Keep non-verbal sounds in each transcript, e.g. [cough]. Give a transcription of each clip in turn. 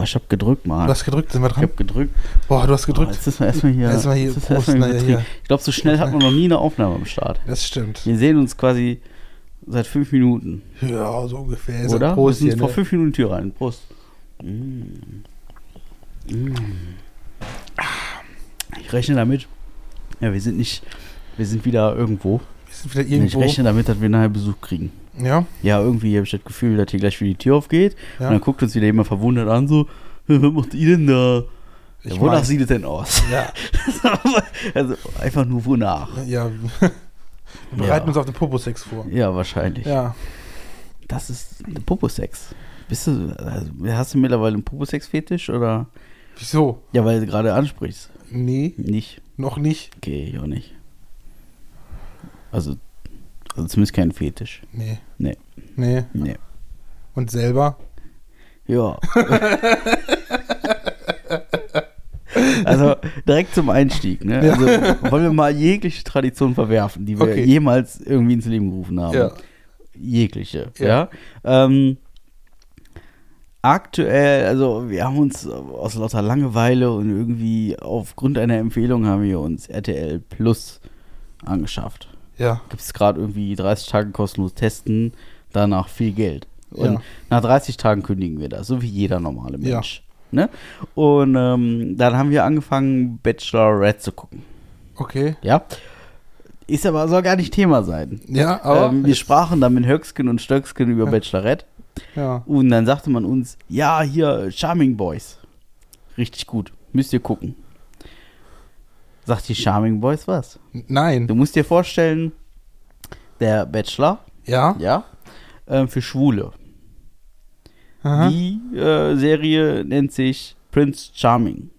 Oh, ich hab gedrückt, Mann. Du hast gedrückt, sind wir ich dran? hab gedrückt. Boah, du hast Oh, gedrückt. jetzt ist man erstmal hier. Erstmal hier jetzt Prost, erstmal na Betrieb. hier. Ich glaube, so schnell hat man noch nie eine Aufnahme am Start. Das stimmt. Wir sehen uns quasi seit fünf Minuten. Ja, so ungefähr. Oder? ja Prost Wir hier, sind vor ne? fünf Minuten Tür rein. Prost. Ich rechne damit. Ja, wir sind nicht. Wir sind wieder irgendwo. Wir sind wieder Ich irgendwo. rechne damit, dass wir nachher Besuch kriegen. Ja, Ja, irgendwie habe ich das Gefühl, dass hier gleich wieder die Tür aufgeht. ja. Und dann guckt uns wieder jemand verwundert an, so, "Hä, was macht ihr denn da? Ich ja, wonach sieht es denn aus? Ja, [laughs] also einfach nur wonach. ja. [laughs] Wir bereiten Ja. uns auf den Poposex vor. Ja, wahrscheinlich. Ja. Das ist eine Poposex. Bist du, also, hast du mittlerweile einen Poposex-Fetisch oder? Wieso? Ja, weil du gerade ansprichst. Nee, Nicht. noch nicht. Okay, ich auch nicht. Also, also zumindest kein Fetisch. Nee. Nee. Nee. Nee. Und selber? Ja. also direkt zum Einstieg, ne? Ja. Also wollen wir mal jegliche Tradition verwerfen, die wir Okay. jemals irgendwie ins Leben gerufen haben. Ja. Jegliche, Ja. ja. Ähm, aktuell, also wir haben uns aus lauter Langeweile und irgendwie aufgrund einer Empfehlung haben wir uns RTL Plus angeschafft. Ja. Gibt es gerade irgendwie 30 Tage kostenlos testen, danach viel Geld. Und Ja. nach 30 Tagen kündigen wir das, so wie jeder normale Mensch. Ne? Und ähm, dann haben wir angefangen, Bachelorette zu gucken. Okay. Ja. Ist aber, soll gar nicht Thema sein. Ja, aber. ähm, wir sprachen dann mit Höcksken und Stöcksken über Ja. Bachelorette. ja. Und dann sagte man uns, ja, hier, Charming Boys. Richtig gut. Müsst ihr gucken. Sagt die Charming Boys was? Nein. Du musst dir vorstellen, der Bachelor, Ja. ja, ähm, für Schwule. Aha. Die äh, Serie nennt sich Prince Charming.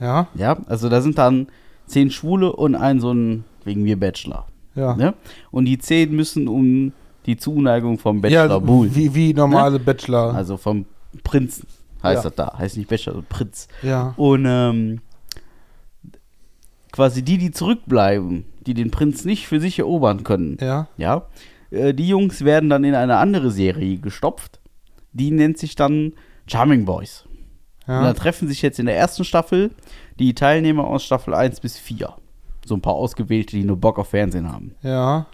Ja. Ja, also da sind dann zehn Schwule und ein so ein, wegen mir Bachelor. Ja. Ne? Und die zehn müssen um die Zuneigung vom Bachelor ja, buhlen. wie, wie normale Bachelor. Also vom Prinzen heißt Ja. das da. Heißt nicht Bachelor, Prinz. ja. Und ähm, quasi die, die zurückbleiben, die den Prinz nicht für sich erobern können, Ja. ja, äh, die Jungs werden dann in eine andere Serie gestopft. Die nennt sich dann Charming Boys. Und da Ja. treffen sich jetzt in der ersten Staffel die Teilnehmer aus Staffel 1 bis 4. So ein paar Ausgewählte, die nur Bock auf Fernsehen haben. Ja.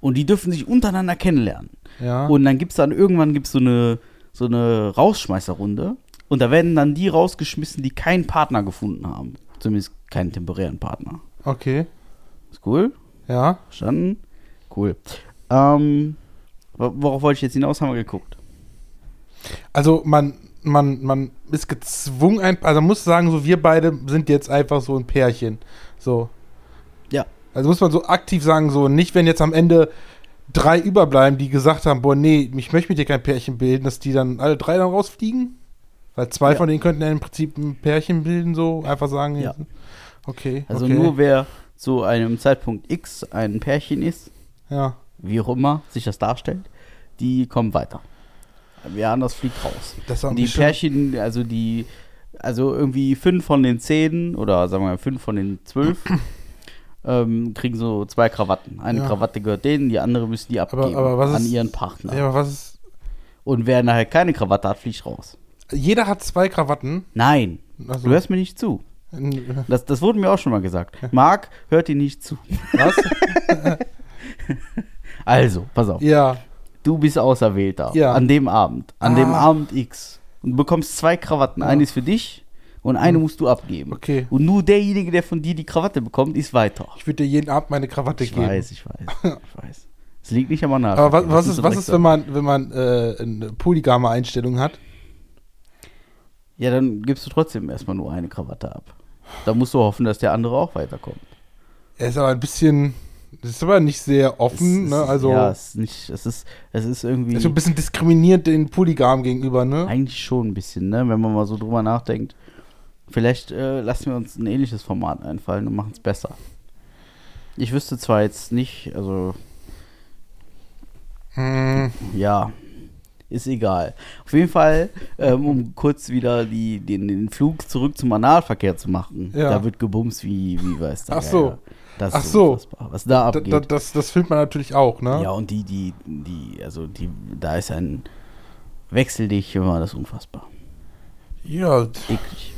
Und die dürfen sich untereinander kennenlernen. Ja. Und dann gibt es dann irgendwann gibt's so eine, so eine Rausschmeißerrunde. Und da werden dann die rausgeschmissen, die keinen Partner gefunden haben. Zumindest keinen temporären Partner. Okay. Ist cool? Ja. Verstanden? Cool. Ähm, wo- worauf wollte ich jetzt hinaus? Haben wir geguckt. Also man, man, man ist gezwungen, ein, also man muss sagen, so wir beide sind jetzt einfach so ein Pärchen. So. Ja. Also muss man so aktiv sagen, so nicht, wenn jetzt am Ende drei überbleiben, die gesagt haben, boah, nee, ich möchte mit dir kein Pärchen bilden, dass die dann alle drei dann rausfliegen? Weil zwei Ja. von denen könnten ja im Prinzip ein Pärchen bilden, so einfach sagen. Ja. Okay. Also okay. nur wer zu einem Zeitpunkt X ein Pärchen ist, Ja. wie auch immer sich das darstellt, die kommen weiter. Wer anders fliegt raus. Das die Pärchen, also die, also irgendwie fünf von den zehn oder sagen wir mal fünf von den zwölf [clears throat] ähm, kriegen so zwei Krawatten. Eine Ja. Krawatte gehört denen, die andere müssen die Aber- abgeben aber was an ist- ihren Partner. Ja, aber was ist. Und wer nachher keine Krawatte hat, fliegt raus. Jeder hat zwei Krawatten. Nein, Also, du hörst mir nicht zu. [laughs] Das, das wurde mir auch schon mal gesagt. Marc hört dir nicht zu. was? [laughs] Also, pass auf. ja. Du bist Auserwählter Ja. an dem Abend, an dem Ah. Abend X. Und du bekommst zwei Krawatten. Eine ist für dich und eine musst du abgeben. Hm. Okay. Und nur derjenige, der von dir die Krawatte bekommt, ist weiter. Ich würde dir jeden Abend meine Krawatte Ich geben. weiß, ich weiß, ich weiß. Es liegt nicht am nach. Aber was, was ist, was ist, wenn man, wenn man äh, eine polygame Einstellung hat? Ja, dann gibst du trotzdem erstmal nur eine Krawatte ab. Da musst du hoffen, dass der andere auch weiterkommt. Er ist aber ein bisschen, das ist aber nicht sehr offen, Es ne? ist- Also, Ja, es ist nicht, es ist, es ist irgendwie. ist so ein bisschen diskriminierend den Polygamen gegenüber, ne? Eigentlich schon ein bisschen, ne? Wenn man mal so drüber nachdenkt. Vielleicht äh, lassen wir uns ein ähnliches Format einfallen und machen es besser. Ich wüsste zwar jetzt nicht, also Hm, ja, ist egal. Auf jeden Fall, ähm, um kurz wieder die, den, den Flug zurück zum Analverkehr zu machen. Ja. Da wird gebumst wie, wie weiß der Ach so. Das Ach ist so. was da da, abgeht. da, das, das filmt man natürlich auch, ne? Ja, und die, die, die, also die, da ist ein Wechseldicht, immer das ist unfassbar. Ja, Eklig.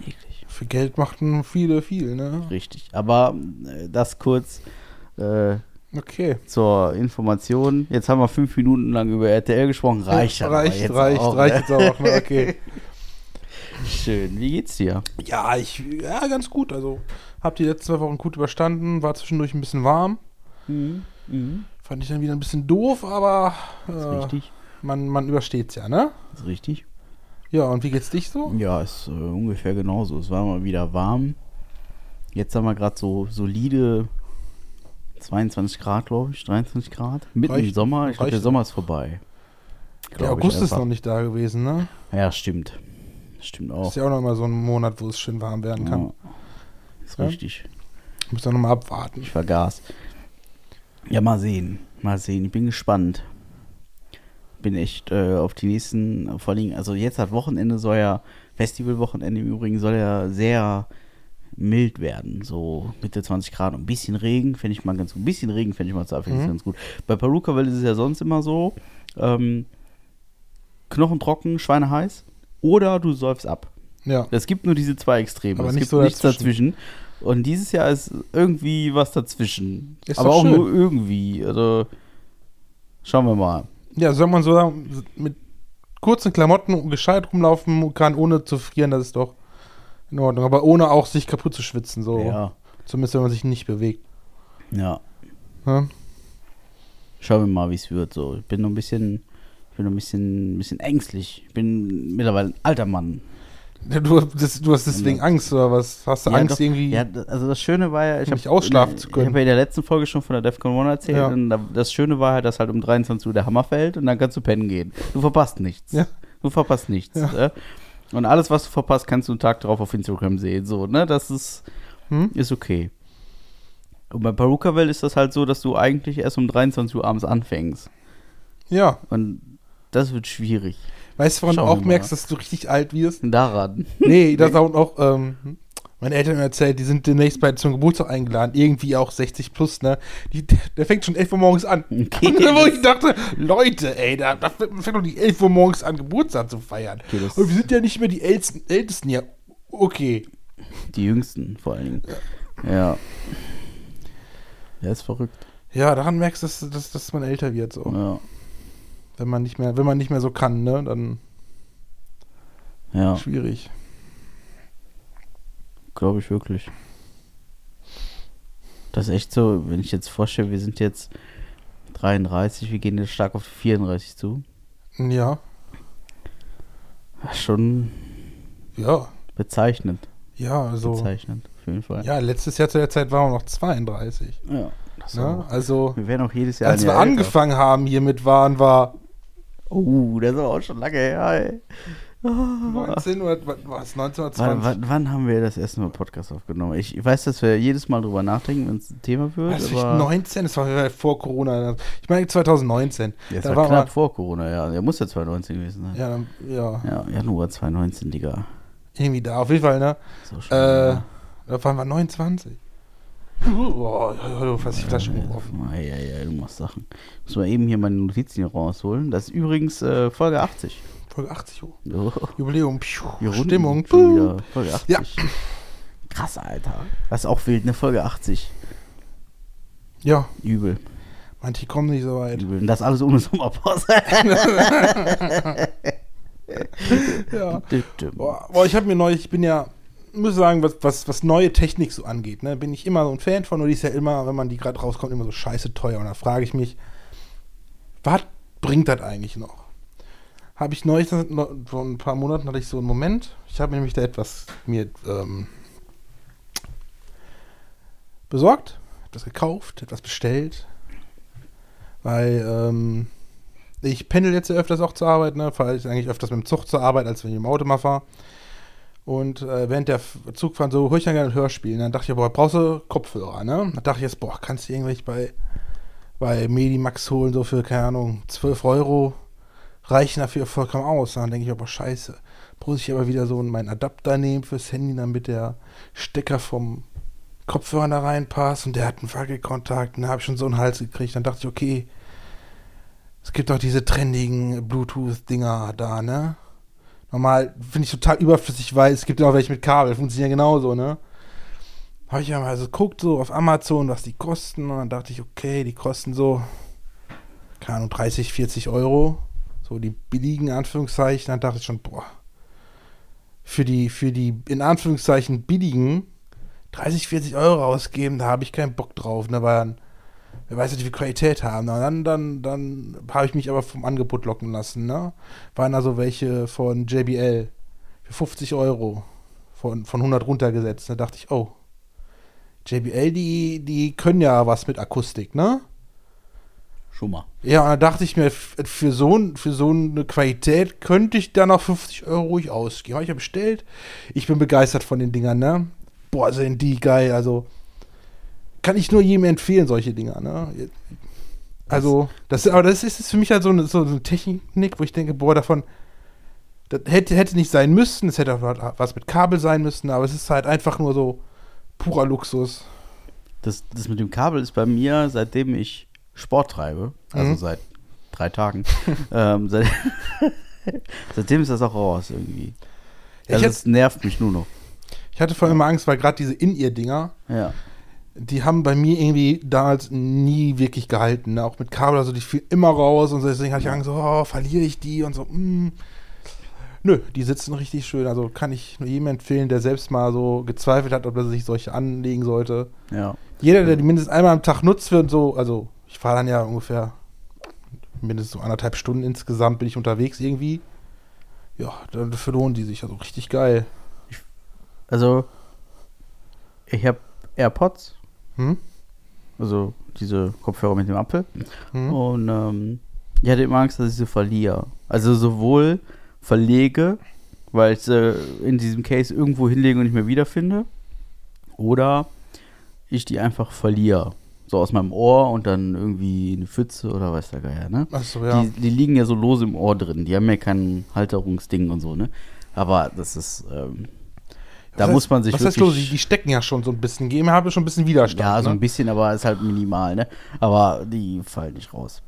Eklig. für Geld machten viele viel, ne? Richtig. Aber äh, das kurz äh, Okay. zur Information. Jetzt haben wir fünf Minuten lang über RTL gesprochen. Reicht ja, aber reicht, jetzt reicht, auch, reicht ne? jetzt auch. Ne? Okay. [laughs] Schön. Wie geht's dir? Ja, ich, ja, ganz gut. Also, hab die letzten zwei Wochen gut überstanden, war zwischendurch ein bisschen warm. Mhm. Mhm. Fand ich dann wieder ein bisschen doof, aber Ist äh, richtig. man, man übersteht's ja, ne? Ist richtig. Ja, und wie geht's dich so? Ja, ist äh, ungefähr genauso. Es war mal wieder warm. Jetzt haben wir gerade so solide 22 Grad, glaube ich, 23 Grad. Mitten im Reicht- Sommer. Ich glaube, der. Sommer ist vorbei. Der August ist noch nicht da gewesen, ne? Ja, stimmt. Stimmt auch. Ist ja auch noch mal so ein Monat, wo es schön warm werden kann. Ja, ist Ja? richtig. Muss noch mal abwarten. Ich vergaß. Ja, mal sehen. Mal sehen. Ich bin gespannt. Bin echt äh, auf die nächsten, vor allem, also jetzt hat Wochenende soll ja, Festivalwochenende im Übrigen soll ja sehr mild werden. So Mitte 20 Grad und ein bisschen Regen, finde ich mal ganz gut. Ein bisschen Regen finde ich mal finde ich Mhm. ganz gut. Bei Perukaville ist es ja sonst immer so, ähm, knochentrocken, schweineheiß oder du säufst ab. Ja. Es gibt nur diese zwei Extreme. Aber es nicht gibt so nichts dazwischen. dazwischen. Und dieses Jahr ist irgendwie was dazwischen. Ist Aber auch schön. nur irgendwie. Also schauen wir mal. Ja, soll man so sagen, mit kurzen Klamotten gescheit rumlaufen kann, ohne zu frieren, das ist doch in Ordnung. Aber ohne auch sich kaputt zu schwitzen, so. Ja. Zumindest, wenn man sich nicht bewegt. Ja. Ja? Schauen wir mal, wie es wird. So, ich bin noch ein bisschen, ich bin noch ein bisschen, ein bisschen ängstlich. Ich bin mittlerweile ein alter Mann. Du, das, du hast deswegen Ja. Angst, oder was? Hast du Ja, Angst doch. irgendwie? Ja, also das Schöne war ja, ich habe ausschlafen zu können. Ich habe ja in der letzten Folge schon von der Defcon 1 erzählt. Ja. Und da, das Schöne war halt, dass halt um 23 Uhr der Hammer fällt und dann kannst du pennen gehen. Du verpasst nichts. Ja. Du verpasst nichts. Ja. Und alles, was du verpasst, kannst du einen Tag drauf auf Instagram sehen. So, ne? Das ist, Hm? ist okay. Und bei Perukaville ist das halt so, dass du eigentlich erst um 23 Uhr abends anfängst. Ja. Und das wird schwierig. Weißt du, woran du Schauen auch merkst, dass du richtig alt wirst? Daran. Nee, das [laughs] auch noch, ähm, meine Eltern haben erzählt, die sind demnächst bei zum Geburtstag eingeladen, irgendwie auch 60 plus, ne? Die, der fängt schon 11 Uhr morgens an. [laughs] Okay, wo ich dachte, Leute, ey, da, da fängt doch die 11 Uhr morgens an, Geburtstag zu feiern. Okay, Und wir sind ja nicht mehr die Ältesten, Ältesten ja. Okay. Die Jüngsten vor allen Dingen. Ja. Der ist verrückt. Ja, daran merkst du, dass, dass, dass man älter wird, so. Ja. Wenn man nicht mehr, wenn man nicht mehr so kann, ne, dann Ja, schwierig. Glaube ich wirklich. Das ist echt so, wenn ich jetzt vorstelle, wir sind jetzt 33, wir gehen jetzt stark auf 34 zu. Ja, schon ja, bezeichnend. ja, also. Bezeichnend, auf jeden Fall. Ja, letztes Jahr zu der Zeit waren wir noch 32. Ja, das Ne? Also, Wir werden auch jedes Jahr als wir angefangen haben hiermit, waren wir Oh, das ist aber auch schon lange her, ey. 19 oder was, 19 oder 20? Wann, wann, wann haben wir das erste Mal Podcast aufgenommen? Ich, weiß, dass wir jedes Mal drüber nachdenken, wenn es ein Thema wird. Ich, aber 19? Das war vor Corona. Ich meine 2019. Ja, das da war war knapp vor Corona, ja. Der muss ja 2019 gewesen sein. Ja, dann- ja, Ja, Januar 2019, Digga. irgendwie da, auf jeden Fall, ne? Auch schon Äh, lange. da waren wir 29. Boah, oh, fast die Flasche geworfen. Ja, ja, ja, du machst Sachen. Muss mal eben hier meine Notizen hier rausholen. Das ist übrigens äh, Folge 80. Folge 80 Uhr. Oh, Jubiläum, Piu, Stimmung. Folge 80. Ja. Krass, Alter. Das ist auch wild, ne? Folge 80. Ja, Übel. manche kommen nicht so weit. Übel. Und das alles ohne Sommerpause. [laughs] Ja. Boah, boah, ich habe mir neulich, ich bin ja, muss sagen, was, was, was neue Technik so angeht, ne, bin ich immer so ein Fan von, nur die ist ja immer, wenn man die gerade rauskommt, immer so scheiße teuer. Und da frage ich mich, was bringt das eigentlich noch? Habe ich neulich, vor ein paar Monaten hatte ich so einen Moment, ich habe nämlich da etwas mir ähm, besorgt, etwas gekauft, etwas bestellt, weil ähm, ich pendel jetzt ja öfters auch zur Arbeit, ne? Fahre ich eigentlich öfters mit dem Zug zur Arbeit, als wenn ich im Auto mal fahre. Und äh, während der F- Zugfahren so höre ich dann gerne ein Hörspiel. Und dann dachte ich, boah, brauchst du Kopfhörer, ne? Da dachte ich jetzt, boah, kannst du irgendwelche bei, bei Medimax holen, so für, keine Ahnung, 12 Euro, reichen dafür vollkommen aus. Dann denke ich, boah, scheiße. Muss ich aber wieder so meinen Adapter nehmen fürs Handy, damit der Stecker vom Kopfhörer da reinpasst. Und der hat einen Wackelkontakt. Und da habe ich schon so einen Hals gekriegt. Dann dachte ich, okay, es gibt doch diese trendigen Bluetooth-Dinger da, ne? Normal finde ich total überflüssig, weil es gibt ja auch welche mit Kabel, funktionieren genauso, ne? Habe ich ja mal so geguckt, so auf Amazon, was die kosten. Und dann dachte ich, okay, die kosten so, keine Ahnung, 30, 40 Euro. So die billigen Anführungszeichen. Dann dachte ich schon, boah, für die, für die in Anführungszeichen billigen 30, 40 Euro ausgeben, da habe ich keinen Bock drauf. Ne? Weil wer weiß, wie viel Qualität haben. Und dann, dann, dann habe ich mich aber vom Angebot locken lassen. Ne? Waren also welche von JBL für 50 Euro von, von 100 runtergesetzt. Da dachte ich, oh, JBL, die, die können ja was mit Akustik, ne? Schon mal. Ja, und da dachte ich mir, für so, für so eine Qualität könnte ich da noch 50 Euro ruhig ausgeben. Habe ich ja bestellt. Ich bin begeistert von den Dingern, ne? Boah, sind die geil. Also, kann ich nur jedem empfehlen, solche Dinger, ne? Also, das, aber das ist für mich halt so eine, so eine Technik, wo ich denke, boah, davon, das hätte, hätte nicht sein müssen, es hätte auch was mit Kabel sein müssen, aber es ist halt einfach nur so, purer Luxus. Das, das mit dem Kabel ist bei mir, seitdem ich Sport treibe, also mhm. seit drei Tagen, [laughs] ähm, seit, [laughs] seitdem ist das auch raus irgendwie. Ja, also es nervt mich nur noch. Ich hatte vorhin immer Angst, weil gerade diese In-Ear-Dinger, ja. die haben bei mir irgendwie damals nie wirklich gehalten. Ne? Auch mit Kabel, also die fielen immer raus und so, deswegen hatte ich Angst, oh, verliere ich die und so. Mm. Nö, die sitzen richtig schön. Also kann ich nur jedem empfehlen, der selbst mal so gezweifelt hat, ob er sich solche anlegen sollte. Ja. Jeder, der die mindestens einmal am Tag nutzt, wird so, also ich fahre dann ja ungefähr mindestens so anderthalb Stunden insgesamt bin ich unterwegs irgendwie. Ja, dafür lohnen die sich. Also richtig geil. Also, ich habe AirPods. Hm? Also diese Kopfhörer mit dem Apfel. Hm? Und ähm, ich hatte immer Angst, dass ich sie verliere. Also sowohl verlege, weil ich sie in diesem Case irgendwo hinlege und nicht mehr wiederfinde. Oder ich die einfach verliere. So aus meinem Ohr und dann irgendwie eine Pfütze oder weiß der Geier, ne? Achso, ja. Die, die, liegen ja so lose im Ohr drin. Die haben ja kein Halterungsding und so, ne? Aber das ist. Ähm, da heißt, muss man sich was heißt los? Die, die, stecken ja schon so ein bisschen. Geben habe schon ein bisschen Widerstand. Ja, so ne? ein bisschen, aber ist halt minimal, ne? Aber die fallen nicht raus.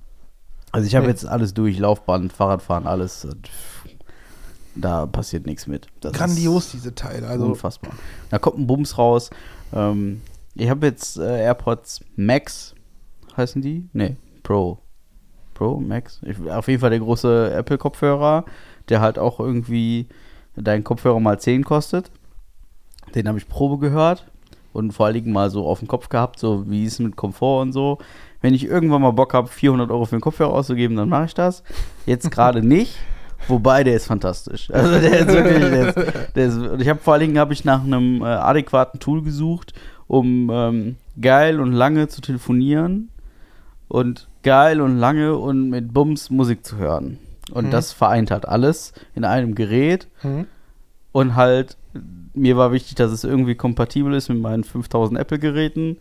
Also ich habe nee. jetzt alles durch, Laufband, Fahrradfahren, alles da passiert nichts mit. Das Grandios, diese Teile. Also unfassbar. Da kommt ein Bums raus. Ähm, ich habe jetzt äh, AirPods Max, heißen die? Nee, Pro. Pro, Max. Ich, auf jeden Fall der große Apple-Kopfhörer, der halt auch irgendwie deinen Kopfhörer mal 10 kostet. Den habe ich Probe gehört und vor allen Dingen mal so auf den Kopf gehabt, so wie es mit Komfort und so. Wenn ich irgendwann mal Bock habe, 400 Euro für den Kopfhörer auszugeben, dann mache ich das. Jetzt gerade [laughs] nicht. Wobei, der ist fantastisch. Also der ist wirklich, der ist, der ist, und ich habe vor allen Dingen habe ich nach einem äh, adäquaten Tool gesucht, um ähm, geil und lange zu telefonieren und geil und lange und mit Bums Musik zu hören. Und mhm. das vereint halt alles in einem Gerät. Mhm. Und halt, mir war wichtig, dass es irgendwie kompatibel ist mit meinen 5000 Apple-Geräten,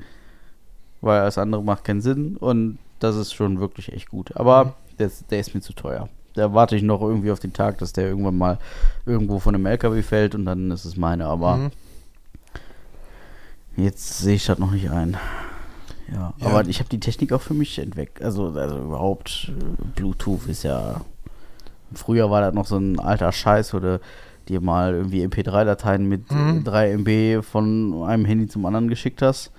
weil alles andere macht keinen Sinn. Und das ist schon wirklich echt gut. Aber mhm. der, der ist mir zu teuer da warte ich noch irgendwie auf den Tag, dass der irgendwann mal irgendwo von einem LKW fällt und dann ist es meine. Aber mhm. Jetzt sehe ich das noch nicht ein. Ja, ja. aber ich habe die Technik auch für mich entdeckt. Also, also überhaupt, äh, Bluetooth ist ja. Früher war das noch so ein alter Scheiß, wo du dir mal irgendwie MP3-Dateien mit mhm. 3 MB von einem Handy zum anderen geschickt hast.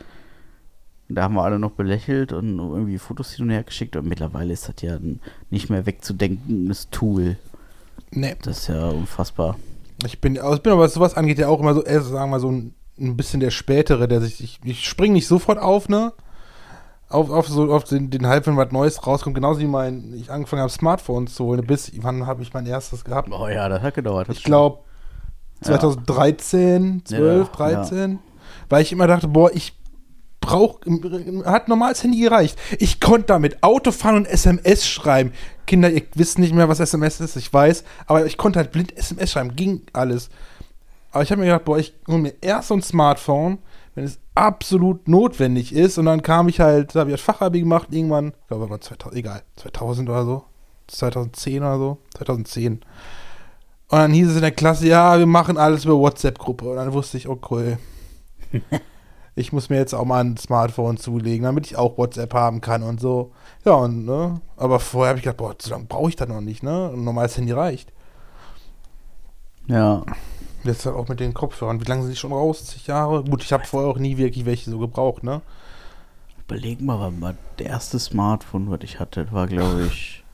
Da haben wir alle noch belächelt und irgendwie Fotos hin und her geschickt. Und mittlerweile ist das ja ein nicht mehr wegzudenkendes Tool. Nee. Das ist ja unfassbar. Ich bin, also ich bin aber, was sowas angeht, ja auch immer so, sagen wir mal, so ein, ein bisschen der Spätere, der sich, ich, ich springe nicht sofort auf, ne? Auf, auf, so, auf den, den Hype, wenn was Neues rauskommt, genauso wie mein, ich angefangen habe, Smartphones zu holen. Bis, wann habe ich mein erstes gehabt? Oh ja, das hat gedauert. Das ich glaube, 2013, 12, ja, 13. Ja. Weil ich immer dachte, boah, ich brauch, hat normales Handy gereicht. Ich konnte damit Auto fahren und SMS schreiben. Kinder, ihr wisst nicht mehr, was SMS ist, ich weiß, aber ich konnte halt blind SMS schreiben, ging alles. Aber ich habe mir gedacht, boah, ich hole mir erst so ein Smartphone, wenn es absolut notwendig ist. Und dann kam ich halt, da habe ich das Fachabi gemacht, irgendwann, ich glaube, war 2000, egal, 2000 oder so, 2010 oder so, 2010. Und dann hieß es in der Klasse, ja, wir machen alles über WhatsApp-Gruppe. Und dann wusste ich, okay. [laughs] ich muss mir jetzt auch mal ein Smartphone zulegen, damit ich auch WhatsApp haben kann und so. Ja, und, ne? Aber vorher habe ich gedacht, boah, so lange brauche ich das noch nicht, ne? Ein normales Handy reicht. Ja. Jetzt halt auch mit den Kopfhörern. Wie lange sind die schon raus? Zig Jahre? Gut, ich habe vorher auch nie wirklich welche so gebraucht, ne? Überleg mal, wann war das erste Smartphone, was ich hatte, war, glaube ich,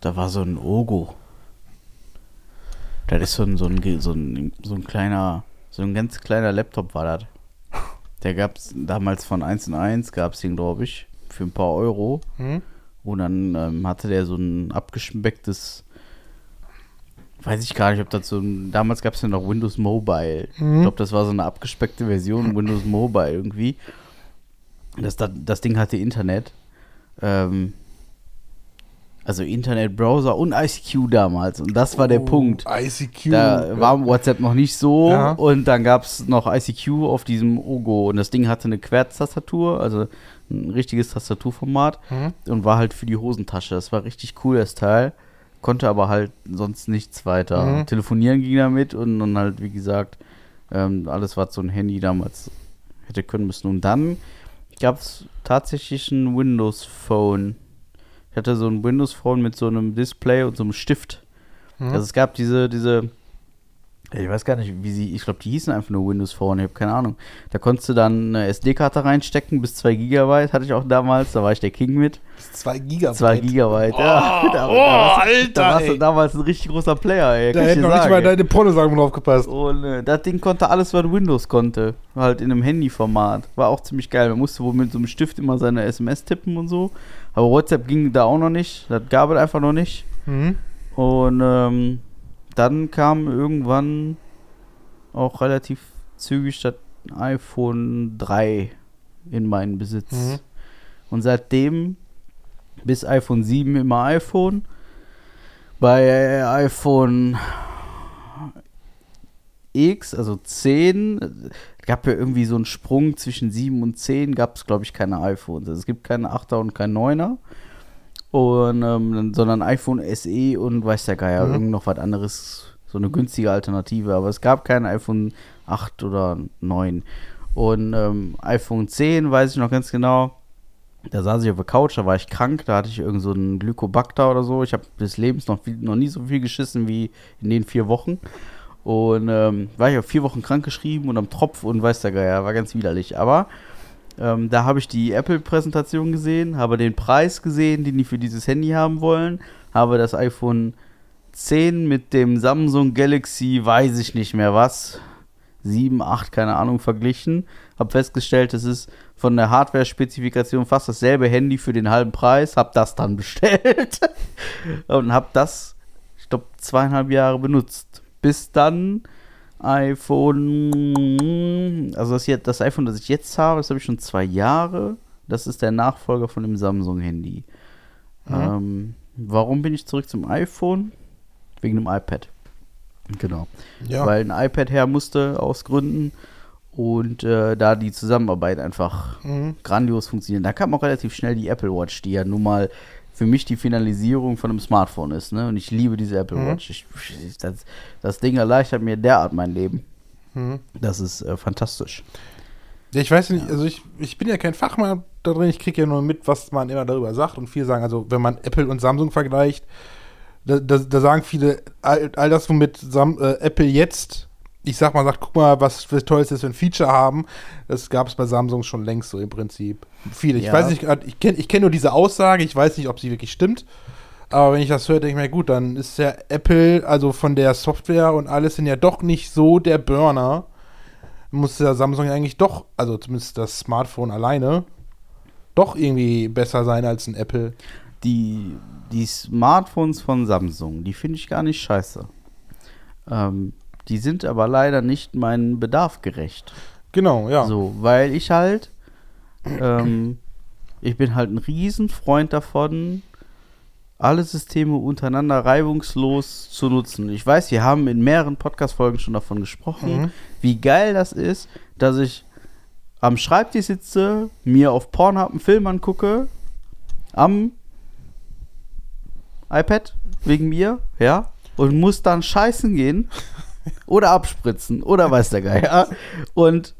da war so ein Ogo. Das ist so ein, so ein, so ein, so ein kleiner, so ein ganz kleiner Laptop war das. Der gab es damals von 1 in 1, gab es den, glaube ich, für ein paar Euro. Hm? Und dann ähm, hatte der so ein abgespecktes, weiß ich gar nicht, ob ein, damals gab es ja noch Windows Mobile. Mhm. Ich glaube, das war so eine abgespeckte Version [laughs] Windows Mobile irgendwie. Das, das, das Ding hatte Internet. Ähm, also Internet, Browser und ICQ damals. Und das war der Oh, Punkt. ICQ. Da war WhatsApp noch nicht so Ja. und dann gab es noch ICQ auf diesem Ogo und das Ding hatte eine Querztastatur, also ein richtiges Tastaturformat Hm? und war halt für die Hosentasche. Das war richtig cool, das Teil. Konnte aber halt sonst nichts weiter. Mhm. Telefonieren ging damit und, und halt, wie gesagt, ähm, alles, was so ein Handy damals hätte können müssen. Und dann gab es tatsächlich ein Windows Phone. Ich hatte so ein Windows Phone mit so einem Display und so einem Stift. Hm? Also es gab diese, diese, ich weiß gar nicht, wie sie, ich glaube, die hießen einfach nur Windows Phone, ich habe keine Ahnung. Da konntest du dann eine SD-Karte reinstecken, bis 2 Gigabyte hatte ich auch damals, da war ich der King mit. Zwei Gigabyte. 2 Gigabyte, ja. [laughs] Da, oh, da, warst, Alter, da warst du damals ein richtig großer Player, ey. Da hätten dir noch nicht mal deine Pornosachen drauf gepasst. Und äh, das Ding konnte alles, was Windows konnte. Halt in einem Handyformat. War auch ziemlich geil. Man musste wohl mit so einem Stift immer seine SMS tippen und so. Aber WhatsApp ging da auch noch nicht. Das gab es einfach noch nicht. Hm? Und ähm, dann kam irgendwann auch relativ zügig das iPhone 3 in meinen Besitz. Mhm. Und seitdem bis iPhone 7 immer iPhone. Bei iPhone X, also 10, gab ja irgendwie so einen Sprung zwischen 7 und 10, gab es, glaube ich, keine iPhones. Also es gibt keine 8er und kein 9er. Und, ähm, sondern iPhone SE und weiß der Geier, Mhm. irgend noch was anderes, so eine günstige Alternative. Aber es gab kein iPhone 8 oder 9. Und ähm, iPhone 10 weiß ich noch ganz genau. Da saß ich auf der Couch, da war ich krank, da hatte ich irgend so einen oder so. Ich habe des Lebens noch, viel, noch nie so viel geschissen wie in den vier Wochen. Und ähm, war ich auf vier Wochen krank geschrieben und am Tropf und weiß der Geier, war ganz widerlich. Aber ähm, da habe ich die Apple-Präsentation gesehen, habe den Preis gesehen, den die für dieses Handy haben wollen, habe das iPhone 10 mit dem Samsung Galaxy, weiß ich nicht mehr was, 7, 8, keine Ahnung, verglichen. Habe festgestellt, es ist von der Hardware-Spezifikation fast dasselbe Handy für den halben Preis. Habe das dann [laughs] bestellt und habe das, ich glaube, zweieinhalb Jahre benutzt. Bis dann iPhone, also das, hier, das iPhone, das ich jetzt habe, das habe ich schon zwei Jahre. Das ist der Nachfolger von dem Samsung-Handy. Mhm. Ähm, warum bin ich zurück zum iPhone? Wegen dem iPad. Genau. Ja. Weil ein iPad her musste aus Gründen und äh, da die Zusammenarbeit einfach Mhm. grandios funktioniert. Da kam auch relativ schnell die Apple Watch, die ja nun mal für mich die Finalisierung von einem Smartphone ist. Ne? Und ich liebe diese Apple Mhm. Watch. Ich, ich, das, das Ding erleichtert mir derart mein Leben. Mhm. Das ist äh, fantastisch. Ja, ich weiß nicht, also ich, ich bin ja kein Fachmann da drin, ich kriege ja nur mit, was man immer darüber sagt und viele sagen, also wenn man Apple und Samsung vergleicht, da, da, da sagen viele, all, all das, womit Sam, äh, Apple jetzt, ich sag mal, sagt, guck mal, was für Tolles für ein Feature haben, das gab es bei Samsung schon längst so im Prinzip. Viele, ich Ja. weiß nicht, ich kenne ich kenn nur diese Aussage, ich weiß nicht, ob sie wirklich stimmt, aber wenn ich das höre, denke ich mir, gut, dann ist ja Apple, also von der Software und alles sind ja doch nicht so der Burner muss ja Samsung eigentlich doch, also zumindest das Smartphone alleine, doch irgendwie besser sein als ein Apple. Die, die Smartphones von Samsung, die finde ich gar nicht scheiße. Ähm, die sind aber leider nicht meinem Bedarf gerecht. Genau, ja. So, weil ich halt, ähm, ich bin halt ein Riesenfreund davon, alle Systeme untereinander reibungslos zu nutzen. Ich weiß, wir haben in mehreren Podcast-Folgen schon davon gesprochen, Mhm. wie geil das ist, dass ich am Schreibtisch sitze, mir auf Pornhub einen Film angucke, am iPad, wegen mir, ja, und muss dann scheißen gehen oder abspritzen oder weiß der Geier und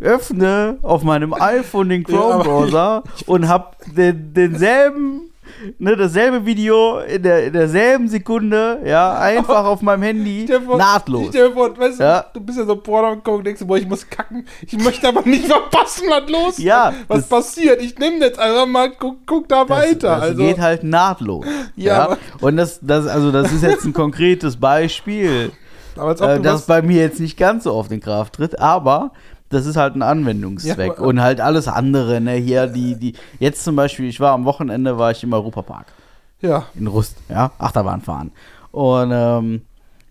öffne auf meinem iPhone den Ja, Chrome-Browser [laughs] und hab den, denselben ne, dasselbe Video in, der, in derselben Sekunde, ja, einfach auf meinem Handy, vor- nahtlos. Vor, weißt du, Ja. du bist ja so Porno und denkst du, boah, ich muss kacken. Ich möchte aber nicht verpassen, was los ist. Ja, Was passiert? Ich nehme jetzt einfach mal, guck, guck da Das, weiter. das also, geht halt nahtlos. Ja, Ja, und das, das, also das ist jetzt ein konkretes Beispiel, äh, das bei mir jetzt nicht ganz so oft in Kraft tritt, aber das ist halt ein Anwendungszweck. Ja, und halt alles andere, ne, hier, die, die, jetzt zum Beispiel, ich war am Wochenende, war ich im Europapark. ja, in Rust, ja, Achterbahn fahren. Und ähm,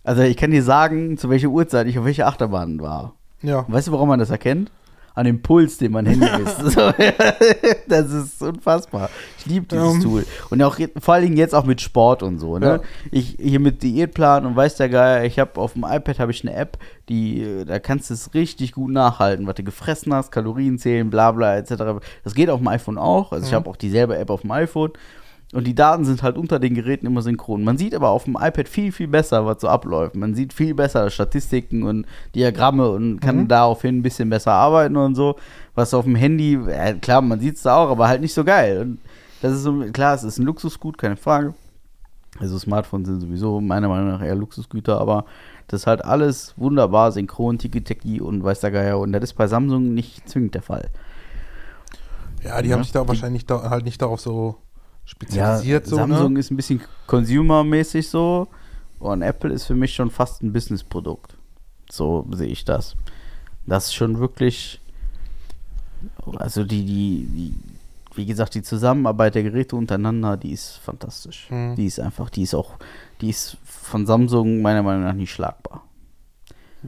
also ich kann dir sagen, zu welcher Uhrzeit ich auf welcher Achterbahn war. ja. Weißt du, woran man das erkennt? An dem Puls, den mein Handy ist. Das ist unfassbar. Ich liebe dieses Ähm. Tool. Und auch vor allen Dingen jetzt auch mit Sport und so. Ne? Ja. Ich hier mit Diätplan und weiß der Geier, ich habe auf dem iPad habe ich eine App, die äh, da kannst du es richtig gut nachhalten, was du gefressen hast, Kalorien zählen, bla bla etc. Das geht auf dem iPhone auch. Also ich Mhm. habe auch dieselbe App auf dem iPhone. Und die Daten sind halt unter den Geräten immer synchron. Man sieht aber auf dem iPad viel, viel besser, was so abläuft. Man sieht viel besser Statistiken und Diagramme und kann Mhm. daraufhin ein bisschen besser arbeiten und so. Was auf dem Handy, ja, klar, man sieht es da auch, aber halt nicht so geil. Und das ist so, klar, es ist ein Luxusgut, keine Frage. Also Smartphones sind sowieso meiner Meinung nach eher Luxusgüter, aber das ist halt alles wunderbar, synchron, Tiki-Teki und weiß der Geier. Und das ist bei Samsung nicht zwingend der Fall. ja, die Ja. haben sich da wahrscheinlich da, halt nicht darauf so Ja, spezialisiert. so, Samsung ne? ist ein bisschen consumermäßig so und Apple ist für mich schon fast ein Businessprodukt. So sehe ich das. Das ist schon wirklich, also die, die, die, wie gesagt, die Zusammenarbeit der Geräte untereinander, die ist fantastisch. Mhm. Die ist einfach, die ist auch, die ist von Samsung meiner Meinung nach nicht schlagbar.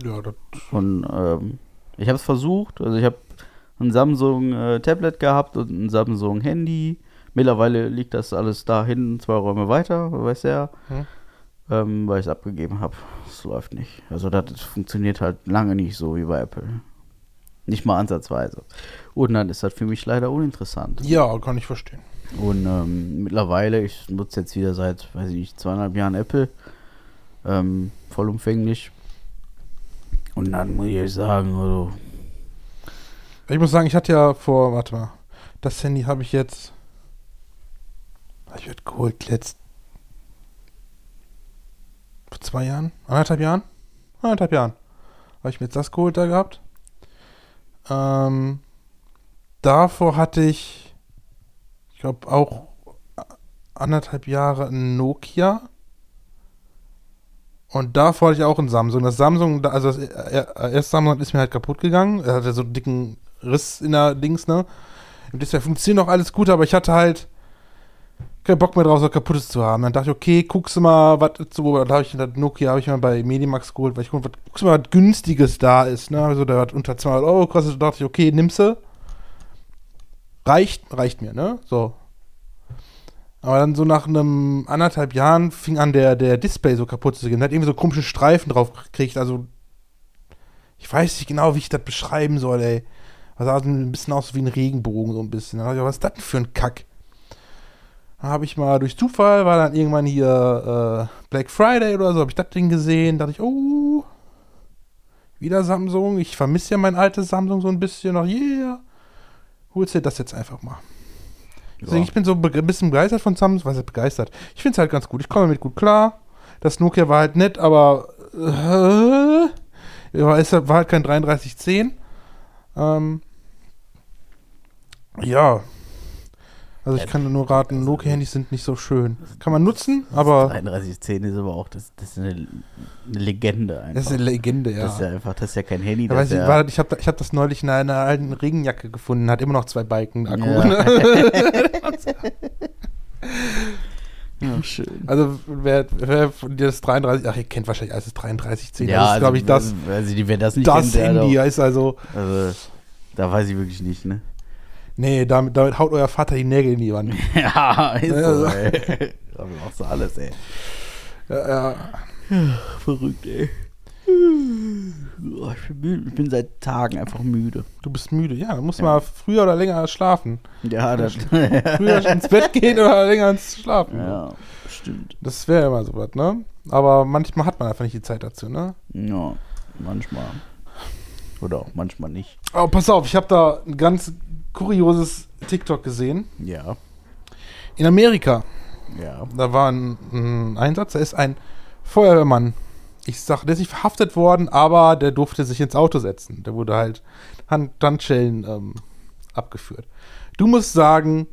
Ja, das, Und ähm, ich habe es versucht. Also ich habe ein Samsung äh, Tablet gehabt und ein Samsung Handy. Mittlerweile liegt das alles da hinten, zwei Räume weiter, weiß ja, Hm. ähm, weil ich es abgegeben habe. Es läuft nicht. Also das funktioniert halt lange nicht so wie bei Apple. Nicht mal ansatzweise. Und dann ist das für mich leider uninteressant. ja, kann ich verstehen. Und ähm, mittlerweile, ich nutze jetzt wieder seit, weiß ich nicht, zweieinhalb Jahren Apple. Ähm, vollumfänglich. Und dann muss ich sagen, also, Ich muss sagen, ich hatte ja vor, warte mal, das Handy habe ich jetzt, ich werde geholt letzt, vor zwei Jahren, anderthalb Jahren, anderthalb Jahren, habe ich mir jetzt das geholt da gehabt. Ähm, davor hatte ich, ich glaube auch anderthalb Jahre ein Nokia. Und davor hatte ich auch ein Samsung. Das Samsung, also das äh, erste Samsung ist mir halt kaputt gegangen. Er hatte so einen dicken Riss in der Dings, ne? Im Display funktioniert noch alles gut, aber ich hatte halt keinen Bock mehr drauf, so kaputtes zu haben. Dann dachte ich, okay, guckst du mal, was so, da habe ich das Nokia habe ich mal bei Medimax geholt, weil ich guck, guckst du mal, was günstiges da ist, ne? Also der hat unter 200 Euro gekostet, da dachte ich, okay, nimmst du. Reicht, reicht mir, ne? So. Aber dann so nach einem anderthalb Jahren fing an, der, der Display so kaputt zu gehen. Der hat irgendwie so komische Streifen drauf gekriegt. Also, ich weiß nicht genau, wie ich das beschreiben soll, ey. Also, sah so ein bisschen aus wie ein Regenbogen, so ein bisschen. Dann dachte ich, was ist das denn für ein Kack? Habe ich mal durch Zufall, war dann irgendwann hier äh, Black Friday oder so, habe ich das Ding gesehen. dachte ich, oh, wieder Samsung. Ich vermisse ja mein altes Samsung so ein bisschen. Noch, yeah. Holst dir das jetzt einfach mal. Deswegen, ich bin so be- ein bisschen begeistert von Samsung. Was ist begeistert? Ich finde es halt ganz gut. Ich komme damit gut klar. Das Nokia war halt nett, aber äh, war, ist, halt- war halt kein 3310. Ähm, ja. Also ich kann nur raten, Nokia-Handys sind nicht so schön. Kann man nutzen, aber 3310 ist aber auch, das, das ist eine, eine Legende einfach. das ist eine Legende, ja. Das ist ja einfach, das ist ja kein Handy, Ja, das ich war, ich habe ich hab das neulich in einer alten Regenjacke gefunden, hat immer noch zwei Balken Akku. [laughs] Ja. ja, schön. Also wer, wer von dir das 33, ach ihr kennt wahrscheinlich alles das 3310, Ja, das ist also, glaube ich das, Also, die, wer das nicht das kennt, Handy, ist also, Also, da weiß ich wirklich nicht, ne? Nee, damit, damit haut euer Vater die Nägel in die Wand. [laughs] ja, ist Ja, so, so. ey. Da machst du alles, ey. Ja, ja. [sighs] Verrückt, ey. Oh, Ich bin, müde. ich bin seit Tagen einfach müde. Du bist müde, ja, du musst Ja. mal früher oder länger schlafen. Ja, das, [laughs] Früher ins Bett gehen oder länger ins Schlafen. ja, stimmt. Das wäre immer sowas, ne? Aber manchmal hat man einfach nicht die Zeit dazu, ne? Ja, manchmal. Oder auch manchmal nicht. Oh, pass auf, ich habe da ein ganz kurioses TikTok gesehen. Ja. In Amerika, Ja. da war ein, ein Einsatz, da ist ein Feuerwehrmann. Ich sag, der ist nicht verhaftet worden, aber der durfte sich ins Auto setzen. Der wurde halt Hand, Handschellen ähm, abgeführt. Du musst sagen,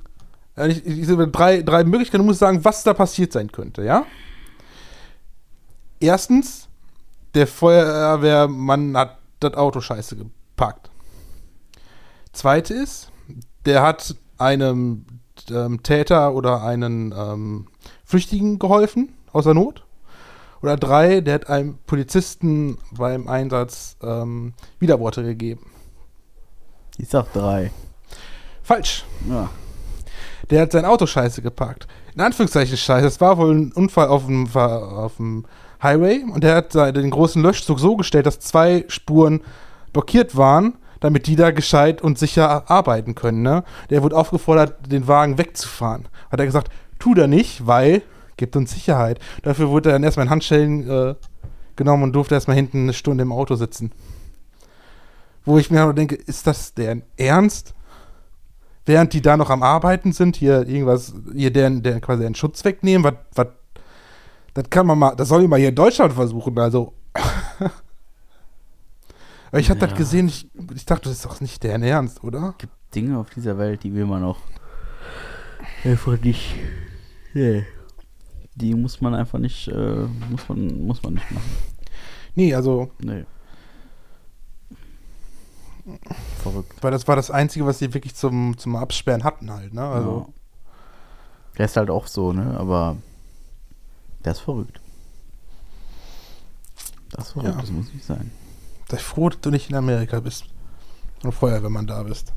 äh, ich, ich, drei, drei Möglichkeiten, du musst sagen, was da passiert sein könnte, ja? Erstens, der Feuerwehrmann hat das Auto scheiße geparkt. Zweite ist, der hat einem ähm, Täter oder einen ähm, Flüchtigen geholfen aus der Not. Oder drei, der hat einem Polizisten beim Einsatz ähm, Widerworte gegeben. Ich sag drei. Falsch. Ja. Der hat sein Auto scheiße geparkt. In Anführungszeichen scheiße. Es war wohl ein Unfall auf dem, auf dem Highway und der hat den großen Löschzug so gestellt, dass zwei Spuren blockiert waren, damit die da gescheit und sicher arbeiten können. Ne? Der wurde aufgefordert, den Wagen wegzufahren. Hat er gesagt, tu da nicht, weil gibt uns Sicherheit. Dafür wurde er dann erstmal in Handschellen äh, genommen und durfte erstmal hinten eine Stunde im Auto sitzen. Wo ich mir denke, ist das deren Ernst? Während die da noch am Arbeiten sind, hier irgendwas, hier deren, deren quasi einen Schutz wegnehmen, was, was, das kann man mal, das soll ich mal hier in Deutschland versuchen, also. Aber ich hatte Ja. das gesehen, ich, ich dachte, das ist doch nicht deren Ernst, oder? gibt Dinge auf dieser Welt, die will man auch einfach nicht. Nee. Die muss man einfach nicht, äh, muss man, muss man nicht machen. Nee, also, Nee. Verrückt. weil das war das Einzige, was sie wirklich zum, zum Absperren hatten halt, ne? Also, ja. Der ist halt auch so, ne? Aber der ist verrückt. Das ist verrückt, Ja. das muss nicht sein. Sei froh, dass du nicht in Amerika bist. Und vorher, wenn man da bist.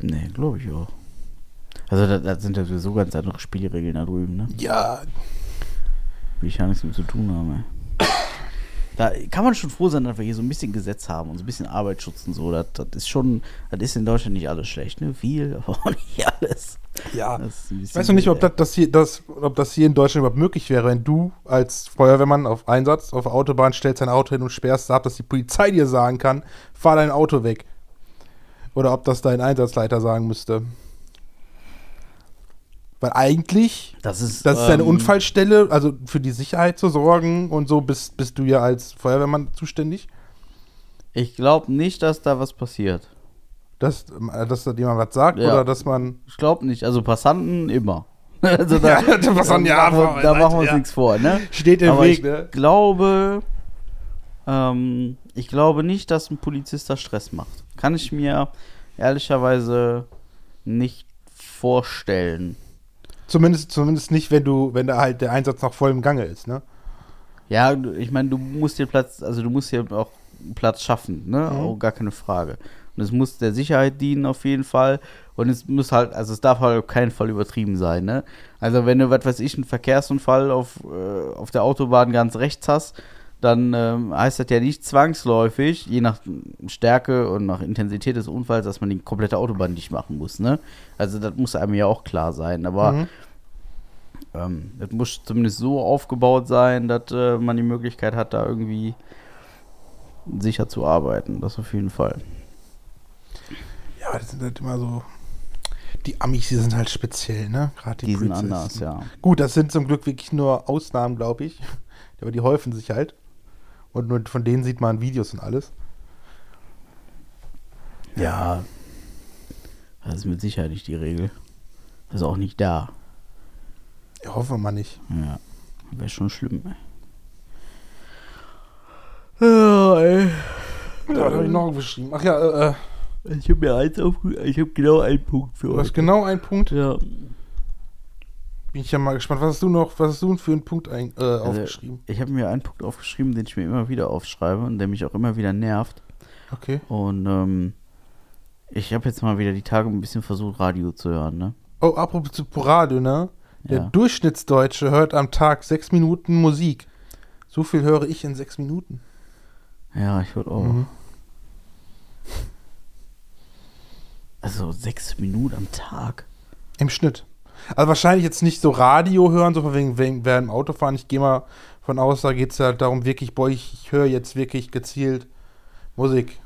Nee, glaube ich auch. Also da, da sind ja sowieso ganz andere Spielregeln da drüben, ne? Ja, Will ich ja nichts mit zu tun haben, ey. Da kann man schon froh sein, dass wir hier so ein bisschen Gesetz haben und so ein bisschen Arbeitsschutz und so. Das, das ist schon, das ist in Deutschland nicht alles schlecht, ne? Viel, [laughs] aber auch nicht alles. ja. Ich weiß noch nicht, ob das, das, hier, das, ob das hier in Deutschland überhaupt möglich wäre, wenn du als Feuerwehrmann auf Einsatz auf der Autobahn stellst dein Auto hin und sperrst ab, dass die Polizei dir sagen kann, fahr dein Auto weg. Oder ob das dein Einsatzleiter sagen müsste. Weil eigentlich. Das ist, das ist eine ähm, Unfallstelle, also für die Sicherheit zu sorgen und so bist, bist du ja als Feuerwehrmann zuständig, Ich glaube nicht, dass da was passiert. dass, äh, dass da jemand was sagt Ja. oder dass man. Ich glaube nicht. Also Passanten immer. [laughs] also da, Ja, [laughs] der Passant, ja, machen wir, da machen wir uns ja. nichts vor, ne? Steht im Aber Weg, ich ne? glaube, ähm, ich glaube nicht, dass ein Polizist da Stress macht. Kann ich mir ehrlicherweise nicht vorstellen. Zumindest, zumindest nicht, wenn du, wenn da halt der Einsatz noch voll im Gange ist, ne? Ja, ich meine, du musst dir Platz, also du musst dir auch Platz schaffen, ne? Mhm. Oh, gar keine Frage. Und es muss der Sicherheit dienen auf jeden Fall. Und es muss halt, also es darf halt auf keinen Fall übertrieben sein, ne? Also wenn du, was weiß ich, einen Verkehrsunfall auf, äh, auf der Autobahn ganz rechts hast, dann ähm, heißt das ja nicht zwangsläufig, je nach Stärke und nach Intensität des Unfalls, dass man die komplette Autobahn dicht machen muss, ne? Also das muss einem ja auch klar sein. Aber Mhm. ähm, das muss zumindest so aufgebaut sein, dass äh, man die Möglichkeit hat, da irgendwie sicher zu arbeiten. Das auf jeden Fall. Ja, das sind halt immer so. Die Amis, die sind halt speziell, ne? Gerade die, Die sind anders, ja. Gut, das sind zum Glück wirklich nur Ausnahmen, glaube ich. [laughs] Aber die häufen sich halt. Und nur von denen sieht man Videos und alles. Ja. Das ist mit Sicherheit nicht die Regel. Das ist auch nicht da. Ja, hoffen wir mal nicht. Ja. Wäre schon schlimm, ey. Ja, ey. Da habe ich noch geschrieben. Ach ja, äh, äh, Ich habe mir eins aufge... Ich habe genau einen Punkt für du hast genau einen Punkt. Ja. Bin ich ja mal gespannt. Was hast du noch, was hast du für einen Punkt ein, äh, Also, aufgeschrieben? Ich habe mir einen Punkt aufgeschrieben, den ich mir immer wieder aufschreibe und der mich auch immer wieder nervt. Okay. Und ähm, ich habe jetzt mal wieder die Tage ein bisschen versucht, Radio zu hören, ne? Oh, apropos zu Radio, ne? Der Ja. Durchschnittsdeutsche hört am Tag sechs Minuten Musik. So viel höre ich in sechs Minuten. Ja, ich würde auch. Mhm. Also sechs Minuten am Tag. Im Schnitt. Also wahrscheinlich jetzt nicht so Radio hören, so von wegen, wegen während dem Autofahren. Ich gehe mal von aus, da geht es halt darum, wirklich, boah, ich, ich höre jetzt wirklich gezielt Musik.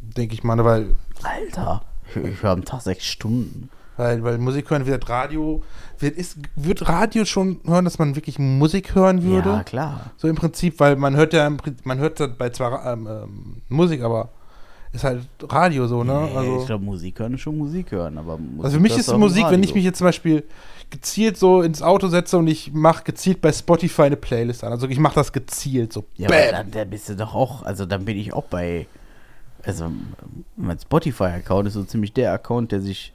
Denke ich mal, ne, weil, Alter, Ich, höre am Tag sechs Stunden. Weil, weil Musik hören wird Radio. Wird, ist, wird Radio schon hören, dass man wirklich Musik hören würde? Ja, klar. So im Prinzip, weil man hört ja im Prinzip, man hört bei zwar ähm, ähm, Musik, aber ist halt Radio so, ne? Nee, also, ich glaube, Musik hören ist schon Musik hören. Aber Musik also für mich ist Musik, wenn ich mich jetzt zum Beispiel gezielt so ins Auto setze und ich mache gezielt bei Spotify eine Playlist an. Also ich mache das gezielt so. Ja, aber dann, dann bist du doch auch, also dann bin ich auch bei, also mein Spotify-Account ist so ziemlich der Account, der sich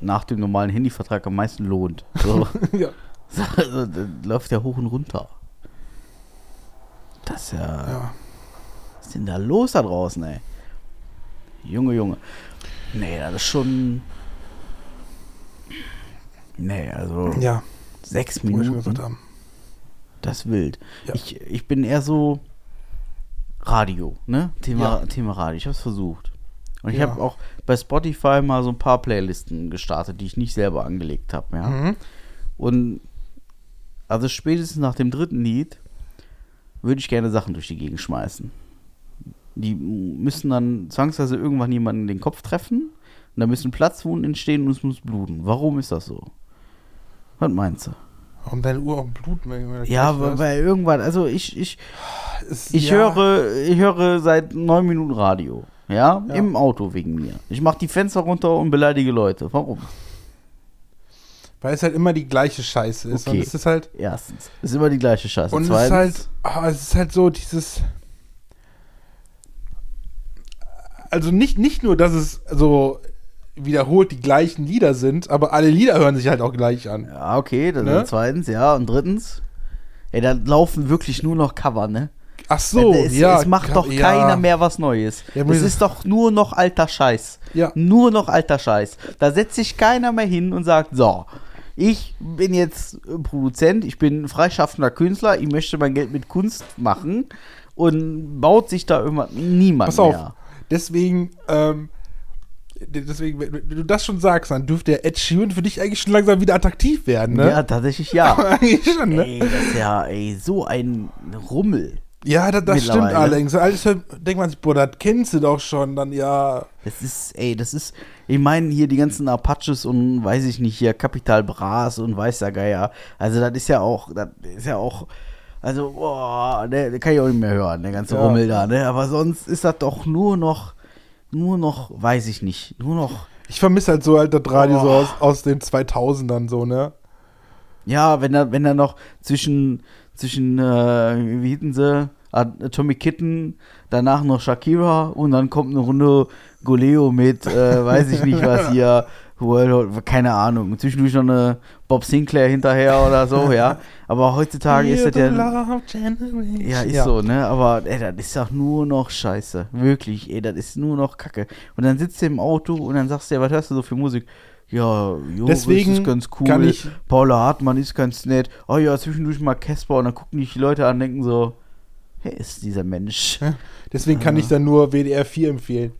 nach dem normalen Handyvertrag am meisten lohnt. So, [laughs] ja. [laughs] so also, dann läuft der hoch und runter. Das ist ja, ja. Denn da los da draußen, ey? Junge, Junge. Nee, das ist schon, nee, also Ja, sechs Minuten. Das ist wild. Ja. Ich, ich bin eher so Radio, ne? Thema, Ja. Thema Radio. Ich habe es versucht. Und ich Ja. habe auch bei Spotify mal so ein paar Playlisten gestartet, die ich nicht selber angelegt habe, ja. Mhm. Und also spätestens nach dem dritten Lied würde ich gerne Sachen durch die Gegend schmeißen. Die müssen dann zwangsweise irgendwann jemanden in den Kopf treffen. Und da müssen Platzwunden entstehen und es muss bluten. Warum ist das so? Was meinst du? Warum deine Uhr auch Blut? Ja, weil, weil irgendwann, also ich, ich, Es- Ich ja. höre, ich höre seit neun Minuten Radio. Ja? Ja. Im Auto wegen mir. Ich mache die Fenster runter und beleidige Leute. Warum? Weil es halt immer die gleiche Scheiße ist. Okay. Und es ist halt. Erstens, ist immer die gleiche Scheiße. Und es ist Zweitens, halt, ah, es ist halt so dieses. Also nicht, nicht nur, dass es so wiederholt die gleichen Lieder sind, aber alle Lieder hören sich halt auch gleich an. ja, okay, das Ne? zweitens, ja. Und drittens, ey, da laufen wirklich nur noch Cover, ne? Ach so, es, ja. es macht doch ja. keiner mehr was Neues. Ja, es ist doch nur noch alter Scheiß. Ja. Nur noch alter Scheiß. Da setzt sich keiner mehr hin und sagt, so, ich bin jetzt Produzent, ich bin freischaffender Künstler, ich möchte mein Geld mit Kunst machen und baut sich da irgendwann niemand Pass auf. mehr. Deswegen, ähm, deswegen, wenn du das schon sagst, dann dürfte der Ed Sheeran für dich eigentlich schon langsam wieder attraktiv werden, ne? Ja, tatsächlich ja. [laughs] eigentlich schon, ne? ey, das ist ja ey, so ein Rummel. Ja, das, das stimmt allerdings. Alles denkt man sich, boah, das kennst du doch schon, dann ja. Das ist, ey, das ist, ich meine hier die ganzen Apaches und weiß ich nicht, hier Capital Bras und weiß der Geier. Also das ist ja auch, das ist ja auch, also, boah, der, der kann ich auch nicht mehr hören, der ganze Ja. Rummel da, ne? Aber sonst ist das doch nur noch, nur noch, weiß ich nicht, nur noch, Ich vermisse halt so halt das Radio so aus, aus den 2000ern so, ne? ja, wenn er, wenn er noch zwischen, zwischen, äh, wie hießen sie, Tommy Kitten, danach noch Shakira und dann kommt eine Runde Goleo mit, äh, weiß ich nicht was [laughs] hier, World, keine Ahnung, zwischendurch noch eine Bob Sinclair hinterher oder so, ja. [laughs] Aber heutzutage ist das ja, ja, ist so, ne, aber ey, das ist doch nur noch Scheiße, wirklich, ey, das ist nur noch Kacke. Und dann sitzt du im Auto und dann sagst du, ja, was hörst du so für Musik? Ja, jo, Deswegen ist ganz cool. kann Paula Hartmann ist ganz nett. Oh ja, zwischendurch mal Casper und dann gucken dich die Leute an und denken so, wer ist dieser Mensch? Deswegen kann Ah. ich dann nur WDR 4 empfehlen.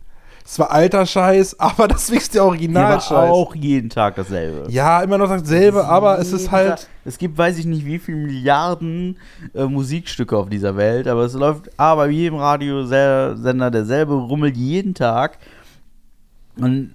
Es war alter Scheiß, [laughs] aber das ist der Ja, aber Originalscheiß. auch jeden Tag dasselbe. Ja, immer noch dasselbe, aber es ist halt. Es gibt, weiß ich nicht, wie viele Milliarden äh, Musikstücke auf dieser Welt, aber es läuft A, bei jedem Radiosender derselbe Rummel jeden Tag. Und,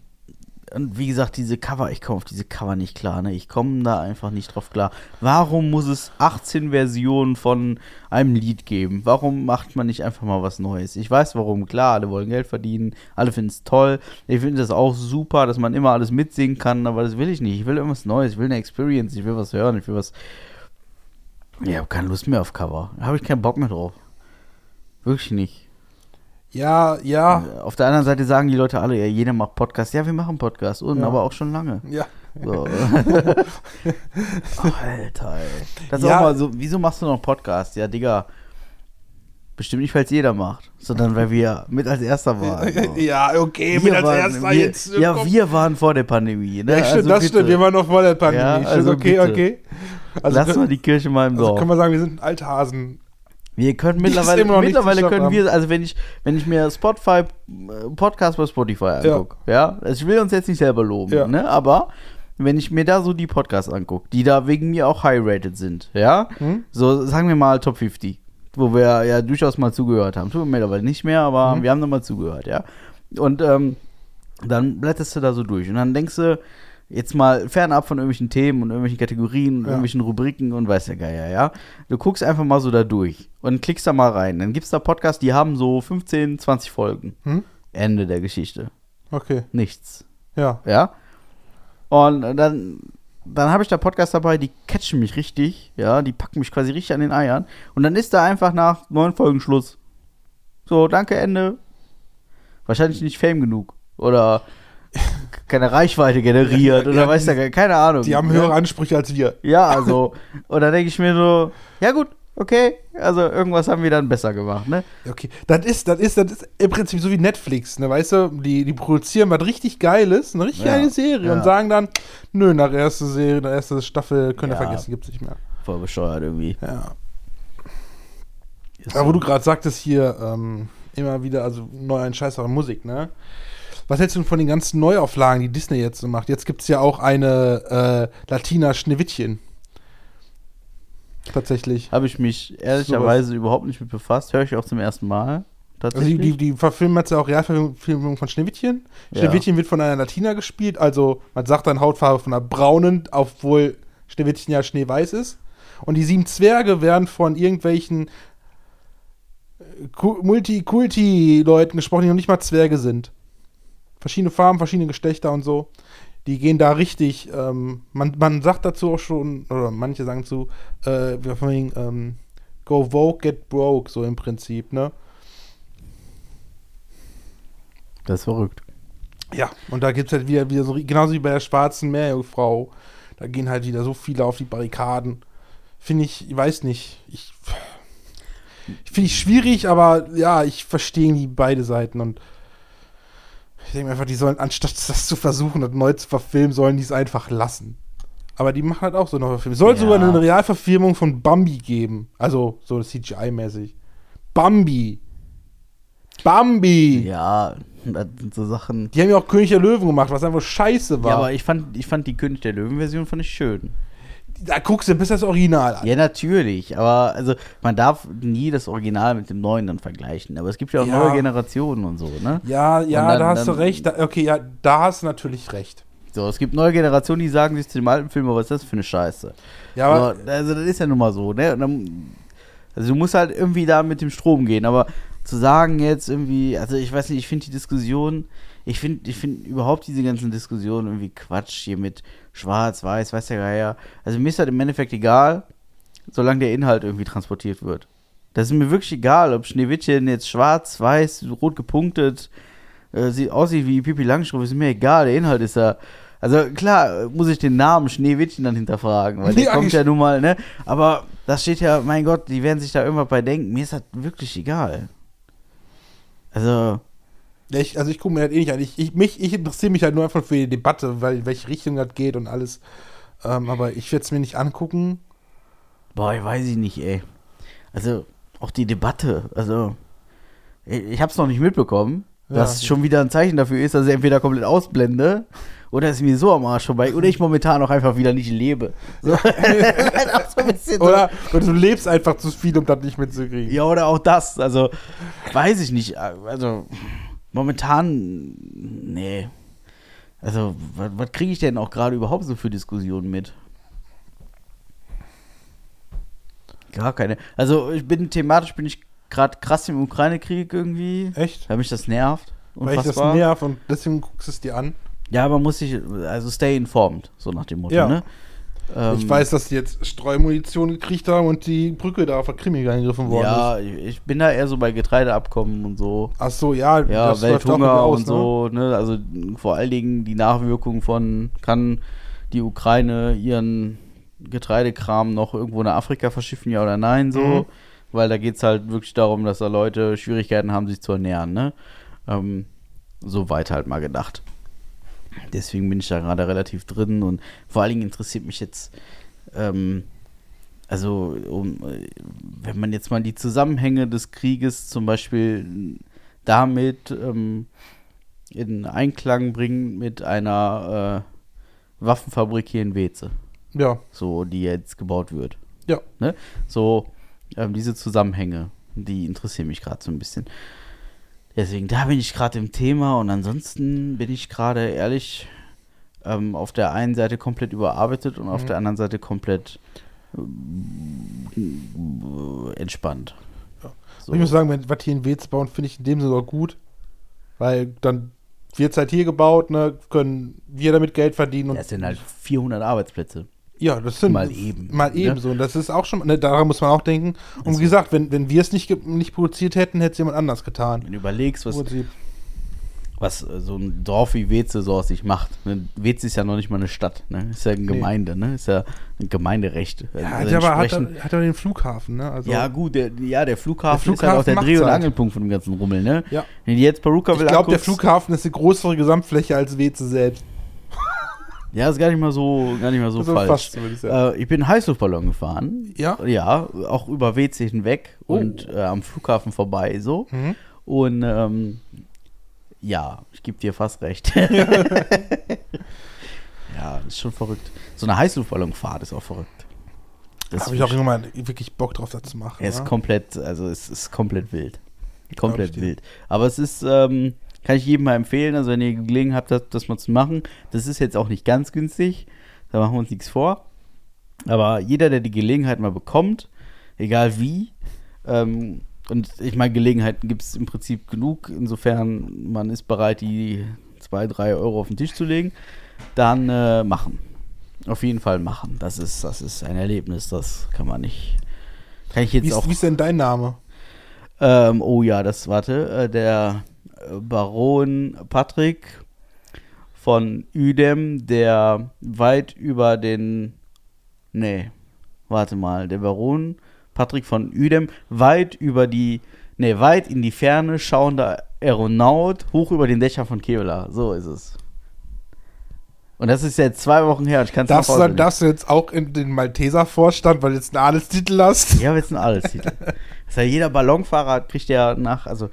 und wie gesagt, diese Cover, ich komme auf diese Cover nicht klar, ne? Ich komme da einfach nicht drauf klar. Warum muss es 18 Versionen von einem Lied geben? Warum macht man nicht einfach mal was Neues? Ich weiß warum, klar, alle wollen Geld verdienen, alle finden es toll. Ich finde das auch super, dass man immer alles mitsingen kann, aber das will ich nicht. Ich will irgendwas Neues, ich will eine Experience, ich will was hören, ich will was. Ich habe keine Lust mehr auf Cover. Da habe ich keinen Bock mehr drauf. Wirklich nicht. Ja, ja, Auf der anderen Seite sagen die Leute alle, ja, jeder macht Podcast. Ja, wir machen Podcast. Und Ja. aber auch schon lange. ja. So. [laughs] Alter, ey. Das Ja. auch mal so, wieso machst du noch Podcast? Ja, Digga. Bestimmt nicht, weil es jeder macht, sondern weil wir mit als erster waren. So. [laughs] Ja, okay, Wir mit als waren- erster wir, jetzt. Ja, komm. wir waren vor der Pandemie. Ne? Ja, stimmt, Also das bitte. stimmt. Wir waren noch vor der Pandemie. Ja, stimmt, also okay, bitte. okay. Also, Lass mal die Kirche mal im also Dorf. können wir sagen, wir sind Althasen. Wir können mittlerweile, mittlerweile können wir, also wenn ich, wenn ich mir Spotify, äh, Podcast bei Spotify angucke, ja. also ich will uns jetzt nicht selber loben, Ja. ne, aber wenn ich mir da so die Podcasts angucke, die da wegen mir auch high-rated sind, ja, Hm? so sagen wir mal Top 50, wo wir ja durchaus mal zugehört haben, tun wir mittlerweile nicht mehr, aber Mhm. wir haben da mal zugehört, ja, und ähm, dann blätterst du da so durch und dann denkst du, jetzt mal fernab von irgendwelchen Themen und irgendwelchen Kategorien und Ja. irgendwelchen Rubriken und weiß der Geier, ja. Du guckst einfach mal so da durch und klickst da mal rein. Dann gibt's da Podcasts, die haben so 15, 20 Folgen. Hm? Ende der Geschichte. Okay, Nichts. ja. Ja. Und dann, dann habe ich da Podcasts dabei, die catchen mich richtig, ja, die packen mich quasi richtig an den Eiern. Und dann ist da einfach nach neun Folgen Schluss. So, danke, Ende. Wahrscheinlich nicht Fame genug. Oder keine Reichweite generiert Ja, oder ja, weiß der, keine Ahnung. Die haben Ja. höhere Ansprüche als wir. Ja, also. Und dann denke ich mir so, ja gut, okay. Also irgendwas haben wir dann besser gemacht, ne? Okay, das ist, das ist, das ist im Prinzip so wie Netflix, ne, weißt du, die, die produzieren was richtig Geiles, eine richtig Ja, geile Serie ja. und sagen dann, nö, nach der ersten Serie, nach der ersten Staffel, könnt ihr Ja. vergessen, gibt's nicht mehr. Voll bescheuert irgendwie. Ja. Ist Aber wo so. du gerade sagtest hier, ähm, immer wieder, also neu ein Scheiß an Musik, ne? Was hältst du denn von den ganzen Neuauflagen, die Disney jetzt so macht? Jetzt gibt's ja auch eine äh, Latina Schneewittchen. Tatsächlich. Habe ich mich ehrlicherweise überhaupt nicht mit befasst. Höre ich auch zum ersten Mal. Also die, die, die verfilmen jetzt ja auch Realverfilmung von Schneewittchen. Ja. Schneewittchen wird von einer Latina gespielt, also man sagt dann Hautfarbe von einer braunen, obwohl Schneewittchen ja schneeweiß ist. Und die sieben Zwerge werden von irgendwelchen äh, Ku- Multi-Kulti-Leuten gesprochen, die noch nicht mal Zwerge sind. Verschiedene Farben, verschiedene Geschlechter und so. Die gehen da richtig, ähm, man, man sagt dazu auch schon, oder manche sagen zu, äh, wir von wegen, ähm, go vogue, get broke, so im Prinzip, ne? Das ist verrückt. Ja, und da gibt es halt wieder, wieder so, genauso wie bei der schwarzen Meerjungfrau, da gehen halt wieder so viele auf die Barrikaden. Finde ich, ich weiß nicht, ich finde ich schwierig, aber ja, ich verstehe die beide Seiten und ich denke einfach, die sollen, anstatt das zu versuchen, das neu zu verfilmen, sollen die es einfach lassen. Aber die machen halt auch so eine Verfilmung. Es soll Ja. sogar eine Realverfilmung von Bambi geben. Also so CGI-mäßig. Bambi. Bambi. Ja, das sind so Sachen. Die haben ja auch König der Löwen gemacht, was einfach scheiße war. Ja, aber ich fand, ich fand die König der Löwen-Version fand ich schön. Da guckst du bis das Original an. Ja, natürlich. Aber also man darf nie das Original mit dem neuen dann vergleichen. Aber es gibt ja auch Ja. neue Generationen und so, ne? Ja, ja, dann- da hast du dann- recht. Da, okay, ja, da hast du natürlich recht. So, es gibt neue Generationen, die sagen sich zu dem alten Film, aber was ist das für eine Scheiße? Ja, aber so, also das ist ja nun mal so, ne? Dann, also du musst halt irgendwie da mit dem Strom gehen, aber zu sagen jetzt irgendwie, also ich weiß nicht, ich finde die Diskussion, ich finde ich finde überhaupt diese ganzen Diskussionen irgendwie Quatsch hier mit Schwarz, Weiß, weiß der Geier. Also mir ist halt im Endeffekt egal, solange der Inhalt irgendwie transportiert wird. Das ist mir wirklich egal, ob Schneewittchen jetzt schwarz, weiß, rot gepunktet, äh, sieht aussieht wie Pipi Langstrumpf, ist mir egal, der Inhalt ist da. Also klar, muss ich den Namen Schneewittchen dann hinterfragen, weil der Ja, kommt ja nun mal, ne? Aber das steht ja, mein Gott, die werden sich da irgendwas bei denken. Mir ist das wirklich egal. Also, ich, also ich gucke mir das eh nicht an. Ich, ich, mich, ich interessiere mich halt nur einfach für die Debatte, weil in welche Richtung das geht und alles. Ähm, aber ich werde es mir nicht angucken. boah, ich weiß ich nicht, ey. Also, auch die Debatte, also, ich, ich hab's noch nicht mitbekommen, Ja. was schon wieder ein Zeichen dafür ist, dass ich entweder komplett ausblende oder es mir so am Arsch vorbei oder ich momentan auch einfach wieder nicht lebe. So. [laughs] So- Oder, oder du lebst einfach zu viel, um das nicht mitzukriegen. Ja, oder auch das. Also, weiß ich nicht. Also, momentan, nee. Also, was, kriege ich denn auch gerade überhaupt so für Diskussionen mit? Gar keine. Also, ich bin thematisch bin ich gerade krass im Ukraine-Krieg irgendwie. Echt? Weil mich das nervt. Weil ich das Unfassbar. nerv und deswegen guckst du es dir an. Ja, man muss sich, also stay informed, so nach dem Motto, Ja. ne? Ähm, ich weiß, dass die jetzt Streumunition gekriegt haben und die Brücke da der Krimi angegriffen worden Ja, ist. ich ich bin da eher so bei Getreideabkommen und so. Ach so, ja. Ja, das Welthunger aus, und so, ne? Also vor allen Dingen die Nachwirkungen von, kann die Ukraine ihren Getreidekram noch irgendwo nach Afrika verschiffen, ja oder nein, so. Mhm. Weil da geht es halt wirklich darum, dass da Leute Schwierigkeiten haben, sich zu ernähren, ne? Ähm, so weit halt mal gedacht. Deswegen bin ich da gerade relativ drin und vor allen Dingen interessiert mich jetzt, ähm, also um, äh, wenn man jetzt mal die Zusammenhänge des Krieges zum Beispiel damit ähm, in Einklang bringt mit einer äh, Waffenfabrik hier in Weze? Ja. so die jetzt gebaut wird. Ja. Ne? So ähm, diese Zusammenhänge, die interessieren mich gerade so ein bisschen. Deswegen, da bin ich gerade im Thema und ansonsten bin ich gerade ehrlich ähm, auf der einen Seite komplett überarbeitet und auf Mhm. der anderen Seite komplett äh, entspannt. Ja. So. Ich muss sagen, wenn was hier in Wetz bauen, finde ich in dem sogar gut. Weil dann wird es halt hier gebaut, ne, können wir damit Geld verdienen. Und das sind halt 400 Arbeitsplätze. Ja, das sind mal eben, Mal ne? eben so. Und das ist auch schon, ne, daran muss man auch denken. Und Also- wie gesagt, wenn, wenn wir es nicht, nicht produziert hätten, hätte es jemand anders getan. Wenn du überlegst, was, was äh, so ein Dorf wie Weze so aus sich macht. Ne? Weze ist ja noch nicht mal eine Stadt, ne? Ist ja eine Gemeinde, ne? Ist ja ein Gemeinderecht. Ja, Also hat aber, hat, er- hat den Flughafen, ne? Also, ja, gut, der, ja, der Flughafen, Der ist halt auch der Flughafen Dreh- und halt. Angelpunkt von dem ganzen Rummel, ne? Ja. Wenn jetzt Peruka Ich glaube, der Flughafen ist eine größere Gesamtfläche als Weze selbst. [laughs] Ja, ist gar nicht mal so, gar nicht mal so Also falsch. fast, ich. Äh, ich bin Heißluftballon gefahren. Ja? Ja, auch über WC hinweg Oh. und äh, am Flughafen vorbei so. Mhm. Und ähm, ja, ich gebe dir fast recht. [laughs] [laughs] ja, ist schon verrückt. So eine Heißluftballonfahrt ist auch verrückt. Das Habe ich auch irgendwann wirklich Bock drauf, das zu machen. ist ja? komplett, also es ist komplett wild. Komplett wild. Aber es ist, ähm, kann ich jedem mal empfehlen, also wenn ihr Gelegenheit habt, das, das mal zu machen. Das ist jetzt auch nicht ganz günstig, da machen wir uns nichts vor. Aber jeder, der die Gelegenheit mal bekommt, egal wie, ähm, und ich meine, Gelegenheiten gibt es im Prinzip genug, insofern man ist bereit, die zwei, drei Euro auf den Tisch zu legen, dann äh, machen. Auf jeden Fall machen. Das ist, das ist ein Erlebnis, das kann man nicht. Kann ich jetzt Wie auch ist, wie ist denn dein Name? ähm, oh ja, das, warte, äh, der Baron Patrick von Udem, der weit über den, nee, warte mal, der Baron Patrick von Udem, weit über die, nee, weit in die Ferne schauender Aeronaut, hoch über den Dächern von Kevlar, so ist es. Und das ist jetzt zwei Wochen her, ich kann es Darfst du, dann, darfst du jetzt auch in den Malteser Vorstand, weil du jetzt einen Adelstitel hast? Habe jetzt einen Adelstitel. [laughs] Das ist ja jeder Ballonfahrer kriegt ja nach, also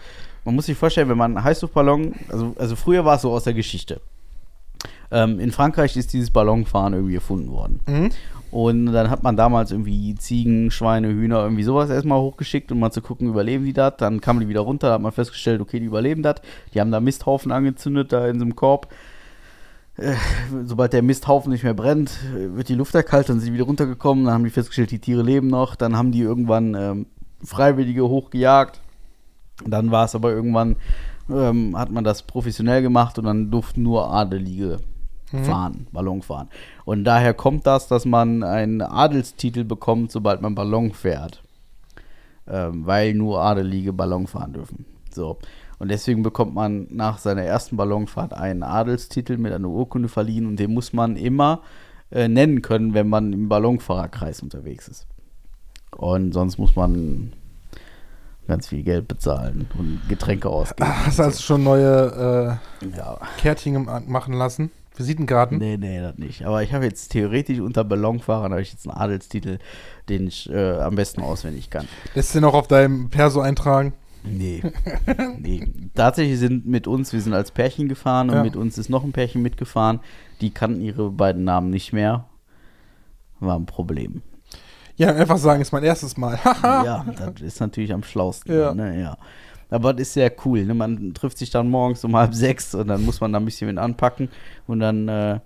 man muss sich vorstellen, wenn man einen Heißluftballon, also, also früher war es so aus der Geschichte. Ähm, in Frankreich ist dieses Ballonfahren irgendwie erfunden worden. Mhm. Und dann hat man damals irgendwie Ziegen, Schweine, Hühner, irgendwie sowas erstmal hochgeschickt, um mal zu gucken, überleben die das. Dann kamen die wieder runter, da hat man festgestellt, okay, die überleben das. Die haben da Misthaufen angezündet, da in so einem Korb. Äh, sobald der Misthaufen nicht mehr brennt, wird die Luft ja kalt, dann sind die wieder runtergekommen, dann haben die festgestellt, die Tiere leben noch, dann haben die irgendwann ähm, Freiwillige hochgejagt. Dann war es aber irgendwann, ähm, hat man das professionell gemacht und dann durften nur Adelige fahren, Ballon fahren. Und daher kommt das, dass man einen Adelstitel bekommt, sobald man Ballon fährt. Ähm, weil nur Adelige Ballon fahren dürfen. So. Und deswegen bekommt man nach seiner ersten Ballonfahrt einen Adelstitel mit einer Urkunde verliehen und den muss man immer äh, nennen können, wenn man im Ballonfahrerkreis unterwegs ist. Und sonst muss man ganz viel Geld bezahlen und Getränke ausgeben. Hast du also schon neue Ja. äh, Kärtchen gem- machen lassen? Visitenkarten? Nee, nee, das nicht. Aber ich habe jetzt theoretisch unter Ballonfahrern habe ich jetzt einen Adelstitel, den ich äh, am besten auswendig kann. Lässt du den auch auf deinem Perso eintragen? Nee. [laughs] nee. Tatsächlich sind mit uns, wir sind als Pärchen gefahren und Ja. mit uns ist noch ein Pärchen mitgefahren. Die kannten ihre beiden Namen nicht mehr. War ein Problem. Ja, einfach sagen, ist mein erstes Mal. [laughs] Ja, das ist natürlich am schlausten. Ja. Ne? ja. Aber das ist sehr cool. Ne? Man trifft sich dann morgens um halb sechs und dann muss man da ein bisschen mit anpacken und dann, äh,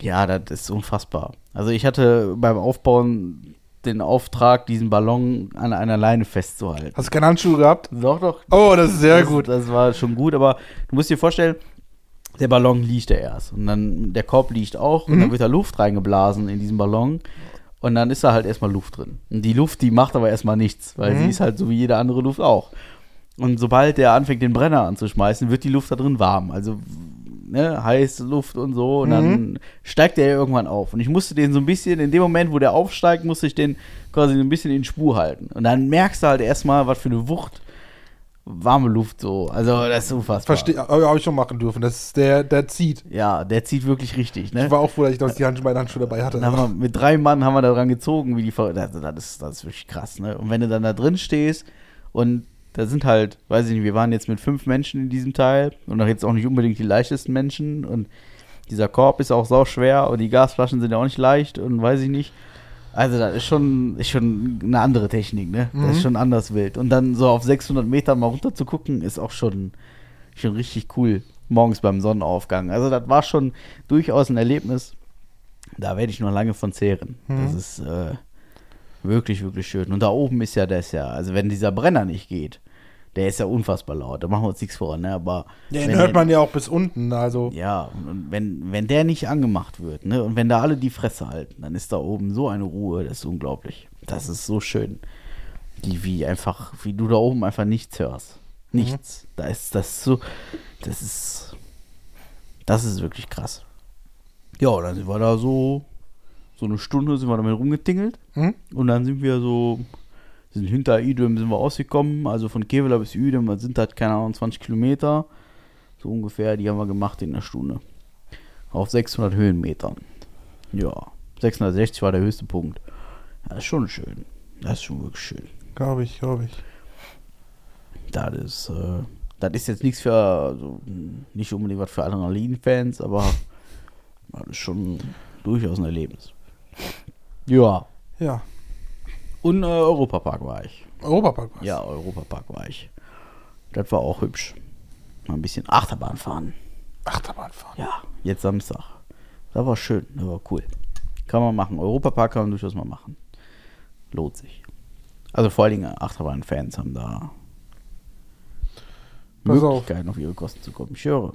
ja, das ist unfassbar. Also ich hatte beim Aufbauen den Auftrag, diesen Ballon an einer Leine festzuhalten. Hast du keine Handschuhe gehabt? Doch, doch. Oh, das ist sehr das, gut. Das war schon gut, aber du musst dir vorstellen, der Ballon liegt ja erst und dann der Korb liegt auch und Mhm. dann wird da Luft reingeblasen in diesen Ballon und dann ist da halt erstmal Luft drin. Und die Luft, die macht aber erstmal nichts, weil Mhm. sie ist halt so wie jede andere Luft auch. Und sobald der anfängt, den Brenner anzuschmeißen, wird die Luft da drin warm. Also ne, heiße Luft und so. Und Mhm. dann steigt der irgendwann auf. Und ich musste den so ein bisschen, in dem Moment, wo der aufsteigt, musste ich den quasi so ein bisschen in Spur halten. Und dann merkst du halt erstmal, was für eine Wucht warme Luft so. Also das ist unfassbar. Verstehe, habe ich schon machen dürfen. Das ist der, der zieht. Ja, der zieht wirklich richtig, ne? Ich war auch froh, dass ich das die Handschuhe, meine Handschuhe dabei hatte. Wir, mit drei Mann haben wir da dran gezogen, wie die das, das, ist, das ist wirklich krass, ne? Und wenn du dann da drin stehst und da sind halt, weiß ich nicht, wir waren jetzt mit fünf Menschen in diesem Teil und auch jetzt auch nicht unbedingt die leichtesten Menschen und dieser Korb ist auch sau schwer und die Gasflaschen sind ja auch nicht leicht und weiß ich nicht. Also das ist schon, ist schon eine andere Technik, ne? Das Mhm. ist schon anders wild. Und dann so auf 600 Meter mal runter zu gucken, ist auch schon, schon richtig cool. Morgens beim Sonnenaufgang. Also das war schon durchaus ein Erlebnis. Da werde ich noch lange von zehren. Das Mhm. ist äh, wirklich, wirklich schön. Und da oben ist ja das ja, also wenn dieser Brenner nicht geht, der ist ja unfassbar laut. Da machen wir uns nichts vor, ne? Aber Den hört der- man ja auch bis unten, also. ja, und wenn, wenn der nicht angemacht wird, ne, und wenn da alle die Fresse halten, dann ist da oben so eine Ruhe, das ist unglaublich. Das ist so schön. Die, wie einfach, wie du da oben einfach nichts hörst. Nichts. Da ist das so, das ist, das ist wirklich krass. Ja, dann sind wir da so, so eine Stunde sind wir damit rumgetingelt. Hm? Und dann sind wir so, sind hinter Idem sind wir ausgekommen, also von Kevela bis Idem, sind halt, keine Ahnung, 20 Kilometer, so ungefähr, die haben wir gemacht in einer Stunde. Auf 600 Höhenmetern. Ja, 660 war der höchste Punkt. Das ist schon schön. Das ist schon wirklich schön. Glaube ich, glaube ich. Das ist, äh, das ist jetzt nichts für, also, nicht unbedingt was für Adrenalin-Fans, aber [laughs] das ist schon durchaus ein Erlebnis. Ja, Ja. Und äh, Europapark war ich. Europapark war's. Ja, Europapark war ich. Das war auch hübsch. Mal ein bisschen Achterbahn fahren. Achterbahn fahren. Ja, jetzt Samstag. Das war schön, das war cool. Kann man machen. Europapark kann man durchaus mal machen. Lohnt sich. Also vor allen Dingen Achterbahn-Fans haben da Pass auf. Möglichkeiten auf. ihre Kosten zu kommen. Ich höre.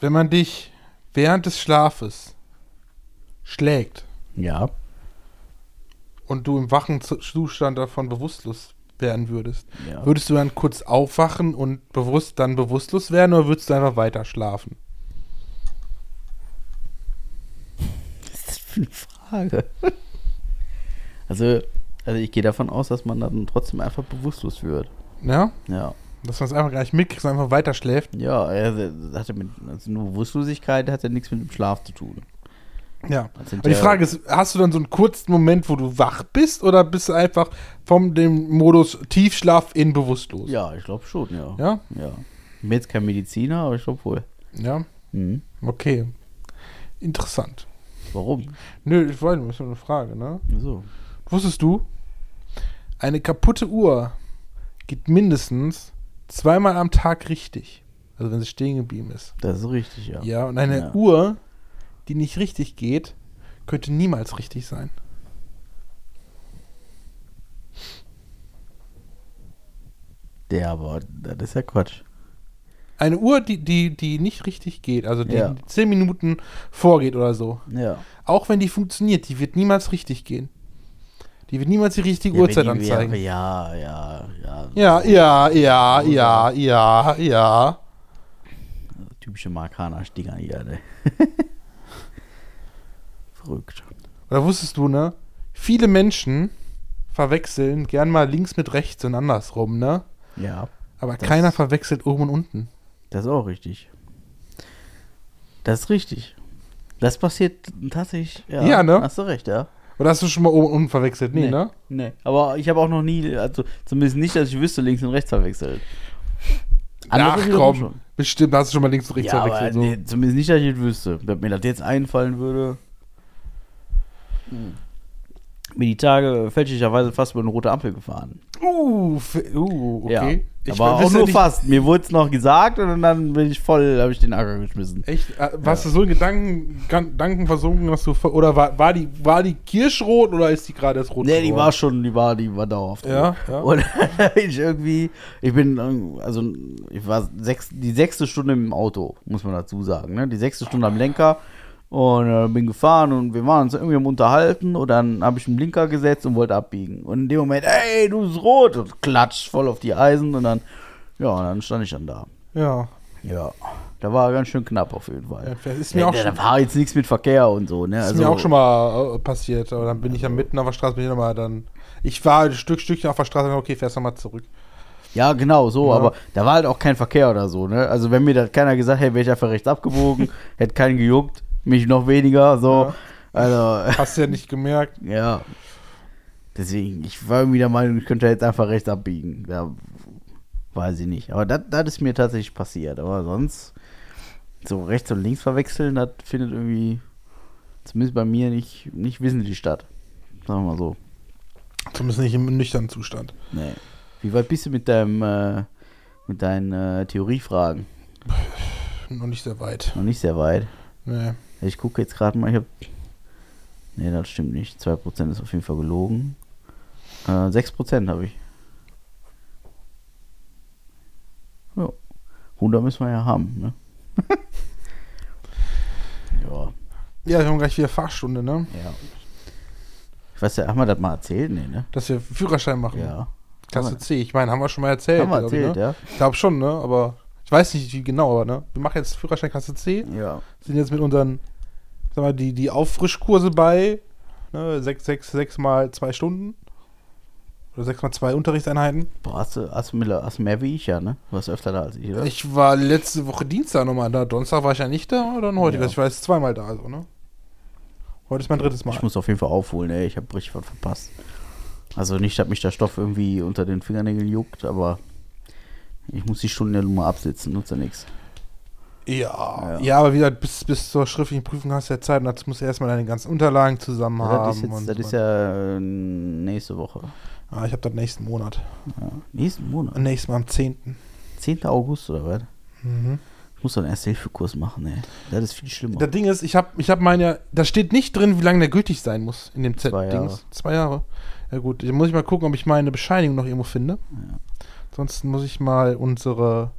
Wenn man dich während des Schlafes schlägt Ja. Und du im wachen Zu- Zustand davon bewusstlos werden würdest, ja. würdest du dann kurz aufwachen und bewusst dann bewusstlos werden oder würdest du einfach weiter schlafen? Was ist das für eine Frage? also, also ich gehe davon aus, dass man dann trotzdem einfach bewusstlos wird. Ja? Ja. Dass man es einfach gar nicht mitkriegt, sondern einfach weiter schläft. Ja, also, das hatte mit, also nur Bewusstlosigkeit hat ja nichts mit dem Schlaf zu tun. Ja. Aber die Frage ist, hast du dann so einen kurzen Moment, wo du wach bist oder bist du einfach vom dem Modus Tiefschlaf in bewusstlos? Ja, ich glaube schon, ja. Ja? Ja. Ich bin jetzt kein Mediziner, aber ich glaube wohl. Ja? Mhm. Okay. Interessant. Warum? Nö, ich wollte, das ist nur eine Frage, ne? So. Wusstest du, eine kaputte Uhr geht mindestens zweimal am Tag richtig. Also wenn sie stehen geblieben ist. Das ist richtig, ja. Ja, und eine Ja. Uhr, die nicht richtig geht, könnte niemals richtig sein. Der, aber das ist ja Quatsch. Eine Uhr, die, die, die nicht richtig geht, also die Ja. zehn Minuten vorgeht oder so. Ja. Auch wenn die funktioniert, die wird niemals richtig gehen. Die wird niemals die richtige ja, Uhrzeit die- anzeigen. Ja, ja, ja. Ja, ja, ja, ja, ja, ja. Typische Markaner-Stinger hier, ne? [laughs] Verrückt. Oder wusstest du, ne? Viele Menschen verwechseln gern mal links mit rechts und andersrum, ne? Ja, Aber Das- keiner verwechselt oben und unten. das ist auch richtig. Das ist richtig. Das passiert tatsächlich. Ja, Ja, ne? Hast du recht, ja. Oder hast du schon mal oben und unten verwechselt? Nee, Nee. ne? Nee, aber ich habe auch noch nie, also zumindest nicht, dass ich wüsste, links und rechts verwechselt. Andere Ach komm, schon. bestimmt hast du schon mal links und rechts Ja, aber verwechselt. So. nee, zumindest nicht, dass ich es wüsste. Wenn mir das jetzt einfallen würde. Mir die Tage fälschlicherweise fast über eine rote Ampel gefahren. Uh, uh, okay. Ja, Ich aber auch nur nicht- fast. Mir wurde es noch gesagt und dann bin ich voll, habe ich den Acker geschmissen. Echt? Äh, Warst du so in Gedanken, Gedanken versunken, dass du. Oder war, war, die, war die kirschrot oder ist die gerade erst rot? Nee, die war schon, die war, die war dauerhaft. Ja, ja. Und [laughs] bin ich irgendwie, ich bin, also ich war sechs, die sechste Stunde im Auto, muss man dazu sagen. Ne? Die sechste Stunde am Lenker und äh, bin gefahren und wir waren uns irgendwie am Unterhalten und dann habe ich einen Blinker gesetzt und wollte abbiegen. Und in dem Moment, ey, du bist rot und klatsch voll auf die Eisen und dann, ja, und dann stand ich dann da. Ja. Ja, da war ganz schön knapp auf jeden Fall. ja ist mir, Ja, auch da, war jetzt nichts mit Verkehr und so, ne? ist Also, mir auch schon mal äh, passiert. Aber dann bin ich ja mitten auf der Straße, bin ich nochmal dann. Ich war ein Stück, Stückchen auf der Straße, okay, fährst nochmal zurück. Ja, genau, so, Ja. aber da war halt auch kein Verkehr oder so, ne? Also wenn mir da keiner gesagt hätte, wäre ich einfach rechts abgebogen, [laughs] hätte keinen gejuckt, mich noch weniger, so. Ja. Also, [laughs] Hast du ja nicht gemerkt. [laughs] ja. Deswegen, ich war irgendwie der Meinung, ich könnte jetzt einfach rechts abbiegen. Ja, weiß ich nicht. Aber das das ist mir tatsächlich passiert. Aber sonst, so rechts und links verwechseln, das findet irgendwie, zumindest bei mir, nicht, nicht wissentlich statt. Sagen wir mal so. Zumindest nicht im nüchternen Zustand. Nee. Wie weit bist du mit deinem, äh, mit deinen äh, Theoriefragen? Noch nicht sehr weit. Noch nicht sehr weit. Nee. Ich gucke jetzt gerade mal, ich habe. Nee, das stimmt nicht. 2% ist auf jeden Fall gelogen. Äh, 6% habe ich. Ja. 100 müssen wir ja haben, ne? [laughs] ja, Ja, wir haben gleich wieder Fahrstunde, ne? ja. Ich weiß ja, haben wir das mal erzählt? Nee, ne? Dass wir Führerschein machen. Ja. Klasse C. Ich meine, haben wir schon mal erzählt. Haben wir glaub ich, erzählt, ne? ja? Ich glaube schon, ne? Aber ich weiß nicht, wie genau, aber ne? Wir machen jetzt Führerschein Klasse C. Ja. Sind jetzt mit unseren, sag mal, die, die Auffrischkurse bei. Ne? Sechs, sechs, sechs mal zwei Stunden. Oder sechs mal zwei Unterrichtseinheiten. Boah, hast du, hast, du mehr, hast mehr wie ich, ja, ne? Du warst öfter da als ich, oder? Ich war letzte Woche Dienstag nochmal da. Donnerstag war ich ja nicht da oder heute? Ja. Ich war jetzt zweimal da, also, ne? Heute ist mein drittes Mal. Ich muss auf jeden Fall aufholen, ey. Ich habe richtig was verpasst. Also nicht, dass mich der Stoff irgendwie unter den Fingernägeln juckt, aber ich muss die Stunden ja nur mal absitzen, nutzt ja nichts. Ja, Ja. ja, aber wieder bis, bis zur schriftlichen Prüfung hast du ja Zeit und dazu musst du erstmal deine ganzen Unterlagen zusammen Ja, haben. das ist, jetzt, das so. ist ja äh, nächste Woche. ah, ich habe das nächsten Monat. Ja. Nächsten Monat. Nächstes Mal am 10. 10. August oder was? Mhm. Ich muss doch einen Erste-Hilfe-Kurs machen, ey. Das ist viel schlimmer. Das Ding ist, ich habe ich hab meine, da steht nicht drin, wie lange der gültig sein muss in dem Zwei Jahre. Z-Dings. Zwei Jahre. Ja gut, dann muss ich mal gucken, ob ich meine Bescheinigung noch irgendwo finde. Ja. Ansonsten muss ich mal unsere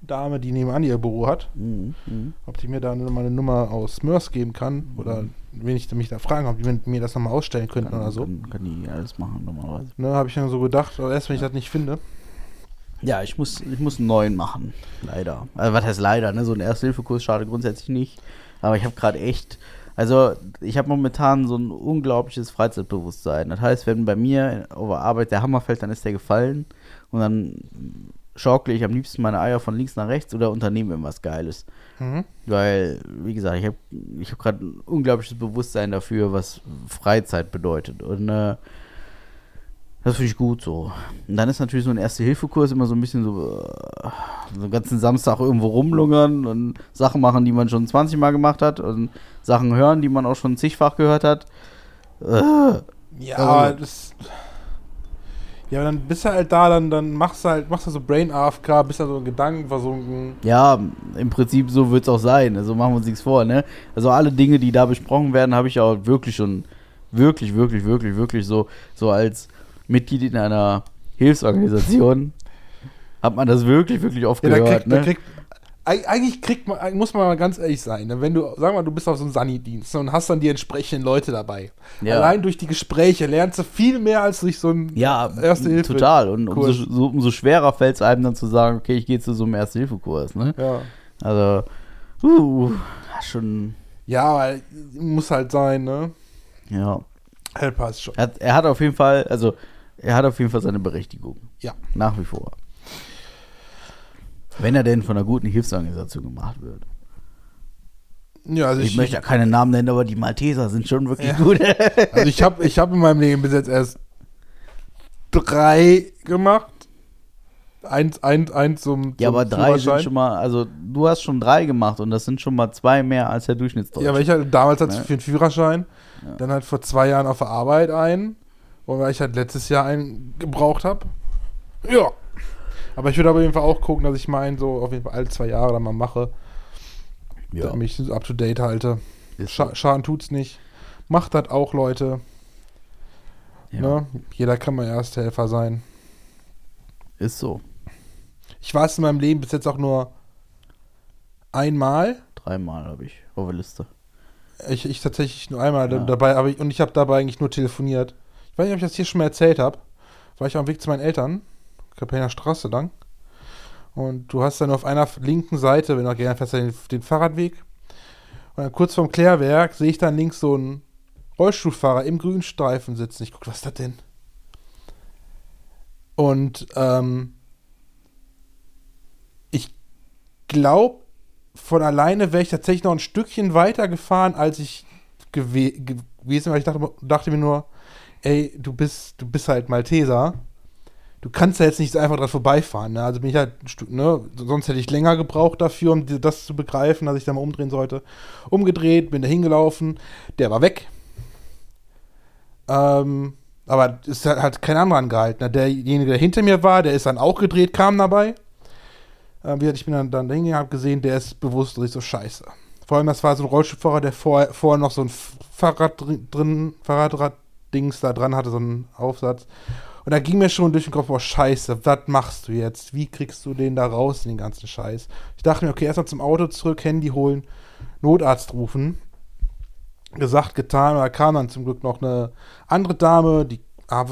Dame, die nebenan ihr Büro hat, Mhm. Mhm. ob die mir da eine- mal eine Nummer aus Mörs geben kann oder wen ich mich da fragen, ob die mir- das nochmal ausstellen könnten Kann, oder so. kann, kann die alles machen normalerweise. Ne, habe ich dann so gedacht, aber erst wenn ich das nicht finde. Ja, ich muss, ich muss einen neuen machen. Leider. Also, was heißt leider? Ne? So ein Erste-Hilfe-Kurs schadet grundsätzlich nicht. Aber ich habe gerade echt. Also, ich habe momentan so ein unglaubliches Freizeitbewusstsein. Das heißt, wenn bei mir auf der Arbeit der Hammer fällt, dann ist der gefallen. Und dann schaukle ich am liebsten meine Eier von links nach rechts oder unternehme irgendwas Geiles. Mhm. Weil, wie gesagt, ich habe ich hab gerade ein unglaubliches Bewusstsein dafür, was Freizeit bedeutet. Und äh, das finde ich gut so. Und dann ist natürlich so ein Erste-Hilfe-Kurs immer so ein bisschen so, äh, so einen ganzen Samstag irgendwo rumlungern und Sachen machen, die man schon 20 Mal gemacht hat und Sachen hören, die man auch schon zigfach gehört hat. Äh, Ja, gut. das. Ja, aber dann bist du halt da, dann, dann machst du halt, machst du so Brain AFK, bist da so in Gedanken versunken. Ja, im Prinzip so wird es auch sein. Also machen wir uns nichts vor, ne? Also alle Dinge, die da besprochen werden, habe ich auch wirklich schon, wirklich, wirklich, wirklich, wirklich so, so als Mitglied in einer Hilfsorganisation hat man das wirklich, wirklich oft Ja, da gehört, kriegt, da ne? kriegt, eig- eigentlich kriegt man, muss man mal ganz ehrlich sein, ne? wenn du, sag mal, du bist auf so einem Sani-Dienst und hast dann die entsprechenden Leute dabei. Ja. Allein durch die Gespräche lernst du viel mehr als durch so ein ja, Erste Hilfe. total. Und umso, so, umso schwerer fällt es einem dann zu sagen, okay, ich gehe zu so einem Erste-Hilfe-Kurs, ne? Ja. Also, uh, schon, Ja, aber muss halt sein, ne? ja. Helper ist schon. Er hat, er hat auf jeden Fall, also, er hat auf jeden Fall seine Berechtigung. Ja. Nach wie vor. Wenn er denn von einer guten Hilfsorganisation gemacht wird. Ja, also Ich, möchte ja keine Namen nennen, aber die Malteser sind schon wirklich Ja. gut. [laughs] Also ich habe ich hab in meinem Leben bis jetzt erst drei gemacht. Eins, eins, eins zum, ja, zum aber drei sind schon mal, also du hast schon drei gemacht und das sind schon mal zwei mehr als der Durchschnittsdeutsche. Ja, aber ich hatte damals halt Ne? für den Führerschein, Ja. dann halt vor zwei Jahren auf der Arbeit einen, und weil ich halt letztes Jahr einen gebraucht habe. Ja. Aber ich würde aber auf jeden Fall auch gucken, dass ich meinen so auf jeden Fall alle zwei Jahre dann mal mache, ja. damit ich so up to date halte. Scha. Schaden tut's nicht. Macht das auch, Leute. ja. Ne? Jeder kann mal Ersthelfer sein. Ist so. Ich war es in meinem Leben bis jetzt auch nur einmal. Dreimal habe ich auf der Liste. Ich, ich tatsächlich nur einmal Ja. dabei, aber ich, und ich habe dabei eigentlich nur telefoniert. Ich weiß nicht, ob ich das hier schon mal erzählt habe. War ich auf dem Weg zu meinen Eltern, Kapellner Straße lang. Und du hast dann auf einer linken Seite, wenn du gerne fährst, den, den Fahrradweg. Und dann kurz vorm Klärwerk sehe ich dann links so einen Rollstuhlfahrer im Grünstreifen sitzen. Ich gucke, was ist das denn? Und ähm, ich glaube, von alleine wäre ich tatsächlich noch ein Stückchen weiter gefahren, als ich gewe gewesen wäre. Ich dachte, dachte mir nur, ey, du bist, du bist halt Malteser. Du kannst ja jetzt nicht einfach dran vorbeifahren. Ne? Also bin ich halt ne? Sonst hätte ich länger gebraucht dafür, um das zu begreifen, dass ich da mal umdrehen sollte. Umgedreht, bin da hingelaufen, der war weg. Ähm, aber es hat, hat kein anderer angehalten. Derjenige, der hinter mir war, der ist dann auch gedreht, kam dabei. Ähm, wie gesagt, ich bin dann, dann hingegangen, habe gesehen, der ist bewusstlos so scheiße. Vor allem, das war so ein Rollstuhlfahrer, der vorher, vorher noch so ein Fahrrad drin, Fahrradrad-Dings da dran hatte, so einen Aufsatz. Und da ging mir schon durch den Kopf, oh scheiße, was machst du jetzt? Wie kriegst du den da raus, den ganzen Scheiß? Ich dachte mir, okay, erstmal zum Auto zurück, Handy holen, Notarzt rufen. Gesagt, getan, da kam dann zum Glück noch eine andere Dame, die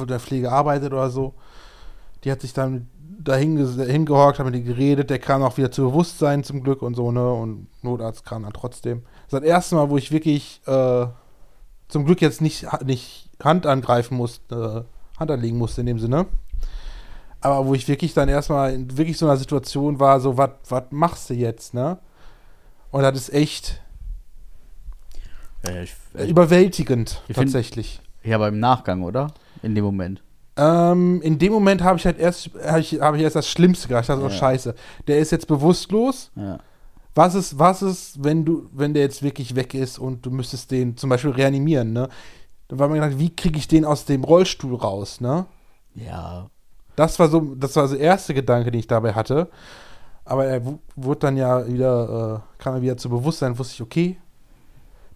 der Pflege arbeitet oder so. Die hat sich dann da hingehockt, hat mit ihm geredet, der kam auch wieder zu Bewusstsein zum Glück und so, ne? Und Notarzt kam dann trotzdem. Das ist das erste Mal, wo ich wirklich äh, zum Glück jetzt nicht, nicht Hand angreifen musste, Hand anlegen musste in dem Sinne. Aber wo ich wirklich dann erstmal in wirklich so einer Situation war, so, was machst du jetzt, ne? Und das ist echt ja, ich, ich, überwältigend, tatsächlich. Find, ja, aber im Nachgang, oder? In dem Moment. Ähm, in dem Moment habe ich halt erst, habe ich, hab ich erst das Schlimmste gedacht. Ich dachte, oh, ja. scheiße. Der ist jetzt bewusstlos. Ja. Was ist, was ist, wenn du, wenn der jetzt wirklich weg ist und du müsstest den zum Beispiel reanimieren, ne? Da war mir gedacht, wie kriege ich den aus dem Rollstuhl raus, ne? Ja. Das war so, das war so der erste Gedanke, den ich dabei hatte. Aber er wurde dann ja wieder, äh, kam er wieder zu Bewusstsein, wusste ich, okay,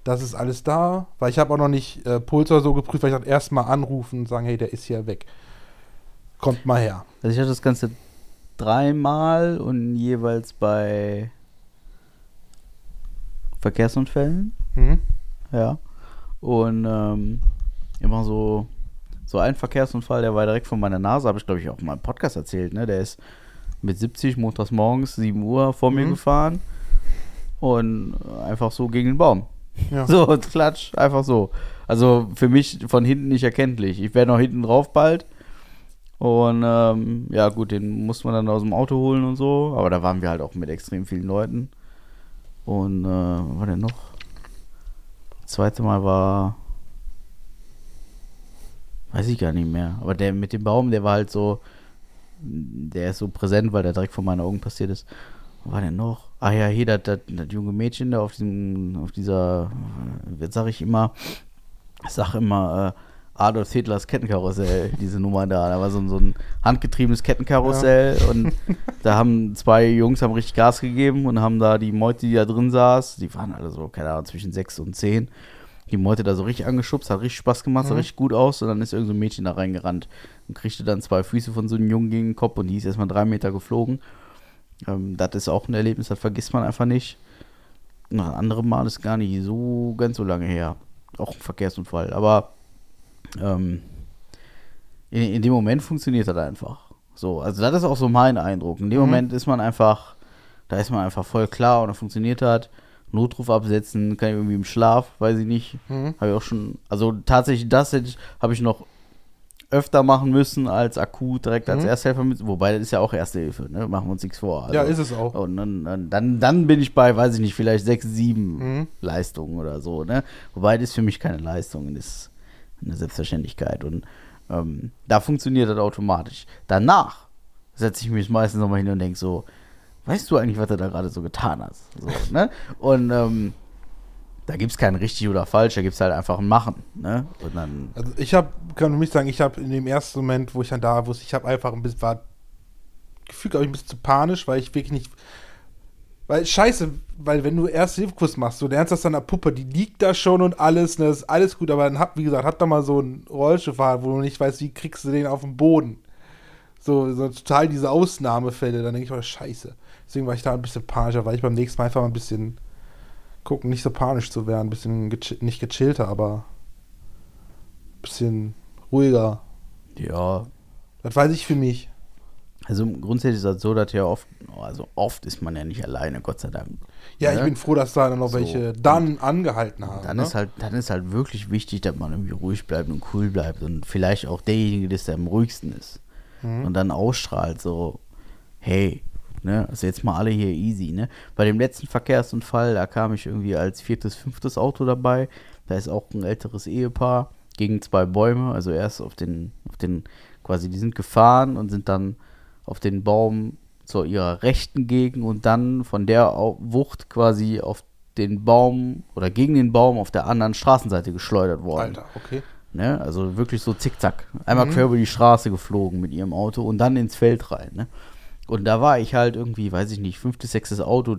das ist alles da, weil ich habe auch noch nicht äh, Puls oder so geprüft, weil ich dachte, erstmal anrufen und sagen, hey, der ist hier weg. Kommt mal her. Also ich hatte das Ganze dreimal und jeweils bei Verkehrsunfällen. Mhm. Ja. Und ähm, immer so, so ein Verkehrsunfall, der war direkt vor meiner Nase, habe ich glaube ich auch mal im Podcast erzählt, ne? Der ist mit 70 montags morgens, 7 Uhr vor mhm. mir gefahren und einfach so gegen den Baum. Ja. [laughs] So, klatsch, einfach so. Also für mich von hinten nicht erkenntlich. Ich werde noch hinten drauf bald. Und ähm, ja, gut, den musste man dann aus dem Auto holen und so. Aber da waren wir halt auch mit extrem vielen Leuten. Und äh, was war denn noch? Zweite Mal war. Weiß ich gar nicht mehr. Aber der mit dem Baum, der war halt so. Der ist so präsent, weil der direkt vor meinen Augen passiert ist. Was war denn noch? Ah ja, hier, das, junge Mädchen da auf diesem, auf dieser, jetzt sag ich immer, sag immer, äh, Adolf Hitlers Kettenkarussell, diese Nummer da. Da war so, so ein handgetriebenes Kettenkarussell ja. und da haben zwei Jungs haben richtig Gas gegeben und haben da die Meute, die da drin saß, die waren alle so, keine Ahnung, zwischen sechs und zehn, die Meute da so richtig angeschubst, hat richtig Spaß gemacht, sah mhm. richtig gut aus und dann ist irgendein so ein Mädchen da reingerannt und kriegte dann zwei Füße von so einem Jungen gegen den Kopf und die ist erstmal drei Meter geflogen. Ähm, das ist auch ein Erlebnis, das vergisst man einfach nicht. Ein anderes Mal ist gar nicht so ganz so lange her. Auch ein Verkehrsunfall, aber ähm, in, in, dem Moment funktioniert das einfach. So, also das ist auch so mein Eindruck. In dem mhm. Moment ist man einfach, da ist man einfach voll klar und da funktioniert hat. Notruf absetzen, kann ich irgendwie im Schlaf, weiß ich nicht. Mhm. Habe ich auch schon, also tatsächlich das habe ich noch öfter machen müssen als akut direkt als mhm. Ersthelfer mit, wobei das ist ja auch Erste Hilfe, ne? Machen wir uns nichts vor. Also, ja, ist es auch. Und dann, dann, dann bin ich bei, weiß ich nicht, vielleicht sechs, sieben mhm. Leistungen oder so, ne? Wobei das ist für mich keine Leistung, das ist eine Selbstverständlichkeit. Und ähm, da funktioniert das automatisch. Danach setze ich mich meistens nochmal hin und denke so, weißt du eigentlich, was du da gerade so getan hast? So, [laughs] ne? Und ähm, da gibt es kein richtig oder falsch, da gibt es halt einfach ein Machen. Ne? Und dann also ich habe, kann für mich sagen, ich habe in dem ersten Moment, wo ich dann da wusste, ich habe einfach ein bisschen, war gefühlt, glaube ich, ein bisschen zu panisch, weil ich wirklich nicht, weil scheiße, weil wenn du erst Hilfekurs machst, du lernst das an der Puppe, die liegt da schon und alles, ne, ist alles gut, aber dann hab, wie gesagt, hab da mal so ein Rollstuhlfahrer, wo du nicht weißt, wie kriegst du den auf den Boden. So, so total diese Ausnahmefälle, dann denke ich mal, scheiße. Deswegen war ich da ein bisschen panischer, weil ich beim nächsten Mal einfach mal ein bisschen gucken, nicht so panisch zu werden, ein bisschen gechill, nicht gechillter, aber ein bisschen ruhiger. Ja. Das weiß ich für mich. Also grundsätzlich ist das so, dass ja oft, also oft ist man ja nicht alleine, Gott sei Dank. Ja, ne? ich bin froh, dass da noch so, welche dann angehalten haben. Dann ne? ist halt, dann ist halt wirklich wichtig, dass man irgendwie ruhig bleibt und cool bleibt und vielleicht auch derjenige ist, der am ruhigsten ist. Mhm. Und dann ausstrahlt so, hey, ne, also jetzt mal alle hier easy, ne. Bei dem letzten Verkehrsunfall, da kam ich irgendwie als viertes, fünftes Auto dabei. Da ist auch ein älteres Ehepaar gegen zwei Bäume, also erst auf den, auf den, quasi, die sind gefahren und sind dann auf den Baum zu ihrer rechten Gegend und dann von der Wucht quasi auf den Baum oder gegen den Baum auf der anderen Straßenseite geschleudert worden. Alter, okay. Ne? Also wirklich so zickzack. Einmal Mhm. quer über die Straße geflogen mit ihrem Auto und dann ins Feld rein. Ne? Und da war ich halt irgendwie, weiß ich nicht, fünftes, sechstes Auto,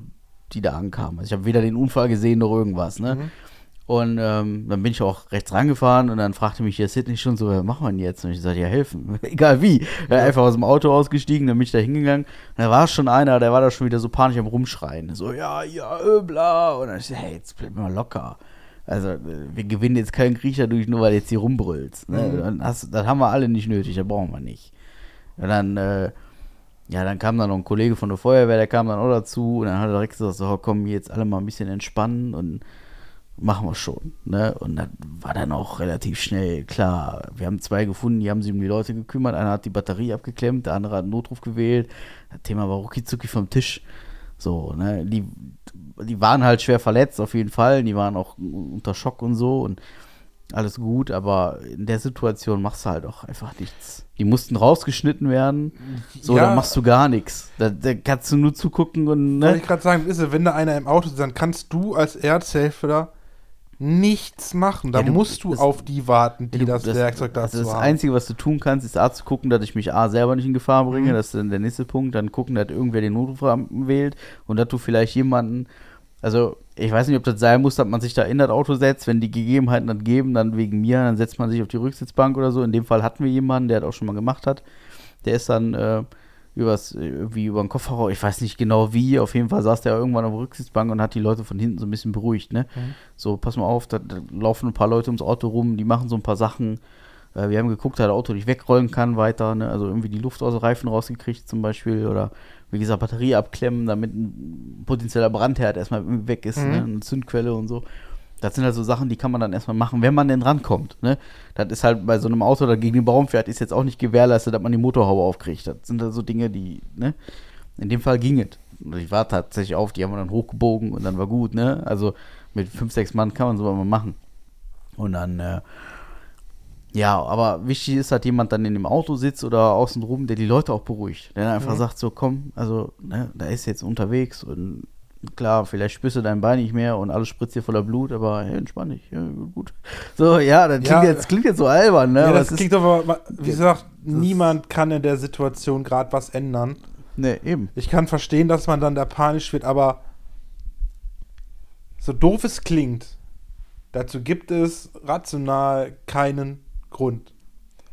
die da ankamen. Also ich habe weder den Unfall gesehen noch irgendwas. Ne? Mhm. Und ähm, dann bin ich auch rechts rangefahren und dann fragte mich der Sidney schon so, was machen wir denn jetzt? Und ich sagte, ja, helfen. [laughs] Egal wie. Er einfach aus dem Auto ausgestiegen, dann bin ich da hingegangen. Und da war schon einer, der war da schon wieder so panisch am Rumschreien. So, ja, ja, äh, bla. Und dann ich so, hey, jetzt bleib mal locker. Also, äh, wir gewinnen jetzt keinen Krieg dadurch, nur weil du jetzt hier rumbrüllst. Ne? Mhm. Dann hast, das haben wir alle nicht nötig, das brauchen wir nicht. Und dann, äh, ja, dann kam dann noch ein Kollege von der Feuerwehr, der kam dann auch dazu und dann hat er direkt gesagt, so, komm, jetzt alle mal ein bisschen entspannen und machen wir schon. Ne? Und dann war dann auch relativ schnell klar. Wir haben zwei gefunden, die haben sich um die Leute gekümmert. Einer hat die Batterie abgeklemmt, der andere hat einen Notruf gewählt. Das Thema war rucki vom Tisch. So, ne? Die, die waren halt schwer verletzt, auf jeden Fall. Die waren auch unter Schock und so und alles gut, aber in der Situation machst du halt auch einfach nichts. Die mussten rausgeschnitten werden. So, Ja. da machst du gar nichts. Da, da kannst du nur zugucken und Wollte ne? ich gerade sagen, ist, es, wenn da einer im Auto sitzt, dann kannst du als Erzhelfer nichts machen. Da Ja, du- musst du das- auf die warten, die Ja, du- das, Werkzeug dazu also das haben. Einzige, was du tun kannst, ist A zu gucken, dass ich mich A selber nicht in Gefahr bringe, Mhm. das ist dann der nächste Punkt, dann gucken, dass irgendwer den Notruf wählt und dass du vielleicht jemanden, also ich weiß nicht, ob das sein muss, dass man sich da in das Auto setzt, wenn die Gegebenheiten das geben, dann wegen mir, dann setzt man sich auf die Rücksitzbank oder so. In dem Fall hatten wir jemanden, der das auch schon mal gemacht hat. Der ist dann äh, übers, irgendwie über den Kofferraum, ich weiß nicht genau wie, auf jeden Fall saß der irgendwann auf der Rücksitzbank und hat die Leute von hinten so ein bisschen beruhigt, ne? Mhm. So, pass mal auf, da, da laufen ein paar Leute ums Auto rum, die machen so ein paar Sachen. Äh, wir haben geguckt, dass das Auto nicht wegrollen kann weiter, ne? Also irgendwie die Luft aus den Reifen rausgekriegt zum Beispiel oder wie gesagt, Batterie abklemmen, damit ein potenzieller Brandherd erstmal weg ist, Mhm. ne? Eine Zündquelle und so. Das sind halt so Sachen, die kann man dann erstmal machen, wenn man denn rankommt. Ne? Das ist halt bei so einem Auto, das gegen den Baum fährt, ist jetzt auch nicht gewährleistet, dass man die Motorhaube aufkriegt. Das sind halt so Dinge, die, ne? In dem Fall ging es. Und ich war tatsächlich auf, die haben wir dann hochgebogen und dann war gut, ne? Also mit fünf, sechs Mann kann man sowas mal machen. Und dann, äh, ja, aber wichtig ist halt jemand dann in dem Auto sitzt oder außen rum, der die Leute auch beruhigt. Der dann einfach Mhm. sagt so, komm, also, ne, da ist jetzt unterwegs und klar, vielleicht spürst du dein Bein nicht mehr und alles spritzt dir voller Blut, aber hey, entspann dich, ja, gut. So, ja, das klingt, Ja. jetzt, klingt jetzt so albern, ne? ja, das klingt aber, wie gesagt, niemand kann in der Situation gerade was ändern. ne, eben. Ich kann verstehen, dass man dann da panisch wird, aber so doof es klingt, dazu gibt es rational keinen Grund.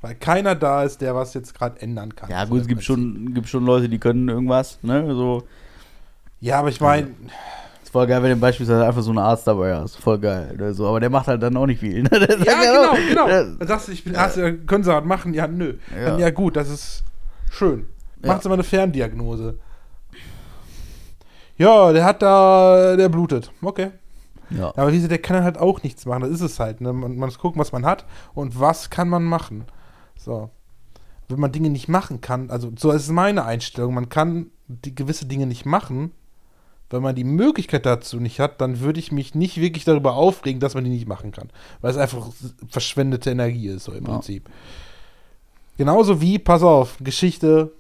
Weil keiner da ist, der was jetzt gerade ändern kann. Ja, gut, es gibt schon, gibt schon Leute, die können irgendwas, ne? So, Ja, aber ich meine, ist voll geil, wenn du beispielsweise einfach so einen Arzt dabei hast. Voll geil. Ne? So, aber der macht halt dann auch nicht viel. Ne? [laughs] Ja, genau, genau. Ja, Dann sagst du, ich bin Arzt, können sie was machen? Ja, nö. Ja. Dann, ja, gut, das ist schön. Ja. Macht sie mal eine Ferndiagnose. Ja, der hat da, der blutet. Okay. ja. Ja, aber diese, der kann halt auch nichts machen. Das ist es halt. Ne? Man, man muss gucken, was man hat und was kann man machen. So. Wenn man Dinge nicht machen kann, also so ist meine Einstellung, man kann die gewisse Dinge nicht machen, wenn man die Möglichkeit dazu nicht hat, dann würde ich mich nicht wirklich darüber aufregen, dass man die nicht machen kann. Weil es einfach verschwendete Energie ist, so im Ja. Prinzip. Genauso wie, pass auf, Geschichte,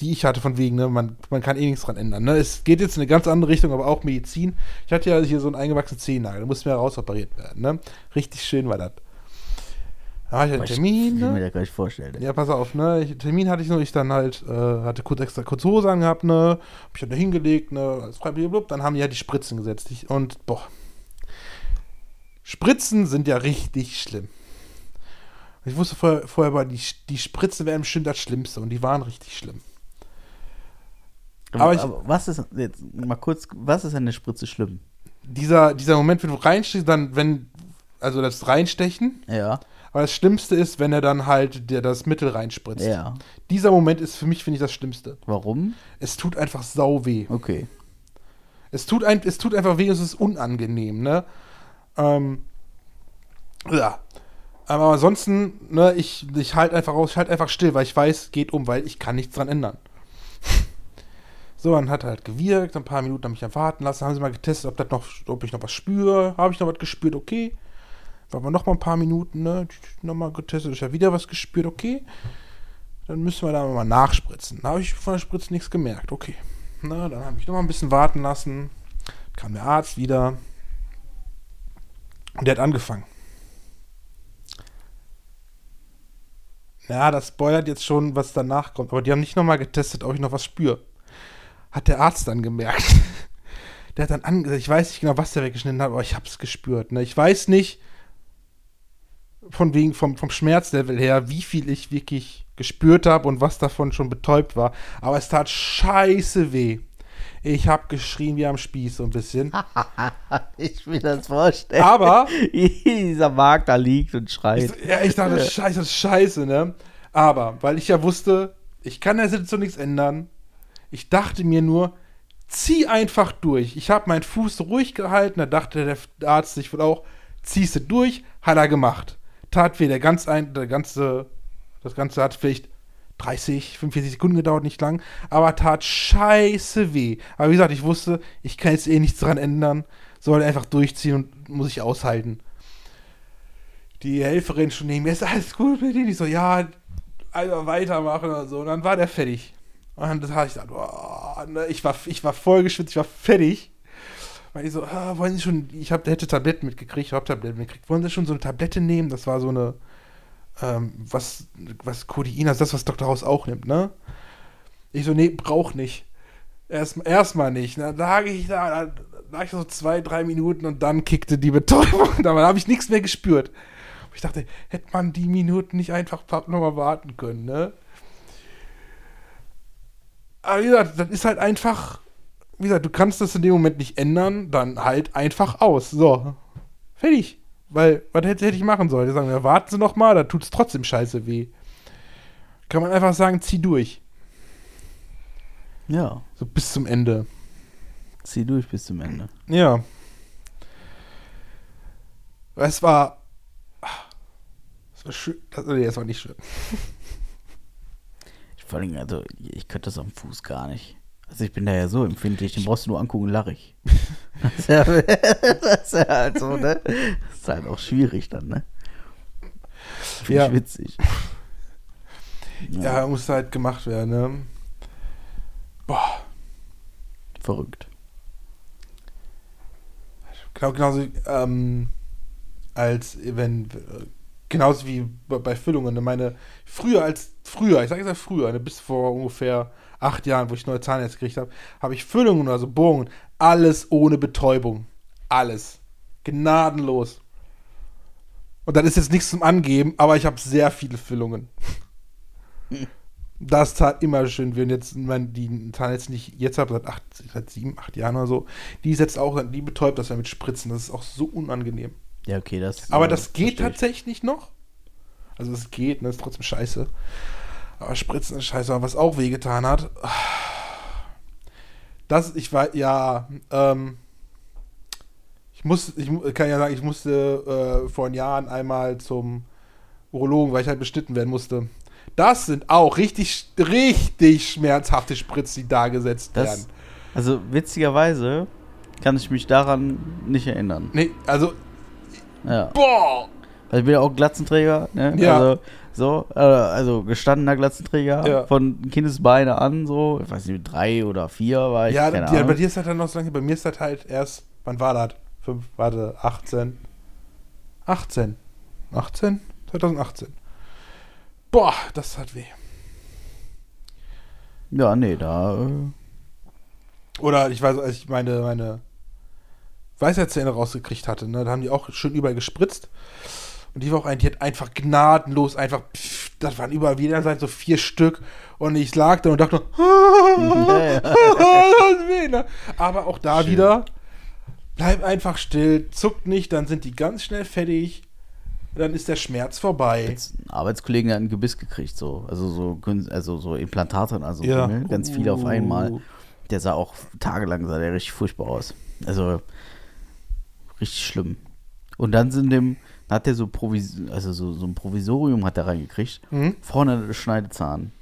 die ich hatte von wegen, ne, man, man kann eh nichts dran ändern. Ne? Es geht jetzt in eine ganz andere Richtung, aber auch Medizin. Ich hatte ja hier so einen eingewachsenen Zehennagel, der musste mir rausoperiert werden. Ne? Richtig schön war das. Da hatte ich einen Aber ich Termin. will mir Ne? das gar nicht vorstellen. Ja, pass auf, ne? Ich, Termin hatte ich nur, ich dann halt, äh, hatte kurz extra kurz Hose angehabt, ne? Hab ich dann da hingelegt, ne? Blablabla. Dann haben die ja die Spritzen gesetzt. Ich, und, boah. Spritzen sind ja richtig schlimm. Ich wusste vorher, vorher aber, die, die Spritzen wären bestimmt das Schlimmste und die waren richtig schlimm. Aber, aber ich- was ist, jetzt mal kurz, was ist an der Spritze schlimm? Dieser, dieser Moment, wenn du reinstechst, dann, wenn, also das Reinstechen, Ja, aber das Schlimmste ist, wenn er dann halt der, das Mittel reinspritzt. ja. Dieser Moment ist für mich, finde ich, das Schlimmste. Warum? Es tut einfach sau weh. Okay. Es tut, ein, es tut einfach weh, es ist unangenehm, ne? Ähm, ja. Aber ansonsten, ne, ich, ich halte einfach raus, ich halte einfach still, weil ich weiß, geht um, weil ich kann nichts dran ändern. [laughs] So, dann hat er halt gewirkt, ein paar Minuten haben mich dann warten lassen, haben sie mal getestet, ob, das noch, ob ich noch was spüre. Habe ich noch was gespürt, okay. Waren wir noch mal ein paar Minuten, ne? Nochmal getestet, ich habe wieder was gespürt, okay. Dann müssen wir da mal nachspritzen. Da habe ich von der Spritze nichts gemerkt, okay. Na, dann habe ich noch mal ein bisschen warten lassen. Kam der Arzt wieder. Und der hat angefangen. Ja, das spoilert jetzt schon, was danach kommt. Aber die haben nicht nochmal getestet, ob ich noch was spüre. Hat der Arzt dann gemerkt. [laughs] Der hat dann angesagt, ich weiß nicht genau, was der weggeschnitten hat, aber ich hab's gespürt. Ne? Ich weiß nicht, von wegen vom, vom Schmerzlevel her, wie viel ich wirklich gespürt habe und was davon schon betäubt war. Aber es tat scheiße weh. Ich habe geschrien wie am Spieß so ein bisschen. [laughs] ich will das vorstellen. Aber [laughs] dieser Markt da liegt und schreit. Ich, ja, ich dachte, scheiße, das ist scheiße, ne? Aber, weil ich ja wusste, ich kann der Situation nichts ändern. Ich dachte mir nur, zieh einfach durch. Ich habe meinen Fuß ruhig gehalten, da dachte der Arzt sich wohl auch, ziehst du durch, hat er gemacht. Tat weh, der ganz ein, der ganze, das Ganze hat vielleicht 30, 45 Sekunden gedauert, nicht lang, aber tat scheiße weh. Aber wie gesagt, ich wusste, ich kann jetzt eh nichts dran ändern, soll einfach durchziehen und muss ich aushalten. Die Helferin schon neben mir, ist alles gut mit dir? Ich so, ja, einfach weitermachen und so. Und dann war der fertig. Und das habe ich gesagt, boah, ne, ich, war, ich war voll geschwitzt, ich war fertig. Weil ich so, ah, wollen Sie schon, ich hab, hätte Tabletten mitgekriegt, ich habe Tabletten mitgekriegt. Wollen Sie schon so eine Tablette nehmen? Das war so eine, ähm, was, was Codein, also das, was Dr. House auch nimmt, ne? Ich so, nee, brauch nicht. Erstmal erst nicht. Ne? Da lag ich da, da lag ich so zwei, drei Minuten und dann kickte die Betäubung. [laughs] Da habe ich nichts mehr gespürt. Ich dachte, hätte man die Minuten nicht einfach nochmal warten können, ne? Aber wie gesagt, das ist halt einfach, wie gesagt, du kannst das in dem Moment nicht ändern, dann halt einfach aus. So. Fertig. Weil, was hätte, hätte ich machen sollen? Die sagen, ja, warten Sie noch mal, da tut es trotzdem scheiße weh. Kann man einfach sagen, zieh durch. Ja. So bis zum Ende. Zieh durch bis zum Ende. Ja. Es war. Es war schön. Das, nee, es war nicht schön. Vor allem, also, ich könnte das am Fuß gar nicht. Also, ich bin da ja so empfindlich, den brauchst du nur angucken, lache ich. [laughs] Das ist, ja, [laughs] das ist ja halt so, ne? Das ist halt auch schwierig dann, ne? Finde Ja. ich witzig. Ja, muss halt gemacht werden, ne? Boah. Verrückt. Genau, genauso ähm, als wenn, genauso wie bei- Füllungen. Ne? Meine, früher als, früher, ich sage jetzt mal früher, ne, bis vor ungefähr acht Jahren, wo ich neue Zahnärzte gekriegt habe, habe ich Füllungen, also Bohrungen, alles ohne Betäubung. Alles. Gnadenlos. Und dann ist jetzt nichts zum Angeben, aber ich habe sehr viele Füllungen. [laughs] Das tat immer schön, wenn jetzt mein, die Zahnärzte, die ich jetzt habe, seit, acht, seit sieben, acht Jahren oder so, die setzt auch, die betäubt das ja mit Spritzen. Das ist auch so unangenehm. Ja, okay, das. Aber das geht tatsächlich noch. Also es geht, ne, ist trotzdem scheiße. Aber Spritzen ist scheiße. Was auch wehgetan hat, das, ich war, ja, ähm, ich muss, ich kann ja sagen, ich musste äh, vor Jahren einmal zum Urologen, weil ich halt beschnitten werden musste. Das sind auch richtig, richtig schmerzhafte Spritzen, die da gesetzt Das, werden. also, witzigerweise kann ich mich daran nicht erinnern. Nee, also, Ja. boah! Also ich bin ja auch Glatzenträger, ne? Ja. Also, so, äh, also gestandener Glatzenträger Ja. von Kindesbeine an, so, ich weiß nicht, drei oder vier war ich, Ja, keine die, Ahnung. bei dir ist das dann noch so lange, bei mir ist das halt erst, wann war das? Fünf, warte, 18. 18. 18? 2018. Boah, das hat weh. Ja, nee, da, äh, Oder ich weiß, als ich meine, meine Weisheitszähne rausgekriegt hatte, ne, da haben die auch schön überall gespritzt. Und die war auch ein, die hat einfach gnadenlos, einfach, pff, das waren überall wieder Seite so vier Stück. Und ich lag da und dachte nur? [laughs] [laughs] Aber auch da Schön. wieder, bleib einfach still, zuckt nicht, dann sind die ganz schnell fertig. Dann ist der Schmerz vorbei. Jetzt ein Arbeitskollegen hat ein Gebiss gekriegt, so, also so, also so Implantate, also Ja. ganz viele auf einmal. Uh. Der sah auch tagelang, sah der richtig furchtbar aus. Also, richtig schlimm. Und dann sind dem, hat der so, Provis also so, so ein Provisorium hat er reingekriegt. Mhm. Vorne Schneidezahn.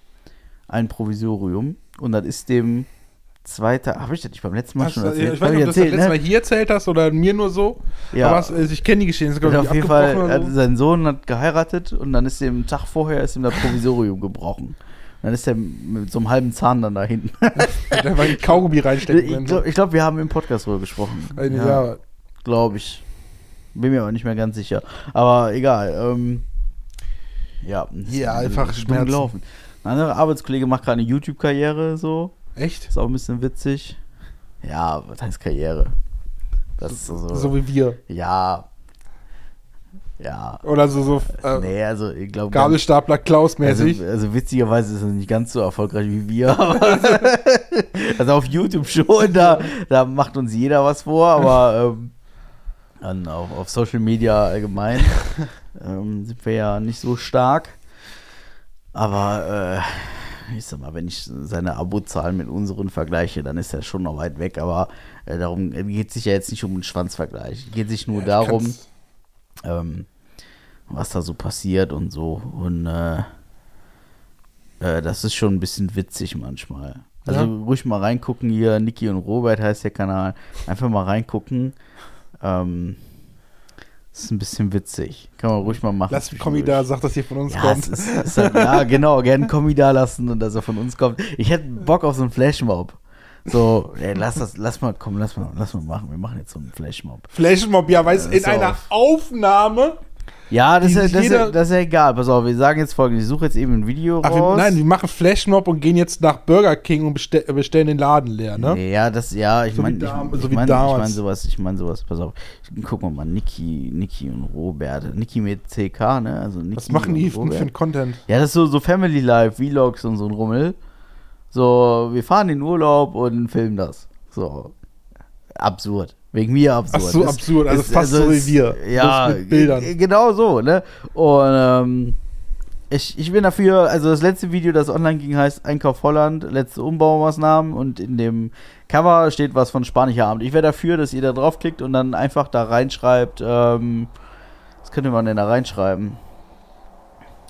Ein Provisorium. Und das ist dem zweiter, habe ich das nicht beim letzten Mal Hast, schon erzählt? ich weiß nicht, ob du das letzte ne? Mal hier erzählt hast oder mir nur so. Ja. Aber hast, also ich kenne die Geschichte. Ist, auf jeden Fall, so. sein Sohn hat geheiratet und dann ist dem Tag vorher ist ihm das Provisorium gebrochen. Dann ist er mit so einem halben Zahn dann da hinten. [laughs] Da war die Kaugummi reinstecken. ich glaube, glaub, wir haben im Podcast drüber gesprochen. so. ja. Glaube ich. Bin mir aber nicht mehr ganz sicher. Aber egal. Ähm, Ja, Hier einfach dumm Schmerzen. gelaufen. Ein anderer Arbeitskollege macht gerade eine YouTube-Karriere, so. Echt? Ist auch ein bisschen witzig. Ja, was heißt Karriere? Das ist so. So wie wir. ja. Ja. Oder so, so äh, nee, also ich glaube. Gabelstapler Klaus Also, also witzigerweise ist er nicht ganz so erfolgreich wie wir. [laughs] also auf YouTube schon, da, da macht uns jeder was vor, aber ähm, dann auf, auf Social Media allgemein [laughs] ähm, sind wir ja nicht so stark. Aber äh, ich sag mal, wenn ich seine Abozahlen mit unseren vergleiche, dann ist er schon noch weit weg. Aber äh, darum geht es sich ja jetzt nicht um einen Schwanzvergleich. Es geht sich nur Ja, darum, ähm, was da so passiert und so. Und äh, äh, das ist schon ein bisschen witzig manchmal. Also Ja. ruhig mal reingucken hier, Niki und Robert heißt der Kanal. Einfach mal reingucken. Ähm, ist ein bisschen witzig. Kann man ruhig mal machen. Lass einen Kommi da, sag, dass ihr von uns Ja, kommt. ist, ist halt, ja, genau, gerne einen Kommi da lassen und dass er von uns kommt. Ich hätte Bock auf so einen Flashmob. So, ey, lass das, lass mal, komm, lass mal, lass mal machen. Wir machen jetzt so einen Flashmob. Flashmob, ja, weißt Ja, in einer auf. Aufnahme. Ja, das ist, ja, das, ist jeder- das ist ja egal. Pass auf, wir sagen jetzt folgendes. Ich suche jetzt eben ein Video Ach, wir, raus. nein, wir machen Flashmob und gehen jetzt nach Burger King und bestell, bestellen den Laden leer, ne? Ja, das, ja, ich So wie meine, ich, so wie meine ich damals. mein sowas, ich meine sowas, pass auf. Gucken wir mal, Niki, Niki und Robert. Niki mit CK, ne? Also Niki Was machen die Robert. für einen Content? Ja, das ist so, so Family Life, Vlogs und so ein Rummel. So, wir fahren in Urlaub und filmen das. So. Absurd. Wegen mir absurd. Ach so, Das absurd, also fast so wie ist- wir, Ja, mit Bildern. Genau so, ne? Und ähm, ich, ich bin dafür, also das letzte Video, das online ging, heißt Einkauf Holland, letzte Umbaumaßnahmen und in dem Cover steht was von Spanischer Abend. Ich wäre dafür, dass ihr da draufklickt und dann einfach da reinschreibt, ähm, was könnte man denn da reinschreiben?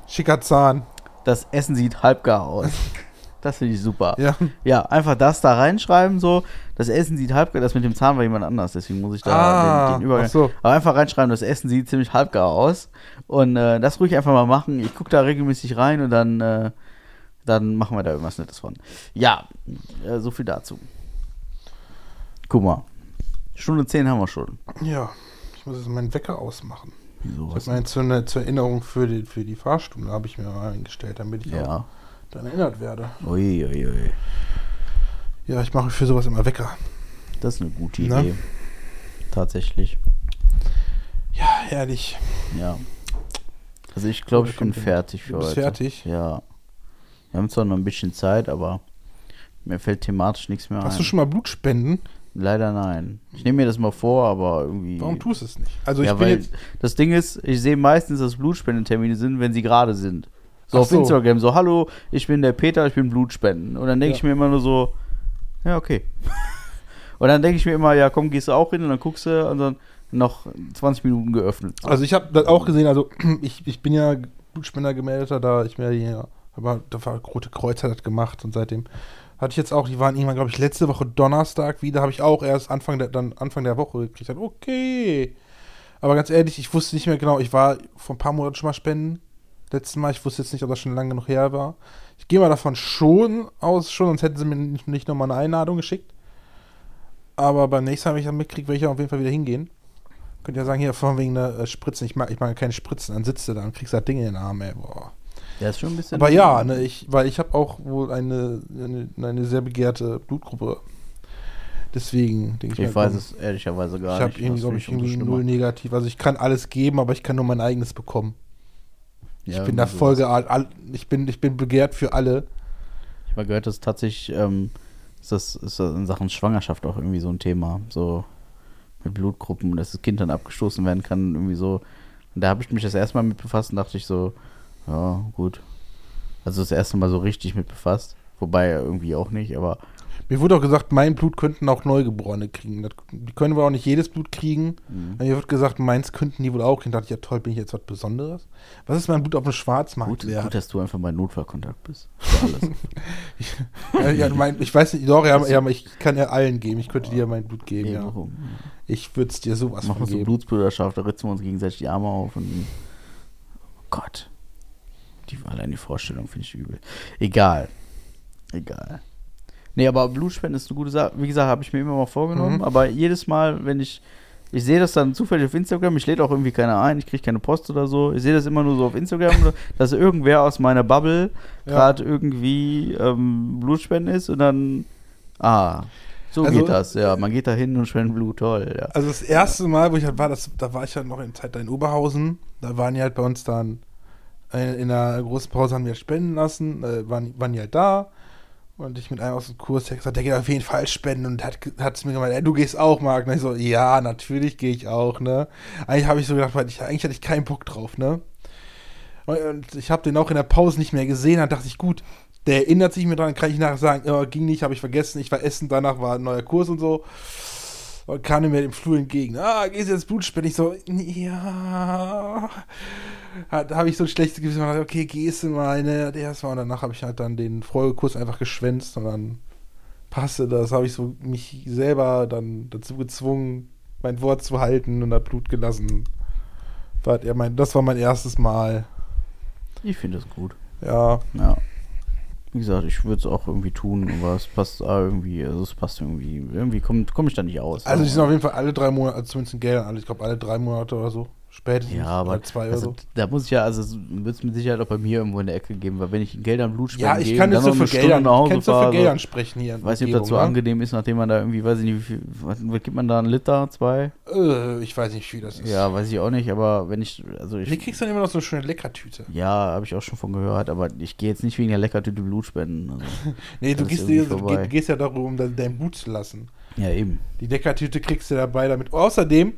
Schicker Zahn. Das Essen sieht halbgar aus. [laughs] Das finde ich super. Ja. Ja, einfach das da reinschreiben, so. Das Essen sieht halbgar, das mit dem Zahn war jemand anders, deswegen muss ich da Ah, den, den Übergang. ach so. Aber einfach reinschreiben, das Essen sieht ziemlich halbgar aus. Und äh, das ruhig einfach mal machen. Ich gucke da regelmäßig rein und dann, äh, dann machen wir da irgendwas Nettes von. Ja, äh, so viel dazu. Guck mal. Stunde 10 haben wir schon. Ja. Ich muss jetzt meinen Wecker ausmachen. Wieso, Ich habe mir zur, zur Erinnerung für die, für die Fahrstunde habe ich mir mal eingestellt, damit ich auch Daran erinnert werde. Ui, ui, ui. Ja, ich mache für sowas immer Wecker. Das ist eine gute Na? Idee. Tatsächlich. Ja, herrlich. Ja. Also ich glaube, ich bin fertig für Du bist heute. fertig? Ja. Wir haben zwar noch ein bisschen Zeit, aber mir fällt thematisch nichts mehr Hast ein. du schon mal Blutspenden? Leider nein. Ich nehme mir das mal vor, aber irgendwie. Warum tust du es nicht? Also ich ja, bin weil jetzt. das Ding ist, ich sehe meistens, dass Blutspendentermine sind, wenn sie gerade sind. So Ach auf so. Instagram, so, hallo, ich bin der Peter, ich bin Blutspenden. Und dann denke Ja. ich mir immer nur so, ja, okay. [laughs] und dann denke ich mir immer, ja, komm, gehst du auch hin und dann guckst du und dann noch 20 Minuten geöffnet. Also ich habe das auch gesehen, also [clears throat] ich, ich bin ja Blutspender gemeldeter, da ich mir hier, aber da war Rote Kreuz hat das gemacht und seitdem hatte ich jetzt auch, die waren irgendwann, glaube ich, letzte Woche Donnerstag wieder, habe ich auch erst Anfang der, dann Anfang der Woche gekriegt. Dann, okay. Aber ganz ehrlich, ich wusste nicht mehr genau, ich war vor ein paar Monaten schon mal spenden. Letztes Mal, ich wusste jetzt nicht, ob das schon lange genug her war. Ich gehe mal davon schon aus, schon, sonst hätten sie mir nicht, nicht nochmal eine Einladung geschickt. Aber beim nächsten Mal, wenn ich dann mitkriege, werde ich auf jeden Fall wieder hingehen. Könnt ihr sagen, hier von wegen der äh, Spritzen, ich mag, ich mag keine Spritzen, dann sitzt du da und kriegst das Ding in den Arm, ey, boah. Ja, ist schon ein bisschen. Aber ja, ne, ich, weil ich habe auch wohl eine, eine, eine sehr begehrte Blutgruppe. Deswegen denke ich Ich mir, weiß komm, es ehrlicherweise gar ich habe nicht. irgendwie, Das glaube finde ich, irgendwie null negativ. Also ich kann alles geben, aber ich kann nur mein eigenes bekommen. Ich Ja, bin da voll sowas. geart, all, ich bin, ich bin begehrt für alle. Ich habe mal gehört, dass tatsächlich ähm, ist das, ist das in Sachen Schwangerschaft auch irgendwie so ein Thema. So mit Blutgruppen, dass das Kind dann abgestoßen werden kann. Irgendwie so. Und da habe ich mich das erste Mal mit befasst und dachte ich so, ja, gut. Also das erste Mal so richtig mit befasst. Wobei irgendwie auch nicht, aber Mir wurde auch gesagt, mein Blut könnten auch Neugeborene kriegen. Das, die können wohl auch nicht jedes Blut kriegen. Mhm. Mir wird gesagt, meins könnten die wohl auch kriegen. Da dachte ich, ja toll, bin ich jetzt was Besonderes? Was ist mein Blut auf dem Schwarzmarkt gut, wert? gut, dass du einfach mein Notfallkontakt bist. Für [laughs] alles. ja, ja, mein, ich weiß nicht, doch, ja, ja, ich kann ja allen geben. Ich könnte dir mein Blut geben, Eben ja. darum. Ich würde es dir sowas Machen von wir so geben. Blutsbrüderschaft, da ritzen wir uns gegenseitig die Arme auf und. Oh Gott. Die, allein die Vorstellung finde ich übel. Egal. Egal. Nee, aber Blutspenden ist eine gute Sache. Wie gesagt, habe ich mir immer mal vorgenommen. Mhm. Aber jedes Mal, wenn ich Ich sehe das dann zufällig auf Instagram. Ich lädt auch irgendwie keiner ein. Ich kriege keine Post oder so. Ich sehe das immer nur so auf Instagram, [laughs] dass irgendwer aus meiner Bubble Ja. gerade irgendwie ähm, Blutspenden ist und dann. Ah, so Also- geht das. Ja, man geht da hin und spendet Blut. Toll. Ja. Also das erste Mal, wo ich halt war, das, da war ich halt noch in Zeit da in Oberhausen. Da waren die halt bei uns dann äh, in einer großen Pause haben wir spenden lassen, äh, waren, waren die halt da. Und ich mit einem aus dem Kurs, der gesagt, der geht auf jeden Fall spenden und hat es mir gemeint, ey, du gehst auch, Marc. Und ich so, ja, natürlich gehe ich auch, ne. Eigentlich habe ich so gedacht, ich, eigentlich hatte ich keinen Bock drauf, ne. Und, und ich habe den auch in der Pause nicht mehr gesehen, dann dachte ich, gut, der erinnert sich mir dran, kann ich nachher sagen, ja, ging nicht, habe ich vergessen, ich war essen, danach war ein neuer Kurs und so. Und kam mir im Flur entgegen. Ah, gehst du jetzt Blutspenden? Ich so, ja. Da habe ich so ein schlechtes Gewissen. dachte, Okay, gehst du mal, ne? Der erste Mal. Und danach habe ich halt dann den Folgekurs einfach geschwänzt und dann passte das. Habe ich so mich selber dann dazu gezwungen, mein Wort zu halten und hat Blut gelassen. Das war mein erstes Mal. Ich finde es gut. Ja, Ja. Wie gesagt, ich würde es auch irgendwie tun, aber es passt irgendwie, also es passt irgendwie, irgendwie komme komm ich da nicht aus. also die sind auf jeden Fall alle drei Monate, also zumindest in Geldern ich glaube alle drei Monate oder so. Spätestens. Ja, aber zwei oder also, so. da muss ich ja, also wird es mit Sicherheit auch bei mir irgendwo in der Ecke geben, weil wenn ich in Geldern Blut spenden Ja, ich gehe kann jetzt so für Stunde Geldern, nach Hause kannst fahre, für Geldern sprechen hier. weiß nicht, ob das so ne? angenehm ist, nachdem man da irgendwie, weiß ich nicht, wie viel, was, was gibt man da, einen Liter, zwei? Äh, ich weiß nicht, wie viel das ist. Ja, weiß ich auch nicht, aber wenn ich, also ich, kriegst du dann immer noch so eine schöne Leckertüte. ja, habe ich auch schon von gehört, aber ich gehe jetzt nicht wegen der Leckertüte Blut spenden. Also, [laughs] Nee, du gehst, dir, du gehst ja darum, dein dein Blut zu lassen. ja, eben. Die Leckertüte kriegst du dabei damit. Außerdem,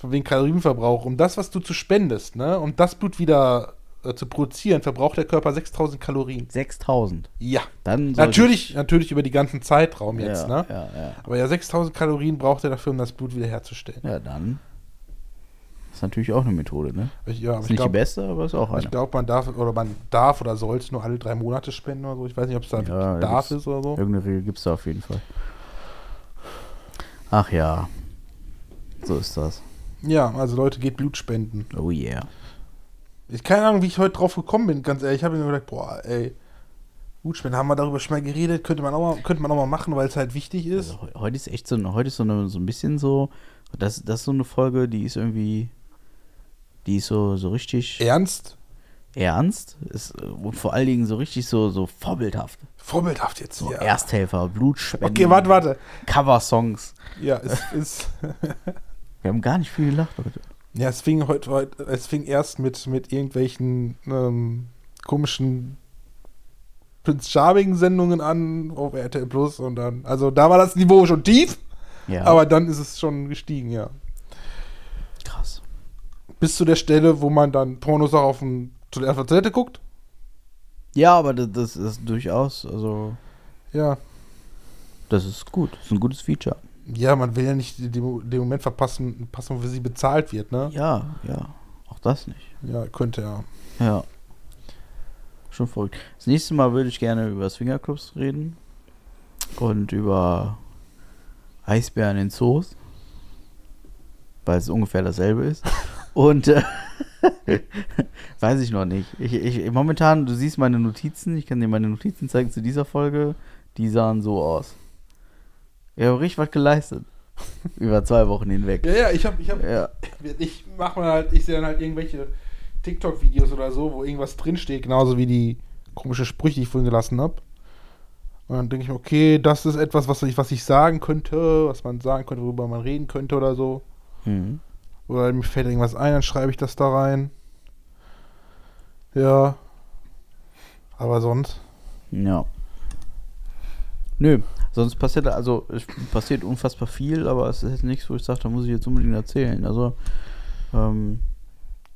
von wegen Kalorienverbrauch, um das, was du zu spendest, ne, um das Blut wieder äh, zu produzieren, verbraucht der Körper 6000 Kalorien. 6000. Ja. Dann sollte Natürlich, natürlich über die ganzen Zeitraum jetzt, ja, ne? Ja, ja. Aber ja, 6000 Kalorien braucht er dafür, um das Blut wiederherzustellen. Ja, dann. Ist natürlich auch eine Methode, ne? Ich, ja, Ist ich nicht die glaube, beste, aber ist auch eine. ich glaub, man darf oder man darf oder soll es nur alle drei Monate spenden oder so. Ich weiß nicht, ob es da Ja, da darf ist oder so. Irgendeine Regel gibt es da auf jeden Fall. Ach ja. So ist das. Ja, also Leute, geht Blut spenden. Oh yeah. Ich keine Ahnung, wie ich heute drauf gekommen bin, ganz ehrlich. Ich habe mir gedacht, boah, ey, Blutspenden, haben wir darüber schon mal geredet, könnte man auch mal, könnte man auch mal machen, weil es halt wichtig ist. Also, heu- heute ist echt so, heute ist so, eine, so ein bisschen so, das, das ist so eine Folge, die ist irgendwie, die ist so, so richtig Ernst? ernst ist, äh, und vor allen Dingen so richtig so, so vorbildhaft. Vorbildhaft jetzt. So ja. Ersthelfer, Blutspenden, Okay, warte, warte. Cover-Songs. Ja, es ist. [laughs] Wir haben gar nicht viel gelacht heute. ja, es fing heute, heute es fing erst mit, mit irgendwelchen ähm, komischen Prinz Charming-Sendungen an auf RTL Plus und dann, also da war das Niveau schon tief, Ja, aber dann ist es schon gestiegen, ja. krass. Bis zu der Stelle, wo man dann Pornos auch auf, dem, auf der Toilette guckt. Ja, aber das, das ist durchaus, also, Ja. das ist gut. Das ist ein gutes Feature. Ja, man will ja nicht den, den Moment verpassen, passen, wo sie bezahlt wird, ne? Ja, ja. Auch das nicht. Ja, könnte ja. Ja. Schon verrückt. Das nächste Mal würde ich gerne über Swingerclubs reden. Und über Eisbären in Zoos. Weil es ungefähr dasselbe ist. [laughs] Und äh, [laughs] weiß ich noch nicht. Ich, ich, momentan, du siehst meine Notizen, ich kann dir meine Notizen zeigen zu dieser Folge. Die sahen so aus. Ich habe richtig was geleistet. [laughs] Über zwei Wochen hinweg. Ja, ja, ich hab, ich hab, Ja. ich mach mal halt, ich sehe dann halt irgendwelche TikTok-Videos oder so, wo irgendwas drinsteht, genauso wie die komische Sprüche, die ich vorhin gelassen habe. Und dann denke ich mir, okay, das ist etwas, was ich, was ich sagen könnte, was man sagen könnte, worüber man reden könnte oder so. Mhm. Oder mir fällt irgendwas ein, dann schreibe ich das da rein. Ja. Aber sonst. Ja. Nö, sonst passiert also passiert unfassbar viel, aber es ist jetzt nichts, wo ich sage, da muss ich jetzt unbedingt erzählen. Also, ähm,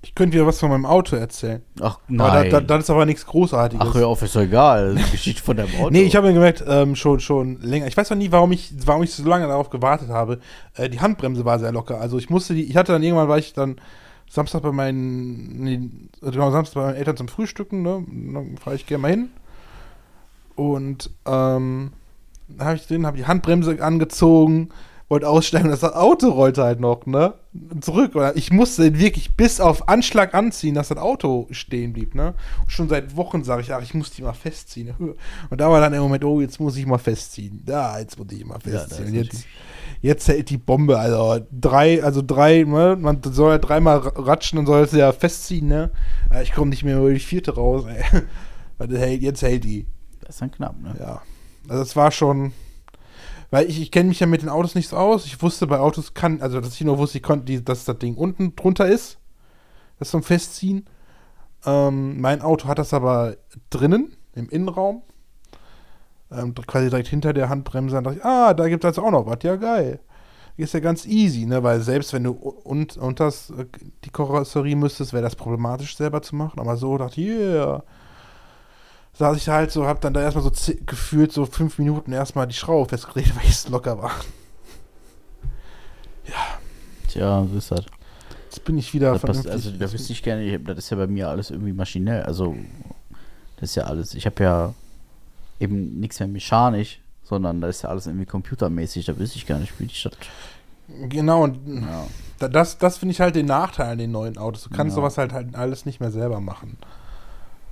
Ich könnte wieder was von meinem Auto erzählen. ach nein. da, da, das ist aber nichts Großartiges. ach hör auf, ist doch egal. Die Geschichte von deinem Auto. [laughs] Nee, ich habe mir gemerkt, ähm, schon, schon länger. Ich weiß noch nie, warum ich, warum ich so lange darauf gewartet habe. Äh, die Handbremse war sehr locker. Also ich musste die, ich hatte dann irgendwann, war ich dann Samstag bei meinen, nee, genau, Samstag bei meinen Eltern zum Frühstücken, ne? Dann fahre ich gerne mal hin. Und ähm, dann habe ich drin, habe die Handbremse angezogen, wollte aussteigen und das Auto rollte halt noch, ne? Zurück. Ich musste ihn wirklich bis auf Anschlag anziehen, dass das Auto stehen blieb, ne? Und schon seit Wochen sage ich, ach, ich muss die mal festziehen. [laughs] Und da war dann der Moment, oh, jetzt muss ich mal festziehen. Da, jetzt muss ich mal Ja, festziehen. und jetzt, jetzt hält die Bombe, also drei, also drei, ne? Man soll ja dreimal ratschen und soll es ja festziehen, ne? Ja, Ich komme nicht mehr über die vierte raus, ey. [laughs] Jetzt hält die. Das ist dann knapp, ne? Ja. Also es war schon. Weil ich, ich kenne mich ja mit den Autos nicht so aus. Ich wusste bei Autos kann, also dass ich nur wusste, ich konnte, die, dass das Ding unten drunter ist. Das zum Festziehen. Ähm, mein Auto hat das aber drinnen, im Innenraum. Ähm, quasi direkt hinter der Handbremse. Dann dachte ich, ah, da gibt es also auch noch was. Ja, geil. Ist ja ganz easy, ne? Weil selbst wenn du und, unter die Karosserie müsstest, wäre das problematisch selber zu machen. Aber so dachte ich, yeah saß ich halt so, hab dann da erstmal so gefühlt so fünf Minuten erstmal die Schraube festgedreht, [laughs] weil es locker war. Tja, so ist das. Jetzt bin ich wieder das passt, also, da wüsste ich gerne, ich das ist ja bei mir alles irgendwie maschinell. Also, das ist ja alles. Ich habe ja eben nichts mehr mechanisch, sondern da ist ja alles irgendwie computermäßig. Da wüsste ich gar nicht, wie ich das. genau, und Ja. da- das, das finde ich halt den Nachteil an den neuen Autos. Du kannst Ja. sowas halt, halt alles nicht mehr selber machen.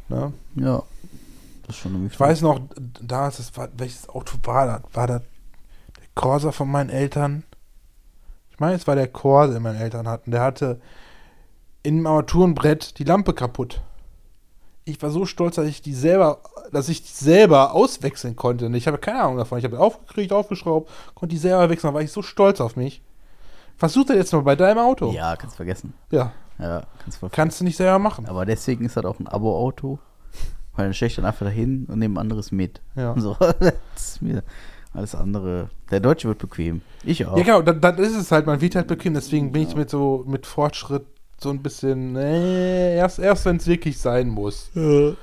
Ne? ja. Das ist schon. Ich weiß noch, da ist es, war, welches Auto war das? War das der Corsa von meinen Eltern? Ich meine, es war der Corsa, den meine Eltern hatten. Der hatte im Armaturenbrett die Lampe kaputt. Ich war so stolz, dass ich die selber, dass ich die selber auswechseln konnte. Und ich habe keine Ahnung davon. Ich habe die aufgekriegt, aufgeschraubt, konnte die selber wechseln. Da war ich so stolz auf mich. Versuch das jetzt mal bei deinem Auto. Ja, kannst vergessen. Ja, Ja, kannst vergessen. kannst du nicht selber machen. Aber deswegen ist das auch ein Abo-Auto. Weil dann stelle ich dann einfach dahin und nehme anderes mit. Ja. [laughs] So, das ist mir alles andere. Der Deutsche wird bequem. Ich auch. Ja, genau, dann, dann ist es halt, man wird halt bequem, deswegen bin ich mit so, mit Fortschritt so ein bisschen, äh, erst, erst wenn es wirklich sein muss. Ne?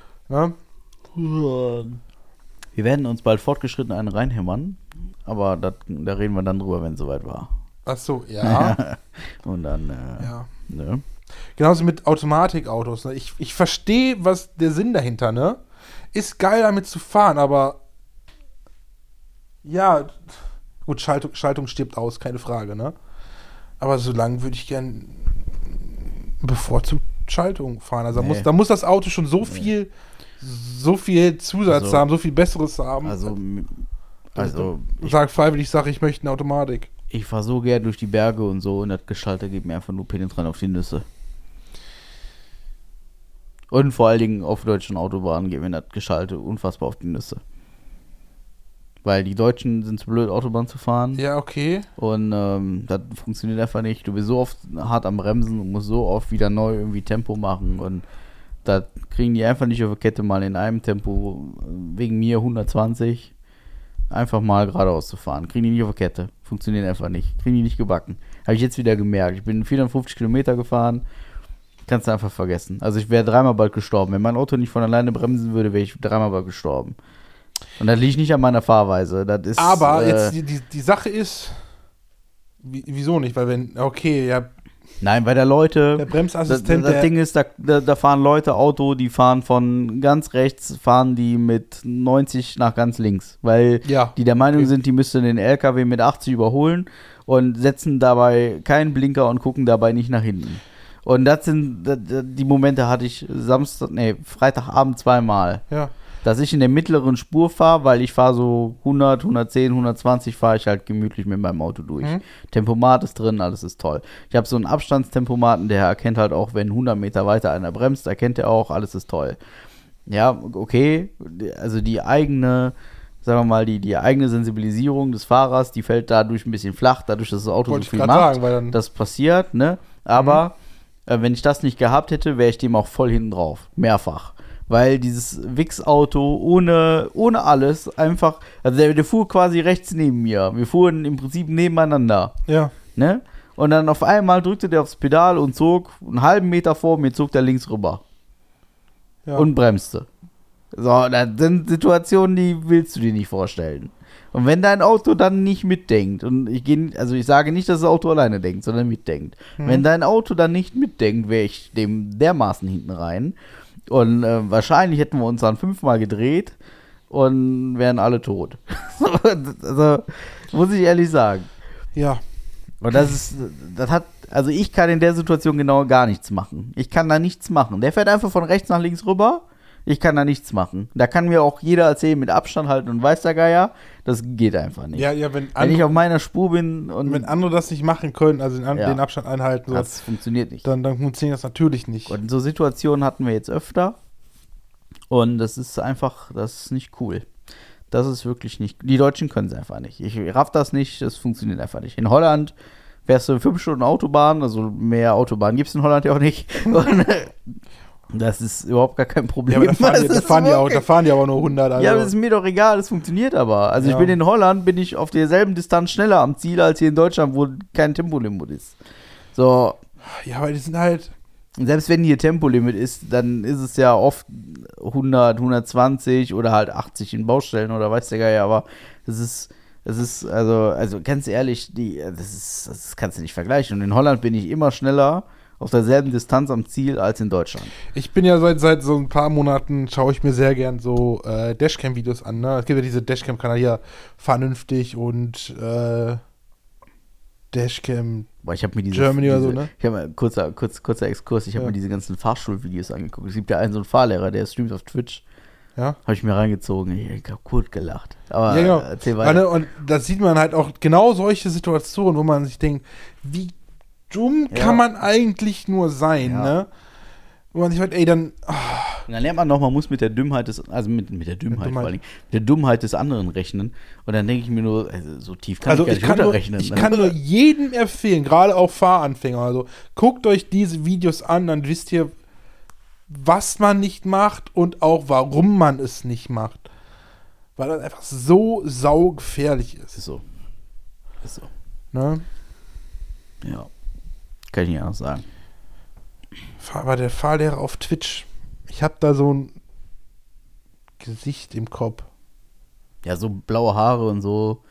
Wir werden uns bald fortgeschritten einen reinhämmern. Aber das, da reden wir dann drüber, wenn es soweit war. Ach so, ja. [laughs] Und dann, äh, ja. ne? Genauso mit Automatikautos. Ne? Ich, ich verstehe, was der Sinn dahinter, ne? Ist geil damit zu fahren, aber ja, gut, Schaltung, Schaltung stirbt aus, keine Frage, ne? Aber so lange würde ich gern bevorzugt Schaltung fahren. Also da, Nee. muss, da muss das Auto schon so viel, so viel Zusatz Also- haben, so viel Besseres haben. Also, m- also ich, sag freiwillig, sag ich möchte eine Automatik. ich fahre so gern durch die Berge und so und das Gestalter geht mir einfach nur penetrant auf die Nüsse. Und vor allen Dingen auf deutschen Autobahnen geht mir das Geschalte unfassbar auf die Nüsse. Weil die Deutschen sind zu blöd, Autobahn zu fahren. Ja, okay. Und ähm, das funktioniert einfach nicht. Du bist so oft hart am Bremsen und musst so oft wieder neu irgendwie Tempo machen. Und das kriegen die einfach nicht auf die Kette, mal in einem Tempo, wegen mir 120, einfach mal geradeaus zu fahren. Kriegen die nicht auf die Kette. Funktioniert einfach nicht. Kriegen die nicht gebacken. Habe ich jetzt wieder gemerkt. Ich bin 450 Kilometer gefahren. Kannst du einfach vergessen. Also ich wäre dreimal bald gestorben. Wenn mein Auto nicht von alleine bremsen würde, wäre ich dreimal bald gestorben. Und das liegt nicht an meiner Fahrweise. Das ist, Aber äh, jetzt die, die, die Sache ist, wie, wieso nicht? Weil wenn, okay, ja, Nein, weil da Leute. der Das, Bremsassistent, das der, Ding ist, da, da, da fahren Leute Auto, die fahren von ganz rechts, fahren die mit 90 nach ganz links, weil Ja, die der Meinung sind, die müssten den LKW mit 80 überholen und setzen dabei keinen Blinker und gucken dabei nicht nach hinten. Und das sind die Momente hatte ich Samstag, nee, Freitagabend zweimal, ja, dass ich in der mittleren Spur fahre, weil ich fahre so 100, 110, 120 fahre ich halt gemütlich mit meinem Auto durch. Mhm. Tempomat ist drin, alles ist toll. Ich habe so einen Abstandstempomaten, der erkennt halt auch, wenn 100 Meter weiter einer bremst, erkennt er auch, alles ist toll. Ja, okay, also die eigene, sagen wir mal, die, die eigene Sensibilisierung des Fahrers, die fällt dadurch ein bisschen flach, dadurch, dass das Auto wollte so viel macht. sagen, Das passiert, ne? Aber äh, wenn ich das nicht gehabt hätte, wäre ich dem auch voll hinten drauf. Mehrfach. Weil dieses Wix-Auto ohne, ohne alles einfach, also der, der fuhr quasi rechts neben mir. Wir fuhren im Prinzip nebeneinander, ja, ne? Und dann auf einmal drückte der aufs Pedal und zog einen halben Meter vor mir, zog der links rüber ja. und bremste. So, das sind Situationen, die willst du dir nicht vorstellen. Und wenn dein Auto dann nicht mitdenkt, und ich gehe, also ich sage nicht, dass das Auto alleine denkt, sondern mitdenkt. Mhm. Wenn dein Auto dann nicht mitdenkt, wäre ich dem dermaßen hinten rein. Und äh, wahrscheinlich hätten wir uns dann fünfmal gedreht und wären alle tot. [laughs] also, muss ich ehrlich sagen. Ja. Und das ist, das hat, also ich kann in der Situation genau gar nichts machen. Ich kann da nichts machen. Der fährt einfach von rechts nach links rüber. Ich kann da nichts machen. Da kann mir auch jeder erzählen, mit Abstand halten und weiß der Geier. Das geht einfach nicht. Ja, ja, wenn, Wenn ich auf meiner Spur bin und wenn andere das nicht machen können, also den, Ja. den Abstand einhalten, so, das funktioniert nicht. dann, dann funktioniert das natürlich nicht. Und so Situationen hatten wir jetzt öfter. Und das ist einfach, das ist nicht cool. Das ist wirklich nicht. Die Deutschen können es einfach nicht. Ich raff das nicht, das funktioniert einfach nicht. In Holland wärst du fünf Stunden Autobahn, also mehr Autobahn gibt es in Holland ja auch nicht. [laughs] [laughs] Das ist überhaupt gar kein Problem. ja, [laughs] da fahren, die, da, fahren die auch, da fahren die aber nur 100. Also, ja, das ist mir doch egal, das funktioniert aber. Also Ja. ich bin in Holland, bin ich auf derselben Distanz schneller am Ziel als hier in Deutschland, wo kein Tempolimit ist. So, ja, aber die sind halt. selbst wenn hier Tempolimit ist, dann ist es ja oft 100, 120 oder halt 80 in Baustellen oder weiß der Geier, aber das ist, das ist, also, also ganz ehrlich, die, das ist, das kannst du nicht vergleichen. Und in Holland bin ich immer schneller auf derselben Distanz am Ziel als in Deutschland. Ich bin ja seit, seit so ein paar Monaten, schaue ich mir sehr gern so äh, Dashcam-Videos an. Ne? Es gibt ja diese Dashcam-Kanal hier, vernünftig und äh, Dashcam. Boah, ich habe mir diese, Germany diese oder so, ne? Ich habe kurzer, kurz, kurzer Exkurs, ich habe Ja. mir diese ganzen Fahrschulvideos angeguckt. Es gibt ja einen so einen Fahrlehrer, der streamt auf Twitch. Ja, Habe ich mir reingezogen. Ich habe gut gelacht. Aber ja genau. erzähl Und, weiter. und da sieht man halt auch genau solche Situationen, wo man sich denkt, wie dumm Ja. kann man eigentlich nur sein, Ja. ne? Wo man sich halt, ey, dann. Und dann lernt man noch, man muss mit der Dummheit des, also mit, mit der Dummheit, Dummheit. vor allem, mit der Dummheit des anderen rechnen. Und dann denke ich mir nur, also so tief kann also ich gar kann, nicht nur, runterrechnen. ich ne? kann nur jedem empfehlen, gerade auch Fahranfänger, also guckt euch diese Videos an, dann wisst ihr, was man nicht macht und auch warum man es nicht macht. Weil das einfach so saugefährlich ist. ist so. Ist so. Ne? Ja. Kann ich nicht anders sagen. War der Fahrlehrer auf Twitch. Ich habe da so ein Gesicht im Kopf. Ja, so blaue Haare und so.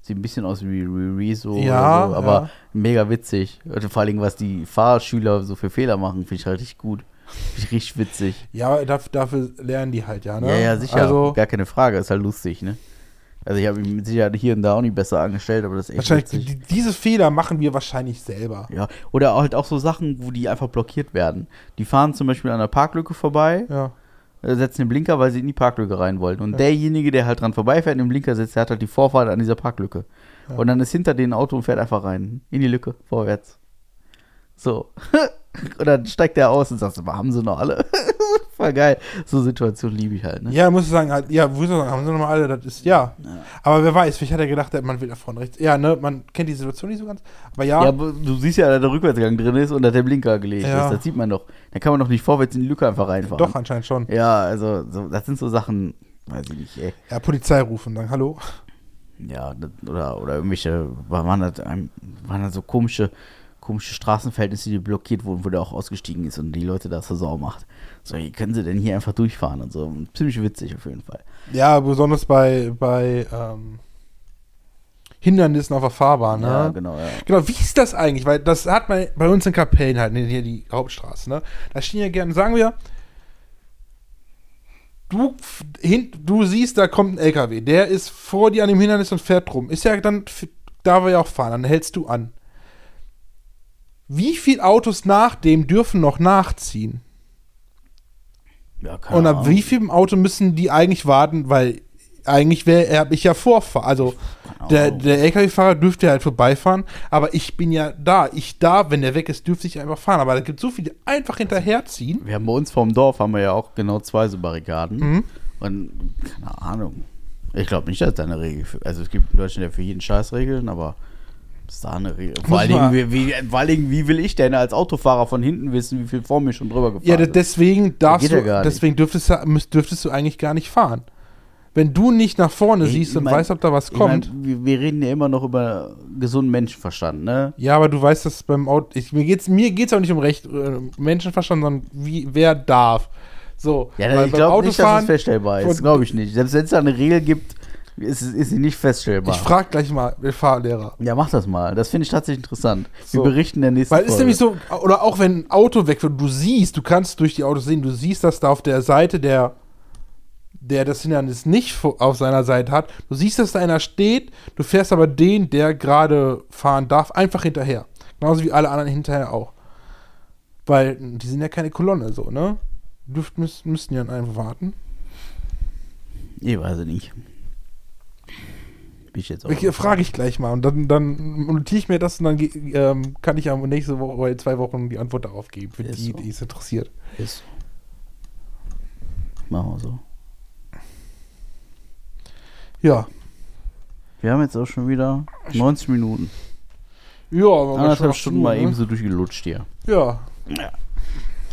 Sieht ein bisschen aus wie Rezo Ja, oder so, aber ja. mega witzig. Und vor allem, was die Fahrschüler so für Fehler machen, finde ich halt richtig gut. Finde ich richtig witzig. Ja, dafür, dafür lernen die halt ja, ne? Ja, ja, sicher. Also, Gar keine Frage. Ist halt lustig, ne? Also ich habe mich mit Sicherheit hier und da auch nicht besser angestellt, aber das ist echt wahrscheinlich, witzig. die, diese Fehler machen wir wahrscheinlich selber. Ja, oder halt auch so Sachen, wo die einfach blockiert werden. Die fahren zum Beispiel an der Parklücke vorbei, Ja. äh, setzen den Blinker, weil sie in die Parklücke rein wollten. Und derjenige, der halt dran vorbeifährt und den Blinker setzt, der hat halt die Vorfahrt an dieser Parklücke. Ja. Und dann ist hinter denen ein Auto und fährt einfach rein. In die Lücke, vorwärts. So. [laughs] und dann steigt der aus und sagt, "Aber haben sie noch alle? [laughs] Voll geil. So Situationen liebe ich halt, ne? Ja, muss ich sagen, halt, ja, muss ich sagen, haben sie nochmal alle, das ist, ja. Aber wer weiß, vielleicht hat er gedacht, man will da vorne rechts. Ja, ne, man kennt die Situation nicht so ganz. Aber ja, Ja, aber du siehst ja, dass der Rückwärtsgang drin ist und dass der Blinker gelegt Ja. ist. Das sieht man doch. Dann kann man doch nicht vorwärts in die Lücke einfach reinfahren. doch anscheinend schon. Ja, also, so, das sind so Sachen, weiß ich nicht, ey. Ja, Polizei rufen, dann hallo. Ja, das, oder, oder irgendwelche, waren das, ein- waren das so komische, komische Straßenverhältnisse, die blockiert wurden, wo der auch ausgestiegen ist und die Leute da zur Sau macht. So, wie können sie denn hier einfach durchfahren und so. Ziemlich witzig auf jeden Fall. Ja, besonders bei, bei ähm, Hindernissen auf der Fahrbahn, ne? Ja, genau, ja. Genau, wie ist das eigentlich? Weil das hat man bei uns in Kapellen halt, ne, hier die Hauptstraße, ne? Da stehen ja gerne, sagen wir, du, hin, du siehst, da kommt ein LKW, der ist vor dir an dem Hindernis und fährt rum. Ist ja dann, darf er ja auch fahren, dann hältst du an. Wie viele Autos nach dem dürfen noch nachziehen? Ja Und ab Ahnung. wie vielem Auto müssen die eigentlich warten? Weil eigentlich wäre habe ich ja Vorfahrt. Also der, der LKW-Fahrer dürfte halt vorbeifahren, aber ich bin ja da. Ich da, wenn der weg ist, dürfte ich einfach fahren. Aber da gibt so viele, die einfach hinterherziehen. Wir haben bei uns vorm Dorf haben wir ja auch genau zwei so Barrikaden. Mhm. Und keine Ahnung. Ich glaube nicht, dass da eine Regel für. Also es gibt in Deutschland ja für jeden Scheiß Regeln, aber ist da eine Regel. Vor allen, Dingen, wie, wie, vor allen Dingen, wie will ich denn als Autofahrer von hinten wissen, wie viel vor mir schon drüber gefahren Ja, ist? deswegen darfst ja du, deswegen dürftest dürftest du eigentlich gar nicht fahren. Wenn du nicht nach vorne Ich- siehst ich und mein- weißt, ob da was Ich mein, kommt. wir, wir reden ja immer noch über gesunden Menschenverstand, ne? ja, aber du weißt, dass beim Auto. Ich, mir geht es mir geht's auch nicht um Recht, äh, Menschenverstand, sondern wie, wer darf. So, Ja, ich glaube nicht, dass Autofahren- feststellbar ist. Glaube ich nicht. Selbst wenn es da eine Regel gibt, ist, ist sie nicht feststellbar. Ich frage gleich mal den Fahrlehrer. ja, mach das mal. Das finde ich tatsächlich interessant. So. Wir berichten in der nächsten Weil es ist nämlich so, oder auch wenn ein Auto wegfährt, du siehst, du kannst durch die Autos sehen, du siehst, dass da auf der Seite der der das Hindernis nicht auf seiner Seite hat, du siehst, dass da einer steht, du fährst aber den, der gerade fahren darf, einfach hinterher. Genauso wie alle anderen hinterher auch. Weil die sind ja keine Kolonne so, ne? Dürft, müß, müssten ja einfach warten. Ich weiß es nicht. Bin ich jetzt auch. Frage ich gleich mal und dann, dann notiere ich mir das und dann ähm, kann ich ja nächste Woche oder in zwei Wochen die Antwort darauf geben, für Ist die, so. die es interessiert. Ist. Machen wir so. Ja. Wir haben jetzt auch schon wieder 90 Minuten. Ja, aber Anderthalb Stunden mal ne? eben so durchgelutscht hier. Ja.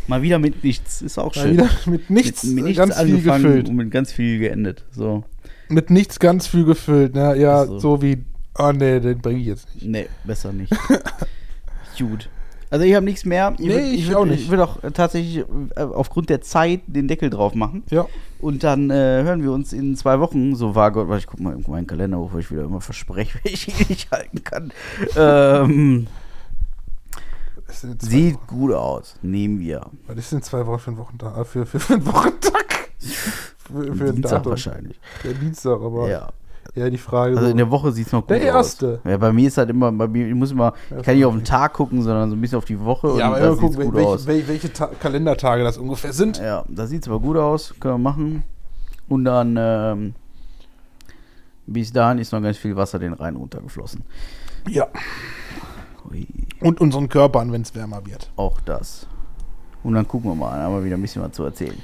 Mal wieder mit nichts. Ist auch Mal schön. wieder mit nichts, mit, mit äh, nichts ganz viel gefüllt. und mit ganz viel geendet. So. Mit nichts ganz viel gefüllt, ne? Ja, So. so, wie. Oh ne, den bringe ich jetzt nicht. Nee, besser nicht. [laughs] Gut. Also ich habe nichts mehr. Nee, würd- ich würd- auch nicht. Ich würde auch äh, tatsächlich äh, aufgrund der Zeit den Deckel drauf machen. Ja. Und dann äh, hören wir uns in zwei Wochen, so war Gott, weil ich guck mal in meinen Kalender, wo ich wieder immer verspreche, [laughs] wenn ich ihn nicht halten kann. ähm, sieht Wochen. gut aus. Nehmen wir. Was ist denn zwei Wochen für einen Wochentag? Äh, Für, für, für einen Wochentag? [laughs] für, für ein Dienstag Datum. wahrscheinlich. Ja, Dienstag, aber Ja. ja, die Frage. Also so. in der Woche sieht es noch gut Der aus. erste. Ja, bei mir ist halt immer, bei mir, ich muss immer, ich kann nicht auf den. Tag gucken, sondern so ein bisschen auf die Woche ja, aber immer gucken, gut welche, aus. welche, welche Ta Kalendertage das ungefähr sind. Ja, da sieht es aber gut aus, können wir machen. Und dann, ähm, bis dahin ist noch ganz viel Wasser den Rhein runtergeflossen. Ja. Ui, Und unseren Körpern, wenn es wärmer wird. auch das. Und dann gucken wir mal, haben wir wieder ein bisschen was zu erzählen.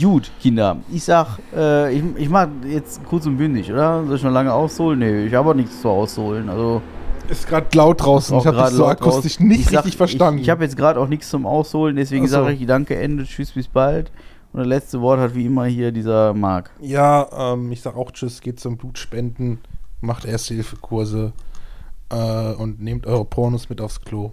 Gut, Kinder, ich sag, äh, ich, ich mach jetzt kurz und bündig, oder? Soll ich noch lange ausholen? Nee, ich habe auch nichts zu ausholen. Also, Ist gerade laut draußen. Ich habe das so laut raus. akustisch nicht Ich sag, richtig verstanden. Ich, ich habe jetzt gerade auch nichts zum Ausholen, deswegen so. sage ich Danke, Ende, tschüss, bis bald. Und das letzte Wort hat wie immer hier dieser Marc. Ja, ähm, ich sag auch Tschüss, geht zum Blutspenden, macht Erste-Hilfe-Kurse äh, und nehmt eure Pornos mit aufs Klo.